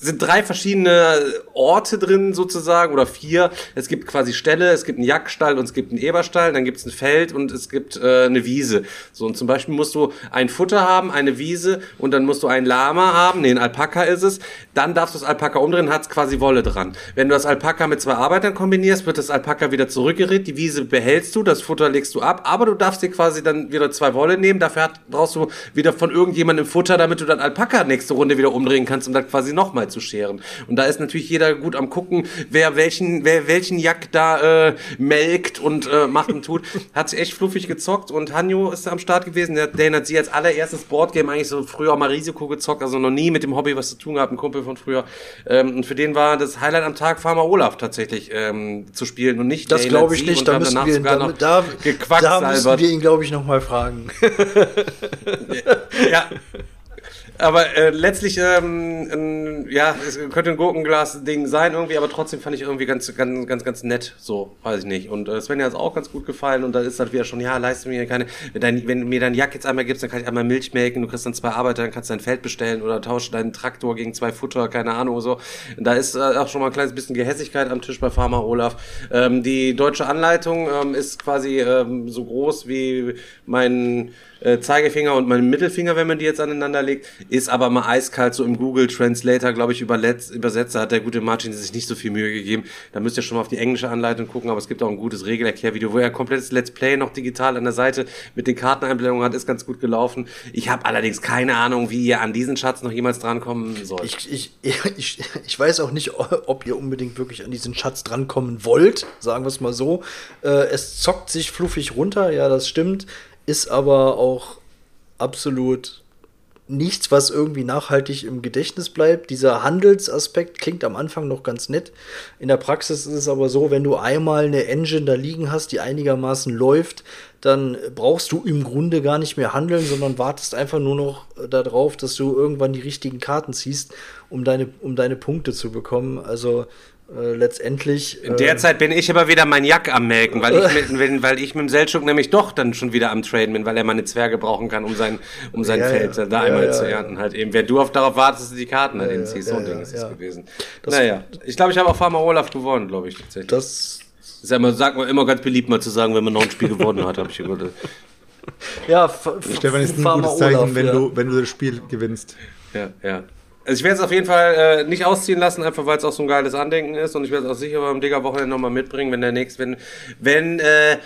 A: sind drei verschiedene Orte drin sozusagen oder vier. Es gibt quasi Ställe, es gibt einen Jagdstall und es gibt einen Eberstall, dann gibt es ein Feld und es gibt äh, eine Wiese. So und zum Beispiel musst du ein Futter haben, eine Wiese und dann musst du ein Lama haben, nee, ein Alpaka ist es. Dann darfst du das Alpaka umdrehen, hat quasi Wolle dran. Wenn du das Alpaka mit zwei Arbeitern kombinierst, wird das Alpaka wieder zurückgerät, die Wiese behältst du, das Futter legst du ab, aber du darfst dir quasi dann wieder zwei Wolle nehmen. Dafür brauchst du wieder von irgendjemandem Futter, damit du dann Alpaka nächste Runde wieder umdrehen kannst, um dann quasi nochmal zu scheren. Und da ist natürlich jeder gut am gucken, wer welchen, wer welchen Jack da äh, melkt und äh, macht und tut. Hat sich echt fluffig gezockt und Hanjo ist da am Start gewesen. Der, der hat sie als allererstes Boardgame eigentlich so früher auch mal Risiko gezockt, also noch nie mit dem Hobby was zu tun gehabt, ein Kumpel von früher. Ähm, und für den war das Highlight am Tag Farmer Olaf tatsächlich ähm, zu spielen und nicht
D: Das glaube ich nicht. Da müssen wir,
A: sogar
D: da,
A: noch
D: da, da müssen wir ihn, glaube ich, noch mal fragen.
A: ja. Aber äh, letztlich, ähm, ein, ja, es könnte ein Gurkenglas-Ding sein irgendwie, aber trotzdem fand ich irgendwie ganz, ganz, ganz, ganz nett, so, weiß ich nicht. Und äh, Svenja hat es auch ganz gut gefallen und da ist halt wieder schon, ja, leiste mir keine, wenn, dein, wenn mir dein Jack jetzt einmal gibst, dann kann ich einmal Milch melken, du kriegst dann zwei Arbeiter, dann kannst du dein Feld bestellen oder tausche deinen Traktor gegen zwei Futter, keine Ahnung, so. Da ist äh, auch schon mal ein kleines bisschen Gehässigkeit am Tisch bei Farmer Olaf. Ähm, die deutsche Anleitung ähm, ist quasi ähm, so groß wie mein äh, Zeigefinger und mein Mittelfinger, wenn man die jetzt aneinander legt, ist aber mal eiskalt so im Google Translator, glaube ich, überletzt, übersetzt. Da hat der gute Martin sich nicht so viel Mühe gegeben. Da müsst ihr schon mal auf die englische Anleitung gucken, aber es gibt auch ein gutes Regelerklärvideo, wo er komplettes Let's Play noch digital an der Seite mit den Karteneinblendungen hat, ist ganz gut gelaufen. Ich habe allerdings keine Ahnung, wie ihr an diesen Schatz noch jemals drankommen sollt.
D: Ich, ich, ich, ich weiß auch nicht, ob ihr unbedingt wirklich an diesen Schatz drankommen wollt, sagen wir es mal so. Äh, es zockt sich fluffig runter, ja, das stimmt, ist aber auch absolut nichts, was irgendwie nachhaltig im Gedächtnis bleibt. Dieser Handelsaspekt klingt am Anfang noch ganz nett. In der Praxis ist es aber so, wenn du einmal eine Engine da liegen hast, die einigermaßen läuft, dann brauchst du im Grunde gar nicht mehr handeln, sondern wartest einfach nur noch darauf, dass du irgendwann die richtigen Karten ziehst, um deine, um deine Punkte zu bekommen. Also äh, letztendlich.
A: In der
D: äh,
A: Zeit bin ich aber wieder mein Jack am melken, weil ich mit, wenn, weil ich mit dem Seltschuk nämlich doch dann schon wieder am Traden bin, weil er meine Zwerge brauchen kann, um sein, um sein
D: Ja,
A: Feld
D: ja.
A: da
D: Ja,
A: einmal
D: ja,
A: zu ernten halt eben. Wenn du auf, darauf wartest, dass du die Karten halt
D: Ja,
A: eben
D: ja,
A: ziehst, so ein
D: ja,
A: Ding
D: ja,
A: ist es
D: ja.
A: gewesen.
D: Das-
A: naja, ich glaube, ich habe auch Farmer Olaf gewonnen, glaube ich tatsächlich.
D: Das,
A: ist ja immer, sagt man immer ganz beliebt mal zu sagen, wenn man noch ein Spiel gewonnen hat, habe ich gehört.
D: ja,
E: Stefan ist ein
D: Farmer
E: gutes Zeichen,
D: Olaf,
E: wenn,
D: ja.
E: du, wenn du das Spiel gewinnst.
A: Ja, ja. Also ich werde es auf jeden Fall äh, nicht ausziehen lassen, einfach weil es auch so ein geiles Andenken ist und ich werde es auch sicher beim Digger-Wochenende nochmal mitbringen, wenn der nächste, wenn, wenn äh,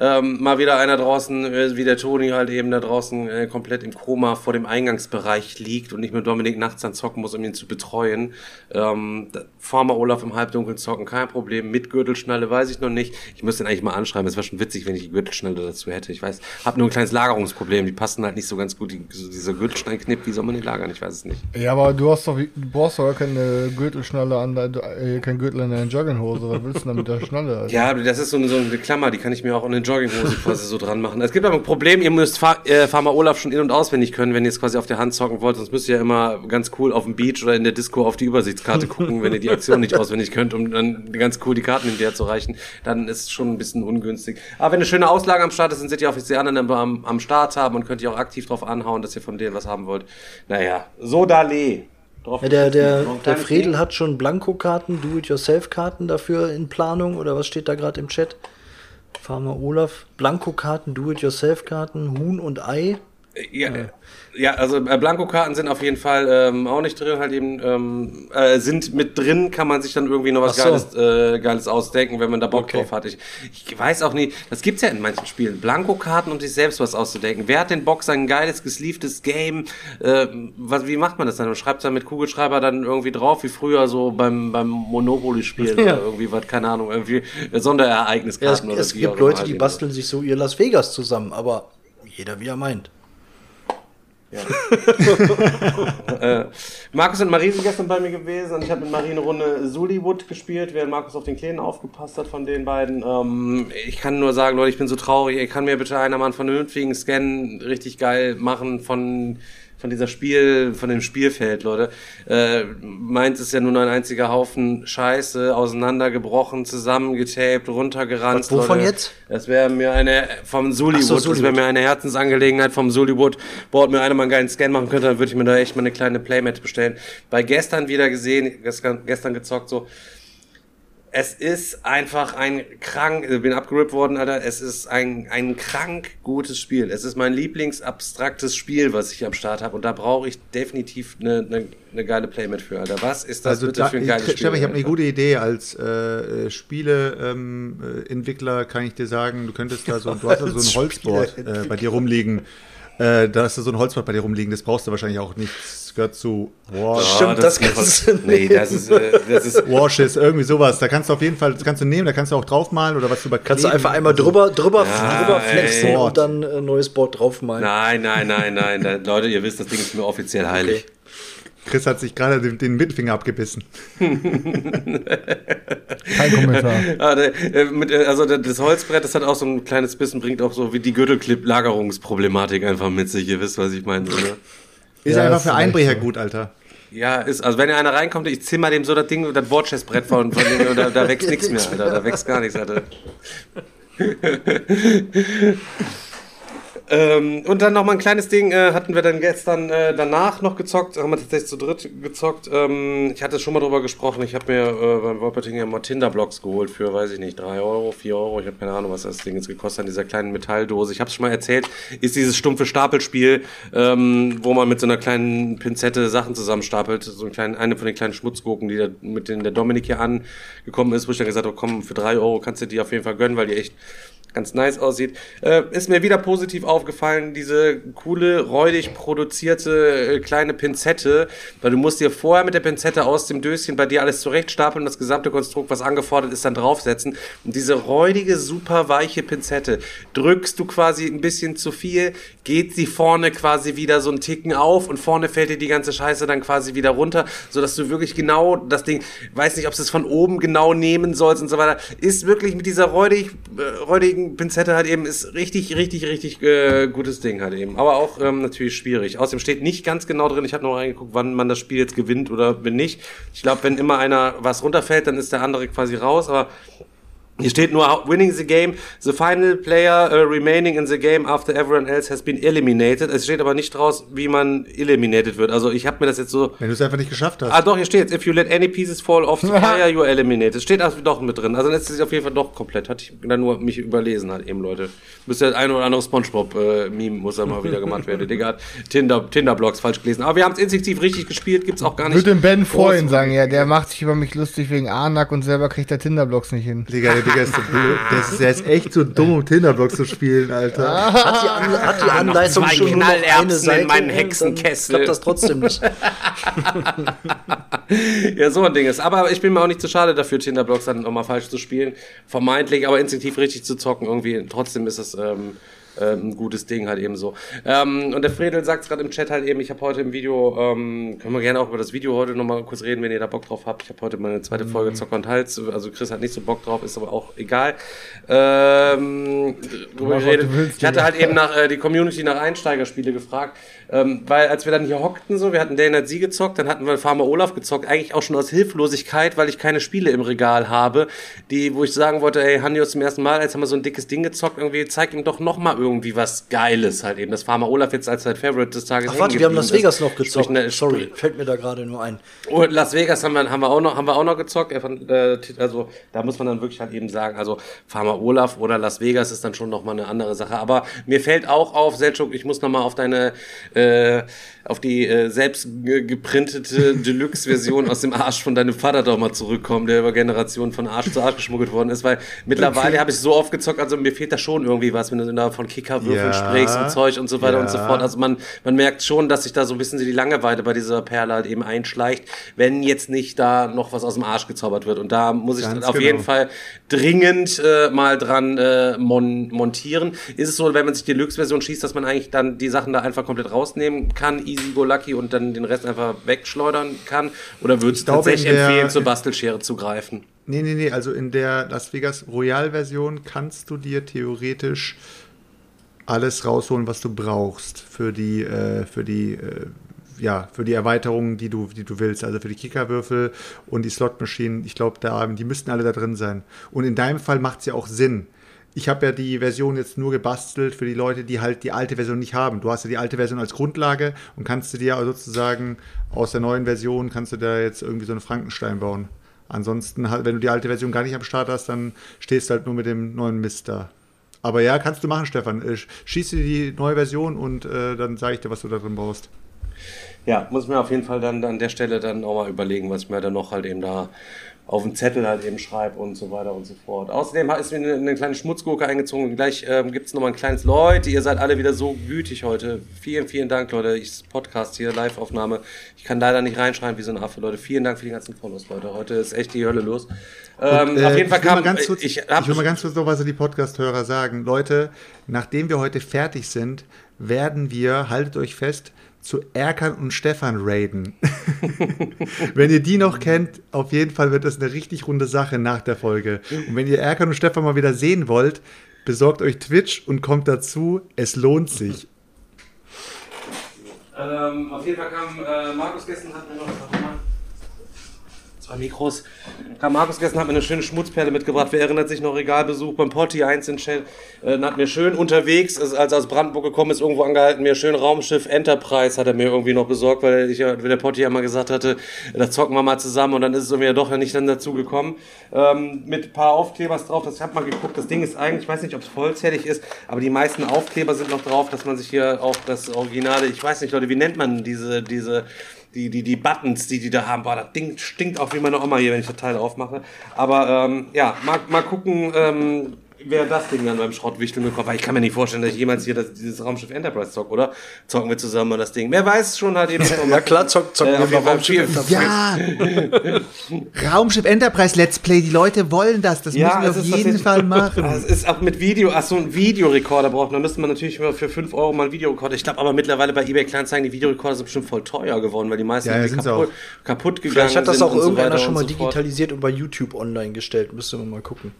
A: ähm, mal wieder einer draußen, äh, wie der Toni halt eben da draußen äh, komplett im Koma vor dem Eingangsbereich liegt und nicht mehr Dominik nachts dann zocken muss, um ihn zu betreuen. Ähm, Farmer Olaf im Halbdunkeln zocken, kein Problem. Mit Gürtelschnalle weiß ich noch nicht. Ich müsste den eigentlich mal anschreiben, es wäre schon witzig, wenn ich die Gürtelschnalle dazu hätte. Ich weiß, hab nur ein kleines Lagerungsproblem, die passen halt nicht so ganz gut, die, so dieser Gürtelschnallenknipp, wie soll man die lagern? Ich weiß es nicht.
C: Ja, aber du hast doch, du brauchst doch gar keine Gürtelschnalle an, äh, kein Gürtel an deiner Jogginghose. Was willst du denn mit der Schnalle? Alter?
A: Ja, das ist so eine, so eine Klammer, die kann ich mir auch an eine Jogginghose quasi so dran machen. Es gibt aber ein Problem, ihr müsst Fa äh, Farmer Olaf schon in- und auswendig können, wenn ihr es quasi auf der Hand zocken wollt. Sonst müsst ihr ja immer ganz cool auf dem Beach oder in der Disco auf die Übersichtskarte gucken, wenn ihr die Aktion nicht auswendig könnt, um dann ganz cool die Karten hinterher zu reichen. Dann ist es schon ein bisschen ungünstig. Aber wenn eine schöne Auslage am Start ist, dann seht ihr auch, wie die anderen am, am Start haben und könnt ihr auch aktiv drauf anhauen, dass ihr von denen was haben wollt. Naja, so Dale. Drauf.
D: Ja, der, der, der Fredel
A: Ding.
D: hat schon Blankokarten, Do-it-yourself-Karten dafür in Planung oder was steht da gerade im Chat? Farmer Olaf, Blankokarten, Do-it-yourself-Karten, Huhn und Ei.
A: Ja, ja, also äh, Blankokarten sind auf jeden Fall ähm, auch nicht drin, halt eben ähm, äh, sind mit drin, kann man sich dann irgendwie noch was
D: Ach
A: Geiles,
D: so.
A: äh, Geiles ausdenken, wenn man da Bock
D: Okay.
A: drauf hat. Ich, ich weiß auch nicht, das gibt's ja in manchen Spielen, Blankokarten, um sich selbst was auszudenken. Wer hat den Bock, sein geiles, gesleeftes Game, äh, was, wie macht man das dann? Man schreibt dann mit Kugelschreiber dann irgendwie drauf, wie früher so beim, beim Monopoly-Spielen
D: Ja.
A: oder irgendwie was, keine Ahnung, irgendwie
D: Ja,
A: Sonderereigniskarten
D: es
A: oder
D: es gibt Leute, die
A: halt
D: basteln sich so ihr Las Vegas zusammen, aber jeder wie er meint.
A: Äh, Markus und Marie sind gestern bei mir gewesen und ich habe mit Marie eine Runde Suliwood gespielt, während Markus auf den Kleinen aufgepasst hat von den beiden. Ähm, ich kann nur sagen, Leute, ich bin so traurig. Ey, kann mir bitte einer mal einen vernünftigen Scan richtig geil machen von von dieser Spiel, von dem Spielfeld, Leute. Äh, meins ist ja nur ein einziger Haufen Scheiße, auseinandergebrochen, zusammengetaped, runtergeranzt.
D: Was, wovon
A: Leute.
D: jetzt?
A: Das wäre mir eine vom Suliwood,
D: Ach so,
A: das wäre mir eine Herzensangelegenheit vom Suliwood. Boah, mir einer mal einen geilen Scan machen könnte, dann würde ich mir da echt mal eine kleine Playmat bestellen. Bei gestern wieder gesehen, gestern, gestern gezockt so. Es ist einfach ein krank, ich bin abgerippt worden, Alter. Es ist ein, ein krank gutes Spiel. Es ist mein Lieblingsabstraktes Spiel, was ich am Start habe. Und da brauche ich definitiv eine, eine, eine geile Playmat für, Alter. Was ist das
E: Also,
A: bitte
E: da,
A: für ein geiles Spiel?
E: Stefan, ich habe eine gute Idee. Als äh, Spieleentwickler ähm, äh, kann ich dir sagen, du könntest da so, du hast da so ein Holzboard äh, bei dir rumliegen. Äh, da hast du so ein Holzboard bei dir rumliegen, das brauchst du wahrscheinlich auch nicht. Das gehört zu War,
D: Stimmt, das
A: ist
D: kannst du
A: Nee, das ist, äh, das ist
E: Warshiz, irgendwie sowas. Da kannst du auf jeden Fall, das kannst du nehmen, da kannst du auch draufmalen oder was du überkleben.
D: Kannst du einfach einmal drüber, drüber,
A: Ja,
D: drüber flexen
A: ey.
D: und dann ein neues Board draufmalen.
A: Nein, nein, nein, nein. Da, Leute, ihr wisst, das Ding ist mir offiziell heilig.
E: Chris hat sich gerade den, den Mittelfinger abgebissen.
C: Kein Kommentar.
A: Ah, der, äh, mit, äh, also das Holzbrett, das hat auch so ein kleines bisschen, bringt auch so wie die Gürtelclip-Lagerungsproblematik einfach mit sich. Ihr wisst, was ich meine. So, ne?
E: Ist
C: Ja,
E: einfach für Einbrecher
C: so.
E: gut, Alter.
A: Ja, ist, also wenn einer reinkommt, ich zimmer dem so das Ding, das Wortchestbrett von, von dem, und da, da wächst nichts mehr, Alter. Da wächst gar nichts, Alter. Ähm, und dann noch mal ein kleines Ding äh, hatten wir dann gestern äh, danach noch gezockt, haben wir tatsächlich zu dritt gezockt. Ähm, ich hatte schon mal drüber gesprochen, ich habe mir äh, beim Wolperting ja mal Tinder-Blocks geholt für, weiß ich nicht, 3 Euro, 4 Euro, ich habe keine Ahnung, was das Ding jetzt gekostet hat, dieser kleinen Metalldose. Ich habe es schon mal erzählt, ist dieses stumpfe Stapelspiel, ähm, wo man mit so einer kleinen Pinzette Sachen zusammenstapelt, so ein kleinen, eine von den kleinen Schmutzgurken, die da, mit denen der Dominik hier angekommen ist, wo ich dann gesagt habe, komm, für 3 Euro kannst du die auf jeden Fall gönnen, weil die echt ganz nice aussieht. Äh, ist mir wieder positiv aufgefallen, diese coole, räudig produzierte äh, kleine Pinzette, weil du musst dir vorher mit der Pinzette aus dem Döschen bei dir alles zurechtstapeln und das gesamte Konstrukt, was angefordert ist, dann draufsetzen. Und diese räudige, super weiche Pinzette, drückst du quasi ein bisschen zu viel, geht sie vorne quasi wieder so einen Ticken auf und vorne fällt dir die ganze Scheiße dann quasi wieder runter, sodass du wirklich genau das Ding, weiß nicht, ob es von oben genau nehmen sollst und so weiter, ist wirklich mit dieser räudig, äh, räudigen Pinzette halt eben, ist richtig, richtig, richtig äh, gutes Ding halt eben. Aber auch ähm, natürlich schwierig. Außerdem steht nicht ganz genau drin, ich habe noch reingeguckt, wann man das Spiel jetzt gewinnt oder wenn nicht. Ich glaube, wenn immer einer was runterfällt, dann ist der andere quasi raus, aber hier steht nur winning the game, the final player uh, remaining in the game after everyone else has been eliminated. Es steht aber nicht draus, wie man eliminated wird. Also ich habe mir das jetzt so
E: Wenn du es einfach nicht geschafft hast.
A: Ah, doch, hier steht if you let any pieces fall off the fire, you are eliminated. Steht also doch mit drin. Also letztes auf jeden Fall doch komplett. Hatte ich dann nur mich überlesen halt eben, Leute. Müsste das ein oder andere Spongebob-Meme muss da mal wieder gemacht werden. Digga hat Tinder, Tinder-Blogs falsch gelesen. Aber wir haben es instinktiv richtig gespielt, gibt's auch gar nicht.
C: Würde den Ben freuen, sagen, ja, der macht sich über mich lustig wegen Anak und selber kriegt der Tinderblocks nicht hin.
E: Digga, Digga ist so blöd. Der ist, der ist echt zu dumm, um Tinderblocks zu spielen, Alter.
D: Hat die, An hat die Anleitung
A: zwei
D: schon nur noch eine
A: Knallerbsen in meinen
D: dann
A: Hexenkessel.
D: Klappt das trotzdem nicht.
A: Ja, so ein Ding ist. Aber ich bin mir auch nicht zu schade dafür, Tinderblocks dann nochmal falsch zu spielen. Vermeintlich, aber instinktiv richtig zu zocken. Irgendwie, trotzdem ist es ähm, äh, ein gutes Ding halt eben so. Ähm, und der Fredel sagt gerade im Chat halt eben, ich habe heute im Video, ähm, können wir gerne auch über das Video heute nochmal kurz reden, wenn ihr da Bock drauf habt. Ich habe heute meine zweite Folge Zocker und Hals. Also Chris hat nicht so Bock drauf, ist aber auch egal. Ähm, drüber geredet. ich hatte halt eben nach äh, die Community nach Einsteigerspiele gefragt, ähm, weil als wir dann hier hockten, so, wir hatten Dane hat sie gezockt, dann hatten wir Farmer Olaf gezockt, eigentlich auch schon aus Hilflosigkeit, weil ich keine Spiele im Regal habe, die, wo ich sagen wollte, ey, Hanjo zum ersten Mal, jetzt haben wir so ein dickes Ding gezockt, irgendwie zeig ihm doch noch mal irgendwie was Geiles halt eben. Das Pharma Olaf jetzt als sein Favorite des Tages
D: Ach, warte, wir haben Las Vegas
A: geblieben
D: noch
A: ist. Sprich,
D: gezockt.
A: ne,
D: Sorry, fällt mir da gerade nur ein.
A: und Las Vegas haben wir, haben wir auch noch, haben wir auch noch gezockt. Äh, Also da muss man dann wirklich halt eben sagen, also Pharma Olaf oder Las Vegas ist dann schon noch mal eine andere Sache. Aber mir fällt auch auf, Selchuk, ich muss noch mal auf deine, äh, auf die äh, selbst ge- geprintete Deluxe-Version aus dem Arsch von deinem Vater doch mal zurückkommen, der über Generationen von Arsch zu Arsch geschmuggelt worden ist, weil mittlerweile habe ich so oft gezockt, also mir fehlt da schon irgendwie was, wenn du da von Kickerwürfeln
E: Ja.
A: sprichst und Zeug und so weiter und so
E: Ja.
A: fort. Also man, man merkt schon, dass sich da so ein bisschen die Langeweile bei dieser Perle halt eben einschleicht, wenn jetzt nicht da noch was aus dem Arsch gezaubert wird. Und da muss ich auf
E: genau.
A: jeden Fall dringend äh, mal dran äh, mon montieren. Ist es so, wenn man sich die Deluxe-Version schießt, dass man eigentlich dann die Sachen da einfach komplett rausnehmen kann, easy go lucky und dann den Rest einfach wegschleudern kann? Oder würdest du
E: glaube,
A: tatsächlich
E: der-
A: empfehlen, zur Bastelschere zu greifen?
E: Nee, nee, nee, also in der Las Vegas Royal-Version kannst du dir theoretisch alles rausholen, was du brauchst für die, äh, für die, äh, ja, für die Erweiterungen, die du, die du willst. Also für die Kickerwürfel und die Slotmaschinen. Ich glaube, da, die müssten alle da drin sein. Und in deinem Fall macht es ja auch Sinn. Ich habe ja die Version jetzt nur gebastelt für die Leute, die halt die alte Version nicht haben. Du hast ja die alte Version als Grundlage und kannst du dir sozusagen aus der neuen Version kannst du da jetzt irgendwie so einen Frankenstein bauen. Ansonsten, halt, wenn du die alte Version gar nicht am Start hast, dann stehst du halt nur mit dem neuen Mist da. Aber ja, kannst du machen, Stefan. Äh, Schieß dir die neue Version und äh, dann sage ich dir, was du da drin brauchst.
A: Ja, muss mir auf jeden Fall dann an der Stelle dann auch mal überlegen, was mir dann noch halt eben da auf den Zettel halt eben schreibe und so weiter und so fort. Außerdem ist mir eine, eine kleine Schmutzgurke eingezogen und gleich ähm, gibt es nochmal ein kleines Leute, ihr seid alle wieder so gütig heute. Vielen, vielen Dank, Leute. Ich Podcast hier, Live-Aufnahme. Ich kann leider nicht reinschreien wie so ein Affe, Leute. Vielen Dank für die ganzen Follows, Leute. Heute ist echt die Hölle los. Ähm,
E: Und, äh,
A: auf jeden Fall
E: ich will mal
A: kam
E: ganz kurz,
A: ich,
E: ich,
A: hab,
E: will mal ganz kurz noch was an die Podcast-Hörer sagen. Leute, nachdem wir heute fertig sind, werden wir, haltet euch fest, zu Erkan und Stefan raiden. wenn ihr die noch kennt, auf jeden Fall wird das eine richtig runde Sache nach der Folge. Und wenn ihr Erkan und Stefan mal wieder sehen wollt, besorgt euch Twitch und kommt dazu. Es lohnt sich.
A: Ähm, auf jeden Fall kam äh, Markus gestern hat mir noch warte mal, zwei Mikros. Kam Markus gestern hat mir eine schöne Schmutzperle mitgebracht. Wer erinnert sich noch Regalbesuch beim Potti 1 in Chat? Äh, hat mir schön unterwegs, als er aus Brandenburg gekommen ist, irgendwo angehalten, mir schön Raumschiff Enterprise hat er mir irgendwie noch besorgt, weil ich der Potti ja mal gesagt hatte, das zocken wir mal zusammen und dann ist es irgendwie ja doch nicht dann dazu gekommen. Ähm, mit ein paar Aufklebers drauf. Das, ich habe mal geguckt, das Ding ist eigentlich, ich weiß nicht, ob es vollzählig ist, aber die meisten Aufkleber sind noch drauf, dass man sich hier auch das Originale, ich weiß nicht, Leute, wie nennt man diese, diese, die, die, die Buttons, die die da haben, boah, das Ding stinkt auch wie meine Oma hier, wenn ich das Teil aufmache. Aber ähm, ja, mal, mal gucken, ähm, wer das Ding dann beim Schrottwichteln bekommt. Weil ich kann mir nicht vorstellen, dass ich jemals hier das, dieses Raumschiff Enterprise zock, oder? Zocken wir zusammen mal das Ding. Wer weiß schon halt eben.
D: Ja klar, zock, zocken
A: Äh,
D: wir mal Raumschiff Enterprise.
E: Ja! Raumschiff Enterprise Let's Play, die Leute wollen das. Das müssen wir auf jeden Fall machen.
A: Es ist auch mit Video, ach so, ein Videorekorder braucht. Da müsste man natürlich für 5 Euro mal einen Videorekorder. Ich glaube aber mittlerweile bei eBay Kleinanzeigen, die Videorekorder sind bestimmt voll teuer geworden, weil die meisten
E: Ja, ja, sind's
A: kaputt, kaputt gegangen
D: Vielleicht hat das
A: sind
D: auch
A: so
D: irgendeiner
A: weiter
D: schon mal
A: so
D: digitalisiert und bei YouTube online gestellt. Müsste man mal gucken.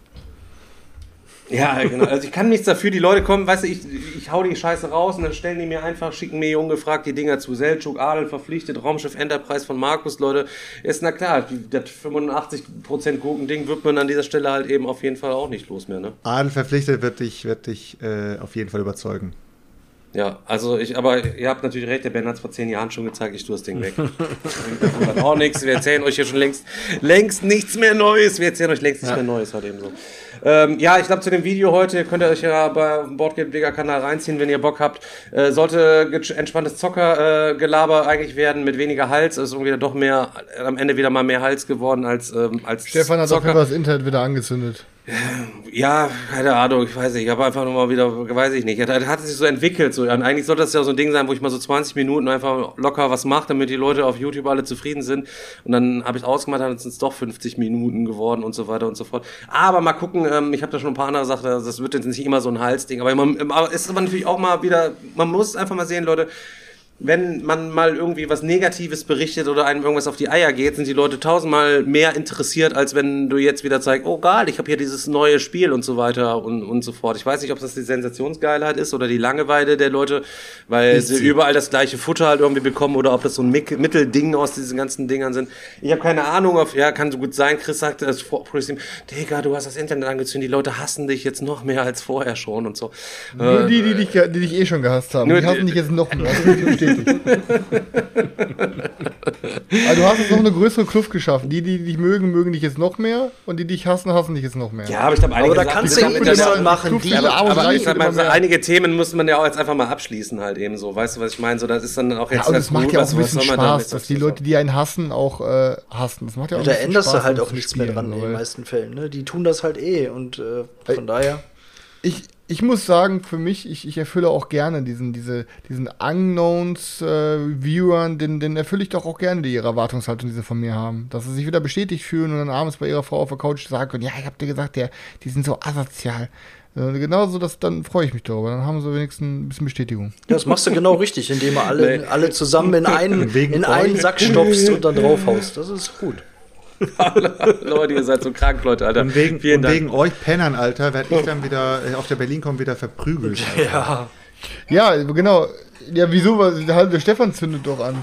A: Ja, genau. Also ich kann nichts dafür. Die Leute kommen, weißt du, ich, ich hau die Scheiße raus und dann stellen die mir einfach, schicken mir ungefragt die Dinger zu. Seltschuk, Adel verpflichtet, Raumschiff Enterprise von Markus, Leute. Ist na klar, das 85% Gurkending wird man an dieser Stelle halt eben auf jeden Fall auch nicht los mehr, ne?
E: Adel verpflichtet wird dich, wird dich äh, auf jeden Fall überzeugen.
A: Ja, also ich, aber ihr habt natürlich recht, der Ben hat es vor zehn Jahren schon gezeigt, ich tue das Ding weg. Hat auch nichts, wir erzählen euch hier schon längst, längst nichts mehr Neues, wir erzählen euch längst nichts mehr Neues halt eben so. Ähm, ja, ich glaube zu dem Video heute könnt ihr euch ja bei Boardgame Digger Kanal reinziehen, wenn ihr Bock habt. Äh, sollte entspanntes Zockergelaber eigentlich werden mit weniger Hals, ist irgendwie doch mehr, am Ende wieder mal mehr Hals geworden als, ähm, als
C: Stefan hat auf jeden Fall das Internet wieder angezündet.
A: Ja, keine Ahnung, ich weiß nicht. Ich habe einfach nur mal wieder, weiß ich nicht. Das hat sich so entwickelt. So. Und eigentlich sollte das ja so ein Ding sein, wo ich mal so 20 Minuten einfach locker was mache, damit die Leute auf YouTube alle zufrieden sind. Und dann habe ich ausgemacht, dann sind es doch 50 Minuten geworden und so weiter und so fort. Aber mal gucken, ähm, ich habe da schon ein paar andere Sachen, das wird jetzt nicht immer so ein Halsding. Aber man, ist aber natürlich auch mal wieder, man muss einfach mal sehen, Leute, wenn man mal irgendwie was Negatives berichtet oder einem irgendwas auf die Eier geht, sind die Leute tausendmal mehr interessiert, als wenn du jetzt wieder zeigst, oh geil, ich habe hier dieses neue Spiel und so weiter und, und so fort. Ich weiß nicht, ob das die Sensationsgeilheit ist oder die Langeweile der Leute, weil sie überall das gleiche Futter halt irgendwie bekommen oder ob das so ein Mittelding aus diesen ganzen Dingern sind. Ich habe keine Ahnung, auf, ja, kann so gut sein. Chris sagte das vor Stream, Digga, du hast das Internet angezündet, die Leute hassen dich jetzt noch mehr als vorher schon und so.
C: Nur
A: Äh,
C: die, die dich, die dich eh schon gehasst haben.
A: Nur
C: Die hassen dich jetzt noch mehr. Das bestätigt. also du hast jetzt noch eine größere Kluft geschaffen. Die, die dich mögen, mögen dich jetzt noch mehr. Und die, die dich hassen, hassen dich jetzt noch mehr.
A: ja, aber ich glaube, einige
D: Aber da kannst du
A: glaub,
D: eh
A: das-
D: machen, die
C: und
A: aber
C: Reich
A: ich sag mal, einige Themen muss man ja auch jetzt einfach mal abschließen halt eben so. Weißt du, was ich meine? So, das ist dann auch jetzt
C: Ja, und
A: ganz
C: es macht
A: gut,
C: ja auch ein bisschen Spaß, dass die Leute, die einen hassen, auch äh, hassen. Das macht ja auch
D: Da änderst du halt
C: das
D: auch nichts mehr dran in den meisten Fällen. Ne? Die tun das halt eh und äh, von daher.
C: Ich, ich muss sagen, für mich, ich, ich erfülle auch gerne diesen, diese, diesen Unknowns-Viewern, den, den erfülle ich doch auch gerne, die ihre Erwartungshaltung, die sie von mir haben. Dass sie sich wieder bestätigt fühlen und dann abends bei ihrer Frau auf der Couch sagen können, ja, ich hab dir gesagt, der, die sind so asozial. Äh, Genauso, das, dann freue ich mich darüber. Dann haben sie wenigstens ein bisschen Bestätigung.
D: Ja, das machst du genau richtig, indem du alle,
A: Nee.
D: alle zusammen in einen, in einen. Sack stopfst und dann draufhaust. Das ist gut.
A: Leute, ihr seid so krank, Leute, Alter.
E: Und wegen,
A: Vielen
E: und
A: Dank.
E: wegen euch Pennern, Alter, werde ich dann wieder äh, auf der Berlin-Com wieder verprügelt. Alter.
D: Ja.
C: Ja, genau. Ja, wieso? Weil Der halbe Stefan zündet doch an.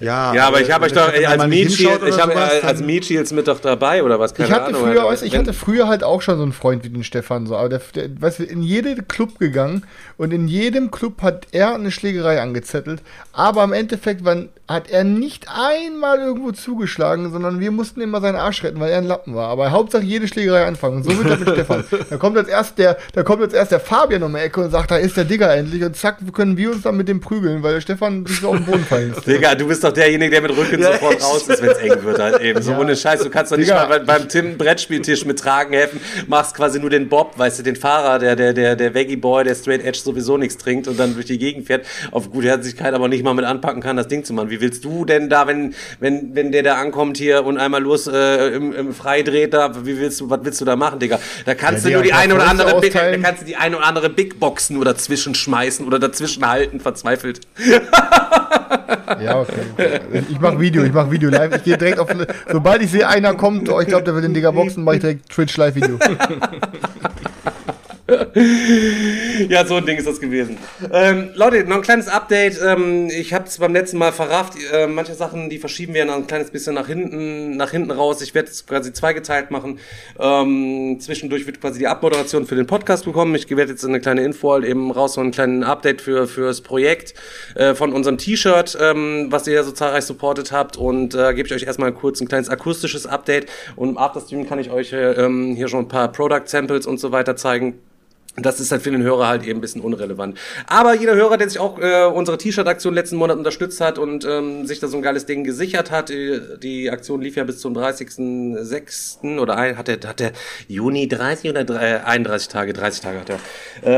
E: Ja,
A: Ja, aber ich habe euch doch ey, als
E: mal nicht
A: Meat
E: hinschaut
A: Shield, ich
E: oder
A: habe
E: sowas,
A: äh, als Meat mit doch dabei oder was? Keine
C: ich hatte
A: Ahnung.
C: früher, weißt, ich hatte früher halt auch schon so einen Freund wie den Stefan, so, aber der, der weißt du, in jeden Club gegangen und in jedem Club hat er eine Schlägerei angezettelt, aber im Endeffekt waren, hat er nicht einmal irgendwo zugeschlagen, sondern wir mussten immer seinen Arsch retten, weil er ein Lappen war. Aber Hauptsache jede Schlägerei anfangen. Und so wird das mit Stefan. Da kommt als erst der, da kommt als erst der Fabian um die Ecke und sagt, da ist der Digger endlich und zack, können wir uns dann mit dem prügeln, weil der Stefan sich so auf den Boden fallen.
A: Digga, du bist doch derjenige, der mit Rücken
D: Ja,
A: sofort
D: echt.
A: raus ist, wenn es eng wird halt eben. So
C: Ja.
A: ohne Scheiß, du kannst doch nicht
C: Digga.
A: mal bei, beim Tim Brettspieltisch mit Tragen helfen, machst quasi nur den Bob, weißt du, den Fahrer, der, der, der, der Veggie Boy, der Straight Edge sowieso nichts trinkt und dann durch die Gegend fährt, auf Gutherzigkeit aber nicht mal mit anpacken kann, das Ding zu machen. Wie willst du denn da, wenn, wenn, wenn der da ankommt hier und einmal los äh, im, im Freidreht da, wie willst du, was willst du da machen, Digga? Da kannst
C: Ja,
A: du nur die eine oder andere, Big, da kannst du die eine oder andere Big Boxen nur dazwischen schmeißen oder dazwischen halten, verzweifelt.
C: Ja, okay. Ich mach Video, ich mach Video live. Ich gehe direkt auf. Sobald ich sehe, einer kommt, oh, ich glaube, der will den Digger boxen, mache ich direkt Twitch Live-Video.
A: Ja, so ein Ding ist das gewesen. Ähm, Leute, noch ein kleines Update. Ähm, ich habe es beim letzten Mal verrafft. Äh, manche Sachen, die verschieben wir noch ein kleines bisschen nach hinten, nach hinten raus. Ich werde es quasi zweigeteilt machen. Ähm, zwischendurch wird quasi die Abmoderation für den Podcast bekommen. Ich werde jetzt eine kleine Info halt eben raus, so einen kleinen Update für fürs Projekt äh, von unserem T-Shirt, ähm, was ihr ja so zahlreich supportet habt. Und äh, gebe ich euch erstmal kurz ein kleines akustisches Update. Und im Afterstream kann ich euch äh, ähm, hier schon ein paar Product Samples und so weiter zeigen. Das ist halt für den Hörer halt eben ein bisschen unrelevant. Aber jeder Hörer, der sich auch äh, unsere T-Shirt-Aktion letzten Monat unterstützt hat und ähm, sich da so ein geiles Ding gesichert hat, die, die Aktion lief ja bis zum 30.06. oder ein, hat der, hat der Juni 30 oder drei- 31 Tage, 30 Tage hat er.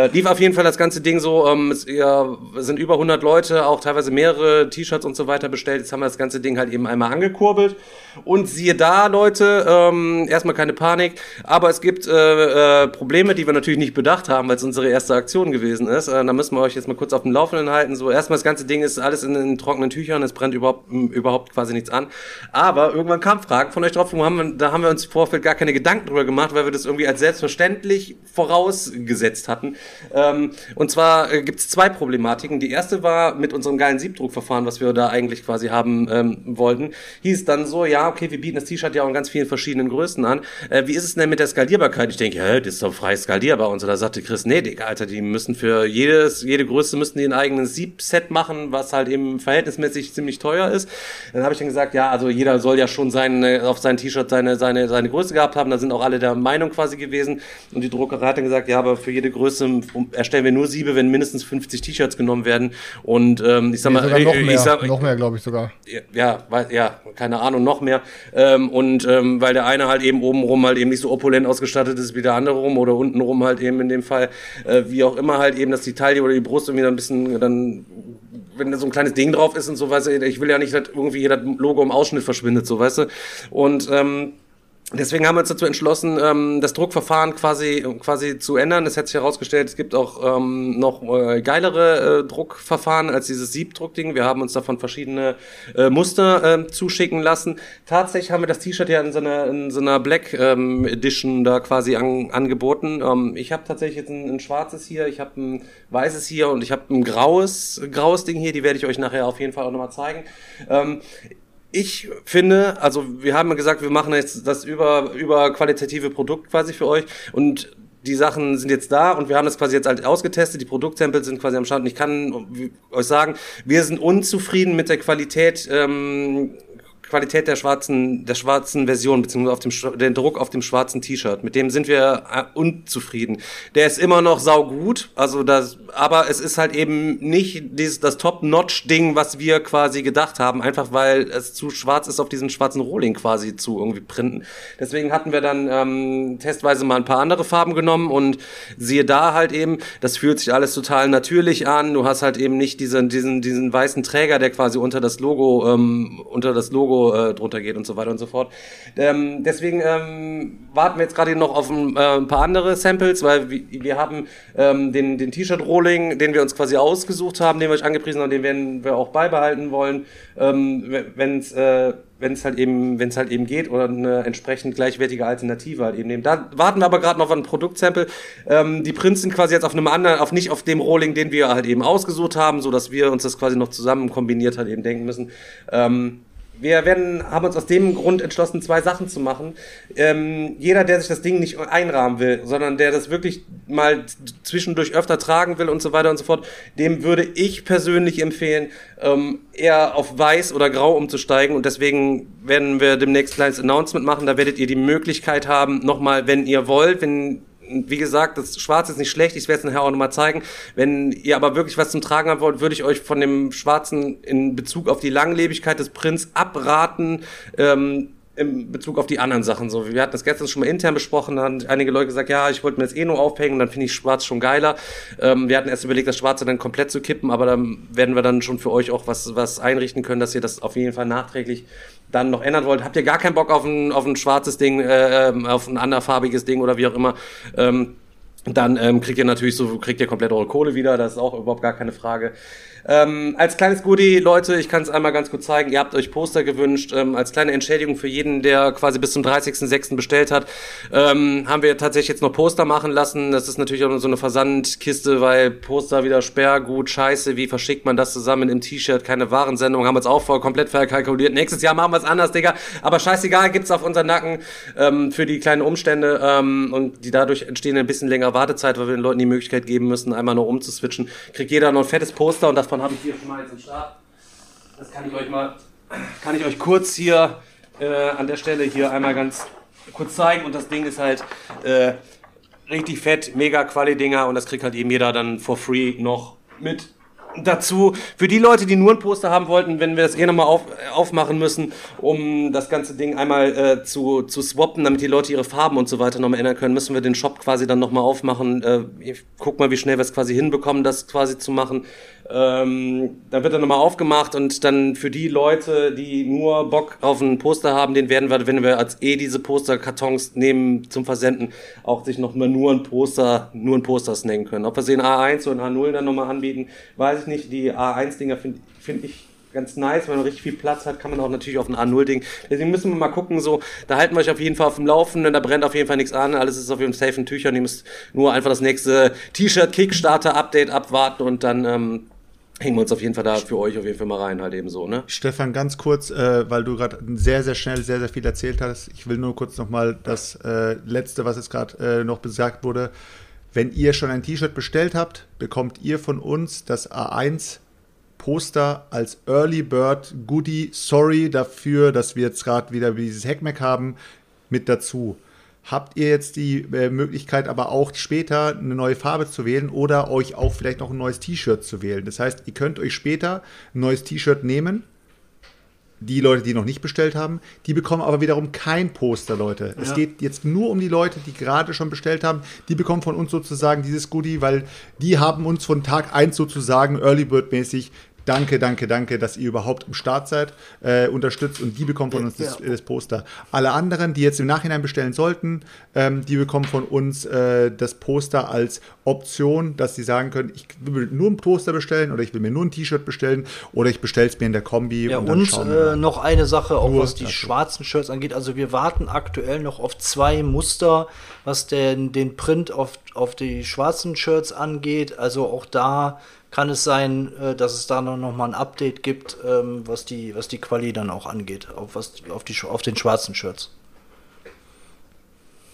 A: Äh, lief auf jeden Fall das ganze Ding so, ähm, es ja, sind über 100 Leute, auch teilweise mehrere T-Shirts und so weiter bestellt. Jetzt haben wir das ganze Ding halt eben einmal angekurbelt. Und siehe da, Leute, ähm, erstmal keine Panik, aber es gibt äh, äh, Probleme, die wir natürlich nicht bedacht haben, weil es unsere erste Aktion gewesen ist. Äh, da müssen wir euch jetzt mal kurz auf dem Laufenden halten. So, erstmal das ganze Ding ist alles in, in trockenen Tüchern, es brennt überhaupt, überhaupt quasi nichts an. Aber irgendwann kam Fragen von euch drauf, haben wir, da haben wir uns im Vorfeld gar keine Gedanken drüber gemacht, weil wir das irgendwie als selbstverständlich vorausgesetzt hatten. Ähm, und zwar äh, gibt es zwei Problematiken. Die erste war mit unserem geilen Siebdruckverfahren, was wir da eigentlich quasi haben ähm, wollten, hieß dann so, ja, okay, wir bieten das T-Shirt ja auch in ganz vielen verschiedenen Größen an. Äh, wie ist es denn mit der Skalierbarkeit? Ich denke, hä, das ist doch frei skalierbar. Und so, da sagte Chris, nee, Digga, Alter, die müssen für jedes, jede Größe müssen die ein eigenes Siebset machen, was halt eben verhältnismäßig ziemlich teuer ist. Dann habe ich dann gesagt, ja, also jeder soll ja schon seine, auf sein T-Shirt seine, seine, seine Größe gehabt haben. Da sind auch alle der Meinung quasi gewesen. Und die Druckerei hat dann gesagt, ja, aber für jede Größe erstellen wir nur Siebe, wenn mindestens 50 T-Shirts genommen werden. Und ähm, ich sag mal,
C: sogar noch
A: ich
C: mehr,
A: sag,
C: noch mehr, glaube ich sogar.
A: ja, ja, keine Ahnung, noch mehr. Ähm, und ähm, weil der eine halt eben obenrum halt eben nicht so opulent ausgestattet ist wie der andere rum oder untenrum halt eben in dem Fall, äh, wie auch immer halt eben, dass die Taille oder die Brust irgendwie dann ein bisschen dann wenn da so ein kleines Ding drauf ist und so, weißt du, ich will ja nicht, dass irgendwie das Logo im Ausschnitt verschwindet, so, weißt du. Und ähm, Deswegen haben wir uns dazu entschlossen, ähm, das Druckverfahren quasi quasi zu ändern. Es hat sich herausgestellt, es gibt auch ähm, noch äh, geilere äh, Druckverfahren als dieses Siebdruckding. Wir haben uns davon verschiedene äh, Muster äh, zuschicken lassen. Tatsächlich haben wir das T-Shirt ja in so einer, in so einer Black ähm, Edition da quasi an, angeboten. Ähm, ich habe tatsächlich jetzt ein, ein schwarzes hier, ich habe ein weißes hier und ich habe ein graues graues Ding hier. Die werde ich euch nachher auf jeden Fall auch nochmal zeigen. Ähm, ich finde, also wir haben ja gesagt, wir machen jetzt das über, über qualitative Produkt quasi für euch und die Sachen sind jetzt da und wir haben das quasi jetzt halt ausgetestet, die Produktsamples sind quasi am Start und ich kann euch sagen, wir sind unzufrieden mit der Qualität ähm, Qualität der schwarzen, der schwarzen Version, beziehungsweise auf dem, den Druck auf dem schwarzen T-Shirt. Mit dem sind wir äh, unzufrieden. Der ist immer noch saugut, also das, aber es ist halt eben nicht dieses, das Top-Notch-Ding, was wir quasi gedacht haben, einfach weil es zu schwarz ist, auf diesen schwarzen Rohling quasi zu irgendwie printen. Deswegen hatten wir dann ähm, testweise mal ein paar andere Farben genommen und siehe da halt eben, das fühlt sich alles total natürlich an. Du hast halt eben nicht diesen, diesen, diesen weißen Träger, der quasi unter das Logo, ähm, unter das Logo äh, drunter geht und so weiter und so fort. Ähm, deswegen ähm, warten wir jetzt gerade noch auf ein, äh, ein, paar andere Samples, weil wir, wir haben ähm, den, den T-Shirt-Rolling, den wir uns quasi ausgesucht haben, den wir euch angepriesen haben, den werden wir auch beibehalten wollen, ähm, wenn es äh, wenn es halt eben, wenn es halt eben geht oder eine entsprechend gleichwertige Alternative halt eben nehmen. Da warten wir aber gerade noch auf ein Produktsample. Ähm, die Prints sind quasi jetzt auf einem anderen, auf nicht auf dem Rolling, den wir halt eben ausgesucht haben, so dass wir uns das quasi noch zusammen kombiniert halt eben denken müssen. Ähm, wir werden, haben uns aus dem Grund entschlossen, zwei Sachen zu machen. Ähm, jeder, der sich das Ding nicht einrahmen will, sondern der das wirklich mal zwischendurch öfter tragen will und so weiter und so fort, dem würde ich persönlich empfehlen, ähm, eher auf weiß oder grau umzusteigen. Und deswegen werden wir demnächst ein kleines Announcement machen. Da werdet ihr die Möglichkeit haben, nochmal, wenn ihr wollt, wenn wie gesagt, das Schwarz ist nicht schlecht, ich werde es nachher auch nochmal zeigen. Wenn ihr aber wirklich was zum Tragen haben wollt, würde ich euch von dem Schwarzen in Bezug auf die Langlebigkeit des Prints abraten. Ähm, in Bezug auf die anderen Sachen. So, wir hatten das gestern schon mal intern besprochen, da haben einige Leute gesagt, ja, ich wollte mir das eh nur aufhängen, dann finde ich Schwarz schon geiler. Ähm, wir hatten erst überlegt, das Schwarze dann komplett zu kippen, aber dann werden wir dann schon für euch auch was, was einrichten können, dass ihr das auf jeden Fall nachträglich dann noch ändern wollt. Habt ihr gar keinen Bock auf ein, auf ein schwarzes Ding, äh, ähm, auf ein anderfarbiges Ding oder wie auch immer, ähm, dann ähm, kriegt ihr natürlich so, kriegt ihr komplett eure Kohle wieder, das ist auch überhaupt gar keine Frage. Ähm, als kleines Goodie, Leute, ich kann es einmal ganz kurz zeigen. Ihr habt euch Poster gewünscht. Ähm, als kleine Entschädigung für jeden, der quasi bis zum 30.06. bestellt hat, ähm, haben wir tatsächlich jetzt noch Poster machen lassen. Das ist natürlich auch so eine Versandkiste, weil Poster wieder Sperrgut, scheiße, wie verschickt man das zusammen im T-Shirt? Keine Warensendung, haben wir jetzt auch voll komplett verkalkuliert. Nächstes Jahr machen wir es anders, Digga. Aber scheißegal, gibt's auf unseren Nacken ähm, für die kleinen Umstände ähm, und die dadurch entstehen ein bisschen längere Wartezeit, weil wir den Leuten die Möglichkeit geben müssen, einmal noch umzuswitchen. Kriegt jeder noch ein fettes Poster und davon habe ich hier schon mal jetzt im Start. Das kann ich euch mal, kann ich euch kurz hier äh, an der Stelle hier einmal ganz kurz zeigen. Und das Ding ist halt äh, richtig fett, mega Quali-Dinger und das kriegt halt eben jeder dann for free noch mit dazu, für die Leute, die nur ein Poster haben wollten, wenn wir das eh nochmal auf, aufmachen müssen, um das ganze Ding einmal äh, zu, zu swappen, damit die Leute ihre Farben und so weiter nochmal ändern können, müssen wir den Shop quasi dann nochmal aufmachen. Äh, ich guck mal, wie schnell wir es quasi hinbekommen, das quasi zu machen. Ähm, da wird er nochmal aufgemacht und dann für die Leute, die nur Bock auf ein Poster haben, den werden wir, wenn wir als eh diese Posterkartons nehmen zum Versenden, auch sich nochmal nur ein Poster, nur ein Poster snacken können. Ob wir sie in A1 oder in A0 dann nochmal anbieten, weiß ich nicht. Die A1-Dinger finde find ich ganz nice, wenn man richtig viel Platz hat, kann man auch natürlich auf ein A0-Ding. Deswegen müssen wir mal gucken, so, da halten wir euch auf jeden Fall auf dem Laufenden, da brennt auf jeden Fall nichts an, alles ist auf jeden Fall safe in Tüchern, ihr müsst nur einfach das nächste T-Shirt-Kickstarter-Update abwarten und dann ähm, hängen wir uns auf jeden Fall da für euch auf jeden Fall mal rein, halt eben so, ne?
E: Stefan, ganz kurz, äh, weil du gerade sehr, sehr schnell sehr, sehr viel erzählt hast. Ich will nur kurz nochmal das äh, letzte, was jetzt gerade äh, noch besagt wurde. Wenn ihr schon ein T-Shirt bestellt habt, bekommt ihr von uns das A1 Poster als Early Bird Goodie. Sorry dafür, dass wir jetzt gerade wieder dieses Hackmack haben, mit dazu habt ihr jetzt die äh, Möglichkeit, aber auch später eine neue Farbe zu wählen oder euch auch vielleicht noch ein neues T-Shirt zu wählen. Das heißt, ihr könnt euch später ein neues T-Shirt nehmen. Die Leute, die noch nicht bestellt haben, die bekommen aber wiederum kein Poster, Leute. Ja. Es geht jetzt nur um die Leute, die gerade schon bestellt haben. Die bekommen von uns sozusagen dieses Goodie, weil die haben uns von Tag 1 sozusagen Early Bird mäßig Danke, danke, danke, dass ihr überhaupt im Start seid, äh, unterstützt und die bekommen von uns das, das, Poster. Alle anderen, die jetzt im Nachhinein bestellen sollten, ähm, die bekommen von uns äh, das Poster als Option, dass sie sagen können, ich will nur ein Poster bestellen oder ich will mir nur ein T-Shirt bestellen oder ich bestelle es mir in der Kombi.
D: Ja, und, und äh, noch eine Sache, auch was die schwarzen Shirts angeht. Also wir warten aktuell noch auf zwei Muster, was den, den Print auf, auf die schwarzen Shirts angeht. Also auch da kann es sein, äh, dass es da noch mal ein Update gibt, ähm, was die, was die Quali dann auch angeht, auf, was, auf, die, auf den schwarzen Shirts.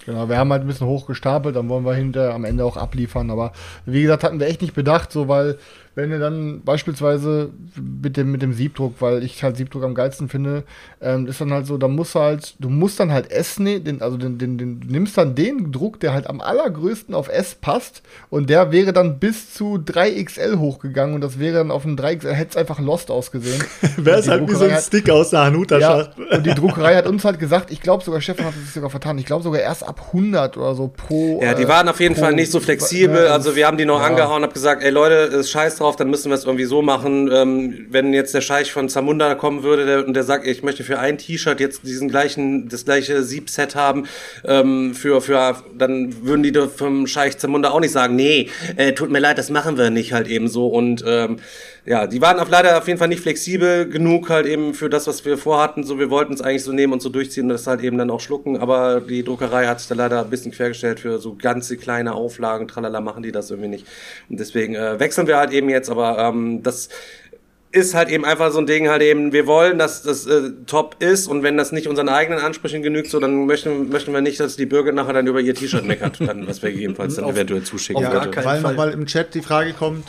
C: Genau, wir haben halt ein bisschen hochgestapelt, dann wollen wir hinterher am Ende auch abliefern. Aber wie gesagt, hatten wir echt nicht bedacht, so weil wenn du dann beispielsweise mit dem, mit dem Siebdruck, weil ich halt Siebdruck am geilsten finde, ähm, ist dann halt so, da musst du halt, du musst dann halt S nehmen, den, also den, den, den, du nimmst dann den Druck, der halt am allergrößten auf S passt und der wäre dann bis zu 3XL hochgegangen und das wäre dann auf einem 3XL, hätte es einfach lost ausgesehen.
E: Wäre es halt wie so ein Stick aus der hanuta
C: ja, Und die Druckerei hat uns halt gesagt, ich glaube sogar, Stefan hat es sogar vertan, ich glaube sogar erst ab 100 oder so pro.
A: Ja, die äh, waren auf jeden pro, Fall nicht so flexibel, also wir haben die noch ja. angehauen, hab gesagt, ey Leute, ist scheiß drauf drauf, dann müssen wir es irgendwie so machen. Ähm, wenn jetzt der Scheich von Zamunda kommen würde der, und der sagt, ich möchte für ein T-Shirt jetzt diesen gleichen, das gleiche Siebset haben, ähm, für, für, dann würden die vom Scheich Zamunda auch nicht sagen, nee, äh, tut mir leid, das machen wir nicht halt eben so. Und ähm, ja, die waren auf leider auf jeden Fall nicht flexibel genug halt eben für das, was wir vorhatten. So, wir wollten es eigentlich so nehmen und so durchziehen und das halt eben dann auch schlucken, aber die Druckerei hat sich da leider ein bisschen quergestellt für so ganze kleine Auflagen, tralala, machen die das irgendwie nicht. Und deswegen äh, wechseln wir halt eben jetzt, aber ähm, das ist halt eben einfach so ein Ding halt eben, wir wollen, dass das äh, top ist und wenn das nicht unseren eigenen Ansprüchen genügt, so dann möchten, möchten wir nicht, dass die Bürger nachher dann über ihr T-Shirt meckert, dann, was wir gegebenenfalls dann eventuell zuschicken.
E: Ja, weil nochmal im Chat die Frage kommt,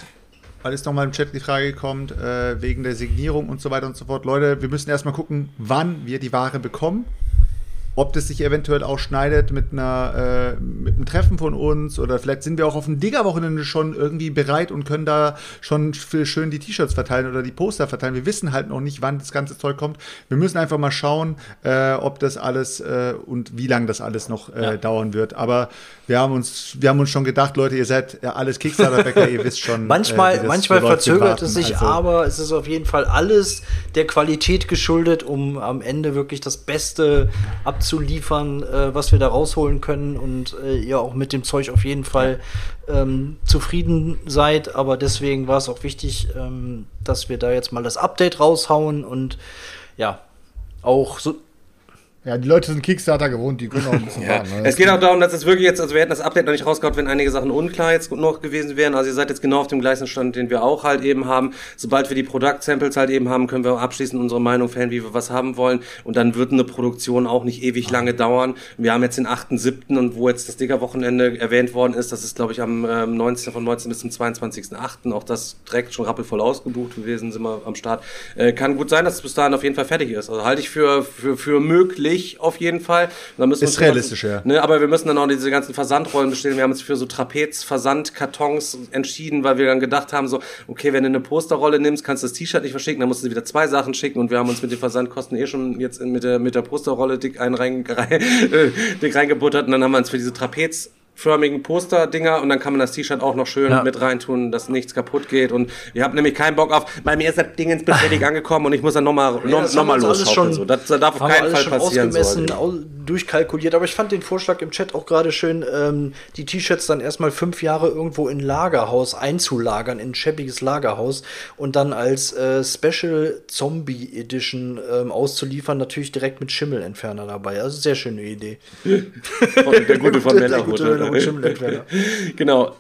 E: weil es nochmal im Chat die Frage kommt, äh, wegen der Signierung und so weiter und so fort. Leute, wir müssen erstmal gucken, wann wir die Ware bekommen ob das sich eventuell auch schneidet mit, einer, äh, mit einem Treffen von uns oder vielleicht sind wir auch auf dem Digger-Wochenende schon irgendwie bereit und können da schon für schön die T-Shirts verteilen oder die Poster verteilen. Wir wissen halt noch nicht, wann das ganze Zeug kommt. Wir müssen einfach mal schauen, äh, ob das alles äh, und wie lange das alles noch äh, ja. dauern wird. Aber wir haben uns, wir haben uns schon gedacht, Leute, ihr seid ja alles Kickstarter-Bäcker, ihr wisst schon.
D: manchmal äh, manchmal verzögert es sich, also, aber es ist auf jeden Fall alles der Qualität geschuldet, um am Ende wirklich das Beste abzuhalten abzuliefern, äh, was wir da rausholen können und äh, ihr auch mit dem Zeug auf jeden Fall ähm, zufrieden seid. Aber deswegen war es auch wichtig, ähm, dass wir da jetzt mal das Update raushauen und ja, auch so,
C: ja, die Leute sind Kickstarter gewohnt, die können auch ein bisschen
A: ja. warten. Ne? Es geht auch darum, dass es wirklich jetzt, also wir hätten das Update noch nicht rausgehauen, wenn einige Sachen unklar jetzt noch gewesen wären. Also ihr seid jetzt genau auf dem gleichen Stand, den wir auch halt eben haben. Sobald wir die Product-Samples halt eben haben, können wir abschließend unsere Meinung fällen, wie wir was haben wollen. Und dann wird eine Produktion auch nicht ewig lange dauern. Wir haben jetzt den 8.7. und wo jetzt das Digger-Wochenende erwähnt worden ist, das ist glaube ich am ähm, 19. von 19 bis zum 22.8. Auch das direkt schon rappelvoll ausgebucht gewesen, sind wir am Start. Äh, kann gut sein, dass es bis dahin auf jeden Fall fertig ist. Also halte ich für, für, für möglich ich auf jeden Fall.
E: ist realistisch, ja.
A: Ne, aber wir müssen dann auch diese ganzen Versandrollen bestellen. Wir haben uns für so Trapez-Versandkartons entschieden, weil wir dann gedacht haben, so, okay, wenn du eine Posterrolle nimmst, kannst du das T-Shirt nicht verschicken, dann musst du wieder zwei Sachen schicken und wir haben uns mit den Versandkosten eh schon jetzt mit der, mit der Posterrolle dick, ein rein, rein, dick reingebuttert und dann haben wir uns für diese Trapez förmigen Poster-Dinger und dann kann man das T-Shirt auch noch schön ja. mit reintun, dass nichts kaputt geht. Und ihr habt nämlich keinen Bock auf, bei mir ist das Ding ins bestätigt angekommen und ich muss dann nochmal ja, noch, mal los.
D: Schon,
A: so. Das, darf auf keinen Fall passieren.
D: Ausgemessen, durchkalkuliert, aber ich fand den Vorschlag im Chat auch gerade schön, ähm, die T-Shirts dann erstmal fünf Jahre irgendwo in Lagerhaus einzulagern, in ein schäbiges Lagerhaus und dann als äh, Special Zombie Edition ähm, auszuliefern, natürlich direkt mit Schimmelentferner dabei. Also sehr schöne Idee.
A: der gute von Mellerhut. genau.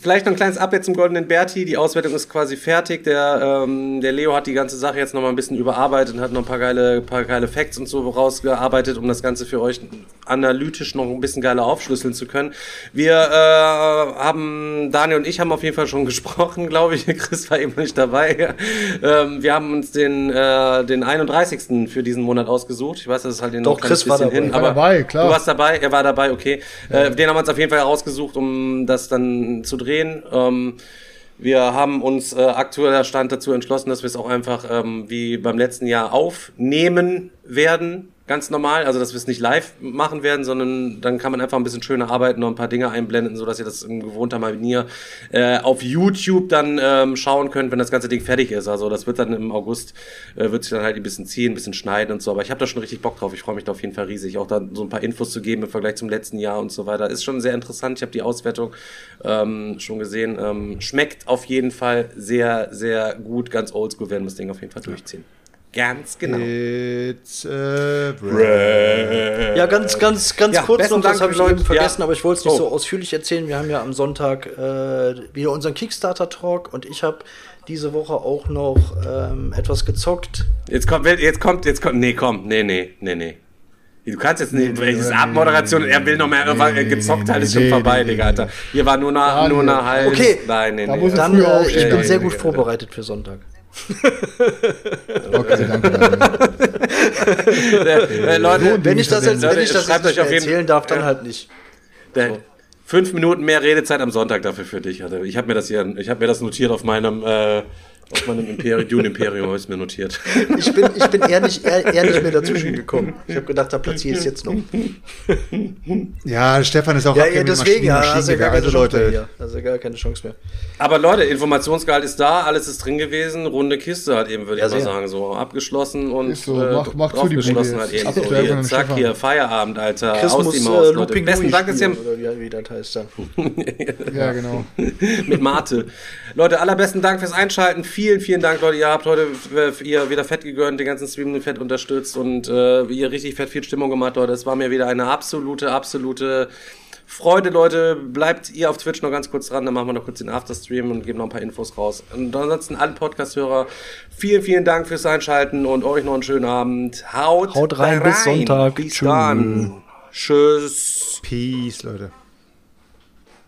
A: Vielleicht noch ein kleines Update zum Goldenen Berti. Die Auswertung ist quasi fertig. Der, ähm, der Leo hat die ganze Sache jetzt noch mal ein bisschen überarbeitet und hat noch ein paar geile, paar geile Facts und so rausgearbeitet, um das Ganze für euch analytisch noch ein bisschen geiler aufschlüsseln zu können. Wir äh, haben, Daniel und ich haben auf jeden Fall schon gesprochen, glaube ich. Chris war eben nicht dabei. ähm, wir haben uns den, äh, den 31. für diesen Monat ausgesucht. Ich weiß, das ist halt den
D: Doch, Chris war dabei.
C: Hin,
A: aber
C: dabei, klar.
A: Du warst dabei, er war dabei, okay. Ja. Äh, den haben wir uns auf jeden Fall herausgesucht, um das dann zu drehen drehen. Ähm, wir haben uns äh, aktueller Stand dazu entschlossen, dass wir es auch einfach ähm, wie beim letzten Jahr aufnehmen werden ganz normal, also dass wir es nicht live machen werden, sondern dann kann man einfach ein bisschen schöner arbeiten, noch ein paar Dinge einblenden, so dass ihr das in gewohnter Manier äh, auf YouTube dann ähm, schauen könnt, wenn das ganze Ding fertig ist. Also das wird dann im August, äh, wird sich dann halt ein bisschen ziehen, ein bisschen schneiden und so. Aber ich habe da schon richtig Bock drauf. Ich freue mich da auf jeden Fall riesig, auch da so ein paar Infos zu geben im Vergleich zum letzten Jahr und so weiter. Ist schon sehr interessant. Ich habe die Auswertung ähm, schon gesehen. Ähm, schmeckt auf jeden Fall sehr, sehr gut. Ganz oldschool werden wir das Ding auf jeden Fall durchziehen. Ganz genau.
E: It's a break.
D: Ja, ganz, ganz, ganz
A: Ja,
D: kurz noch, das habe ich
A: Leute.
D: eben vergessen,
A: Ja.
D: aber ich wollte es nicht
A: Oh.
D: so ausführlich erzählen. Wir haben ja am Sonntag äh, wieder unseren Kickstarter-Talk und ich habe diese Woche auch noch ähm, etwas gezockt.
A: Jetzt kommt, jetzt kommt, jetzt kommt, nee, komm, nee, nee, nee, nee. Du kannst jetzt nicht, nee, nee, Abmoderation, er will noch mehr,
C: nee,
A: gezockt
C: nee,
A: halt ist
C: nee,
A: schon
C: nee,
A: vorbei,
C: nee,
A: Digga,
C: nee.
A: Alter. Hier war nur eine, nur eine Hals.
D: Okay.
A: Nein, nee,
C: Da
A: nee.
C: muss
D: Dann, äh, ich bin sehr gut vorbereitet für Sonntag.
C: Okay, danke. Daniel.
A: äh, Leute,
D: Wenn ich das jetzt, wenn ich das
A: schreibt
D: jetzt
A: euch auf jeden-
D: erzählen darf, dann
A: Ja.
D: halt nicht.
A: äh, fünf Minuten mehr Redezeit am Sonntag dafür für dich. Alter. Ich habe mir das hier, ich habe mir das notiert auf meinem, äh, auf meinem Imperium, Dune Imperium habe ich mir notiert.
D: Ich bin, ich bin eher, nicht, eher, eher nicht mehr dazwischen gekommen. Ich habe gedacht, da platziere ich es jetzt noch.
E: Ja, Stefan ist auch
D: Ja, ja deswegen, ja, ja gar keine
E: Also
D: Chance mehr
E: Leute,
D: ja gar keine Chance mehr.
A: Aber Leute, Informationsgehalt ist da, alles ist drin gewesen, runde Kiste halt eben, würde
D: Ja,
A: ich mal sagen, so abgeschlossen und
C: Ist so, mach- mach zu die jetzt.
A: eben
C: Ab
A: so. Hier, zack, hier, Feierabend, Alter,
D: Chris
A: aus
D: muss
A: die
D: äh,
A: Maus, Leute.
D: Looping
A: Besten Dank ist ja
D: oder wie, wie das heißt dann.
C: Ja, genau.
A: mit Mate. Leute, allerbesten Dank fürs Einschalten. Vielen, vielen Dank, Leute. Ihr habt heute äh, ihr wieder fett gegönnt, den ganzen Stream fett unterstützt und äh, ihr richtig fett viel Stimmung gemacht, Leute. Es war mir wieder eine absolute, absolute Freude, Leute. Bleibt ihr auf Twitch noch ganz kurz dran, dann machen wir noch kurz den Afterstream und geben noch ein paar Infos raus. Und ansonsten alle Podcast-Hörer, vielen, vielen Dank fürs Einschalten und euch noch einen schönen Abend. Haut,
D: Haut rein, bis Sonntag.
A: Bis
D: Tschüss.
A: dann. Tschüss.
E: Peace, Leute.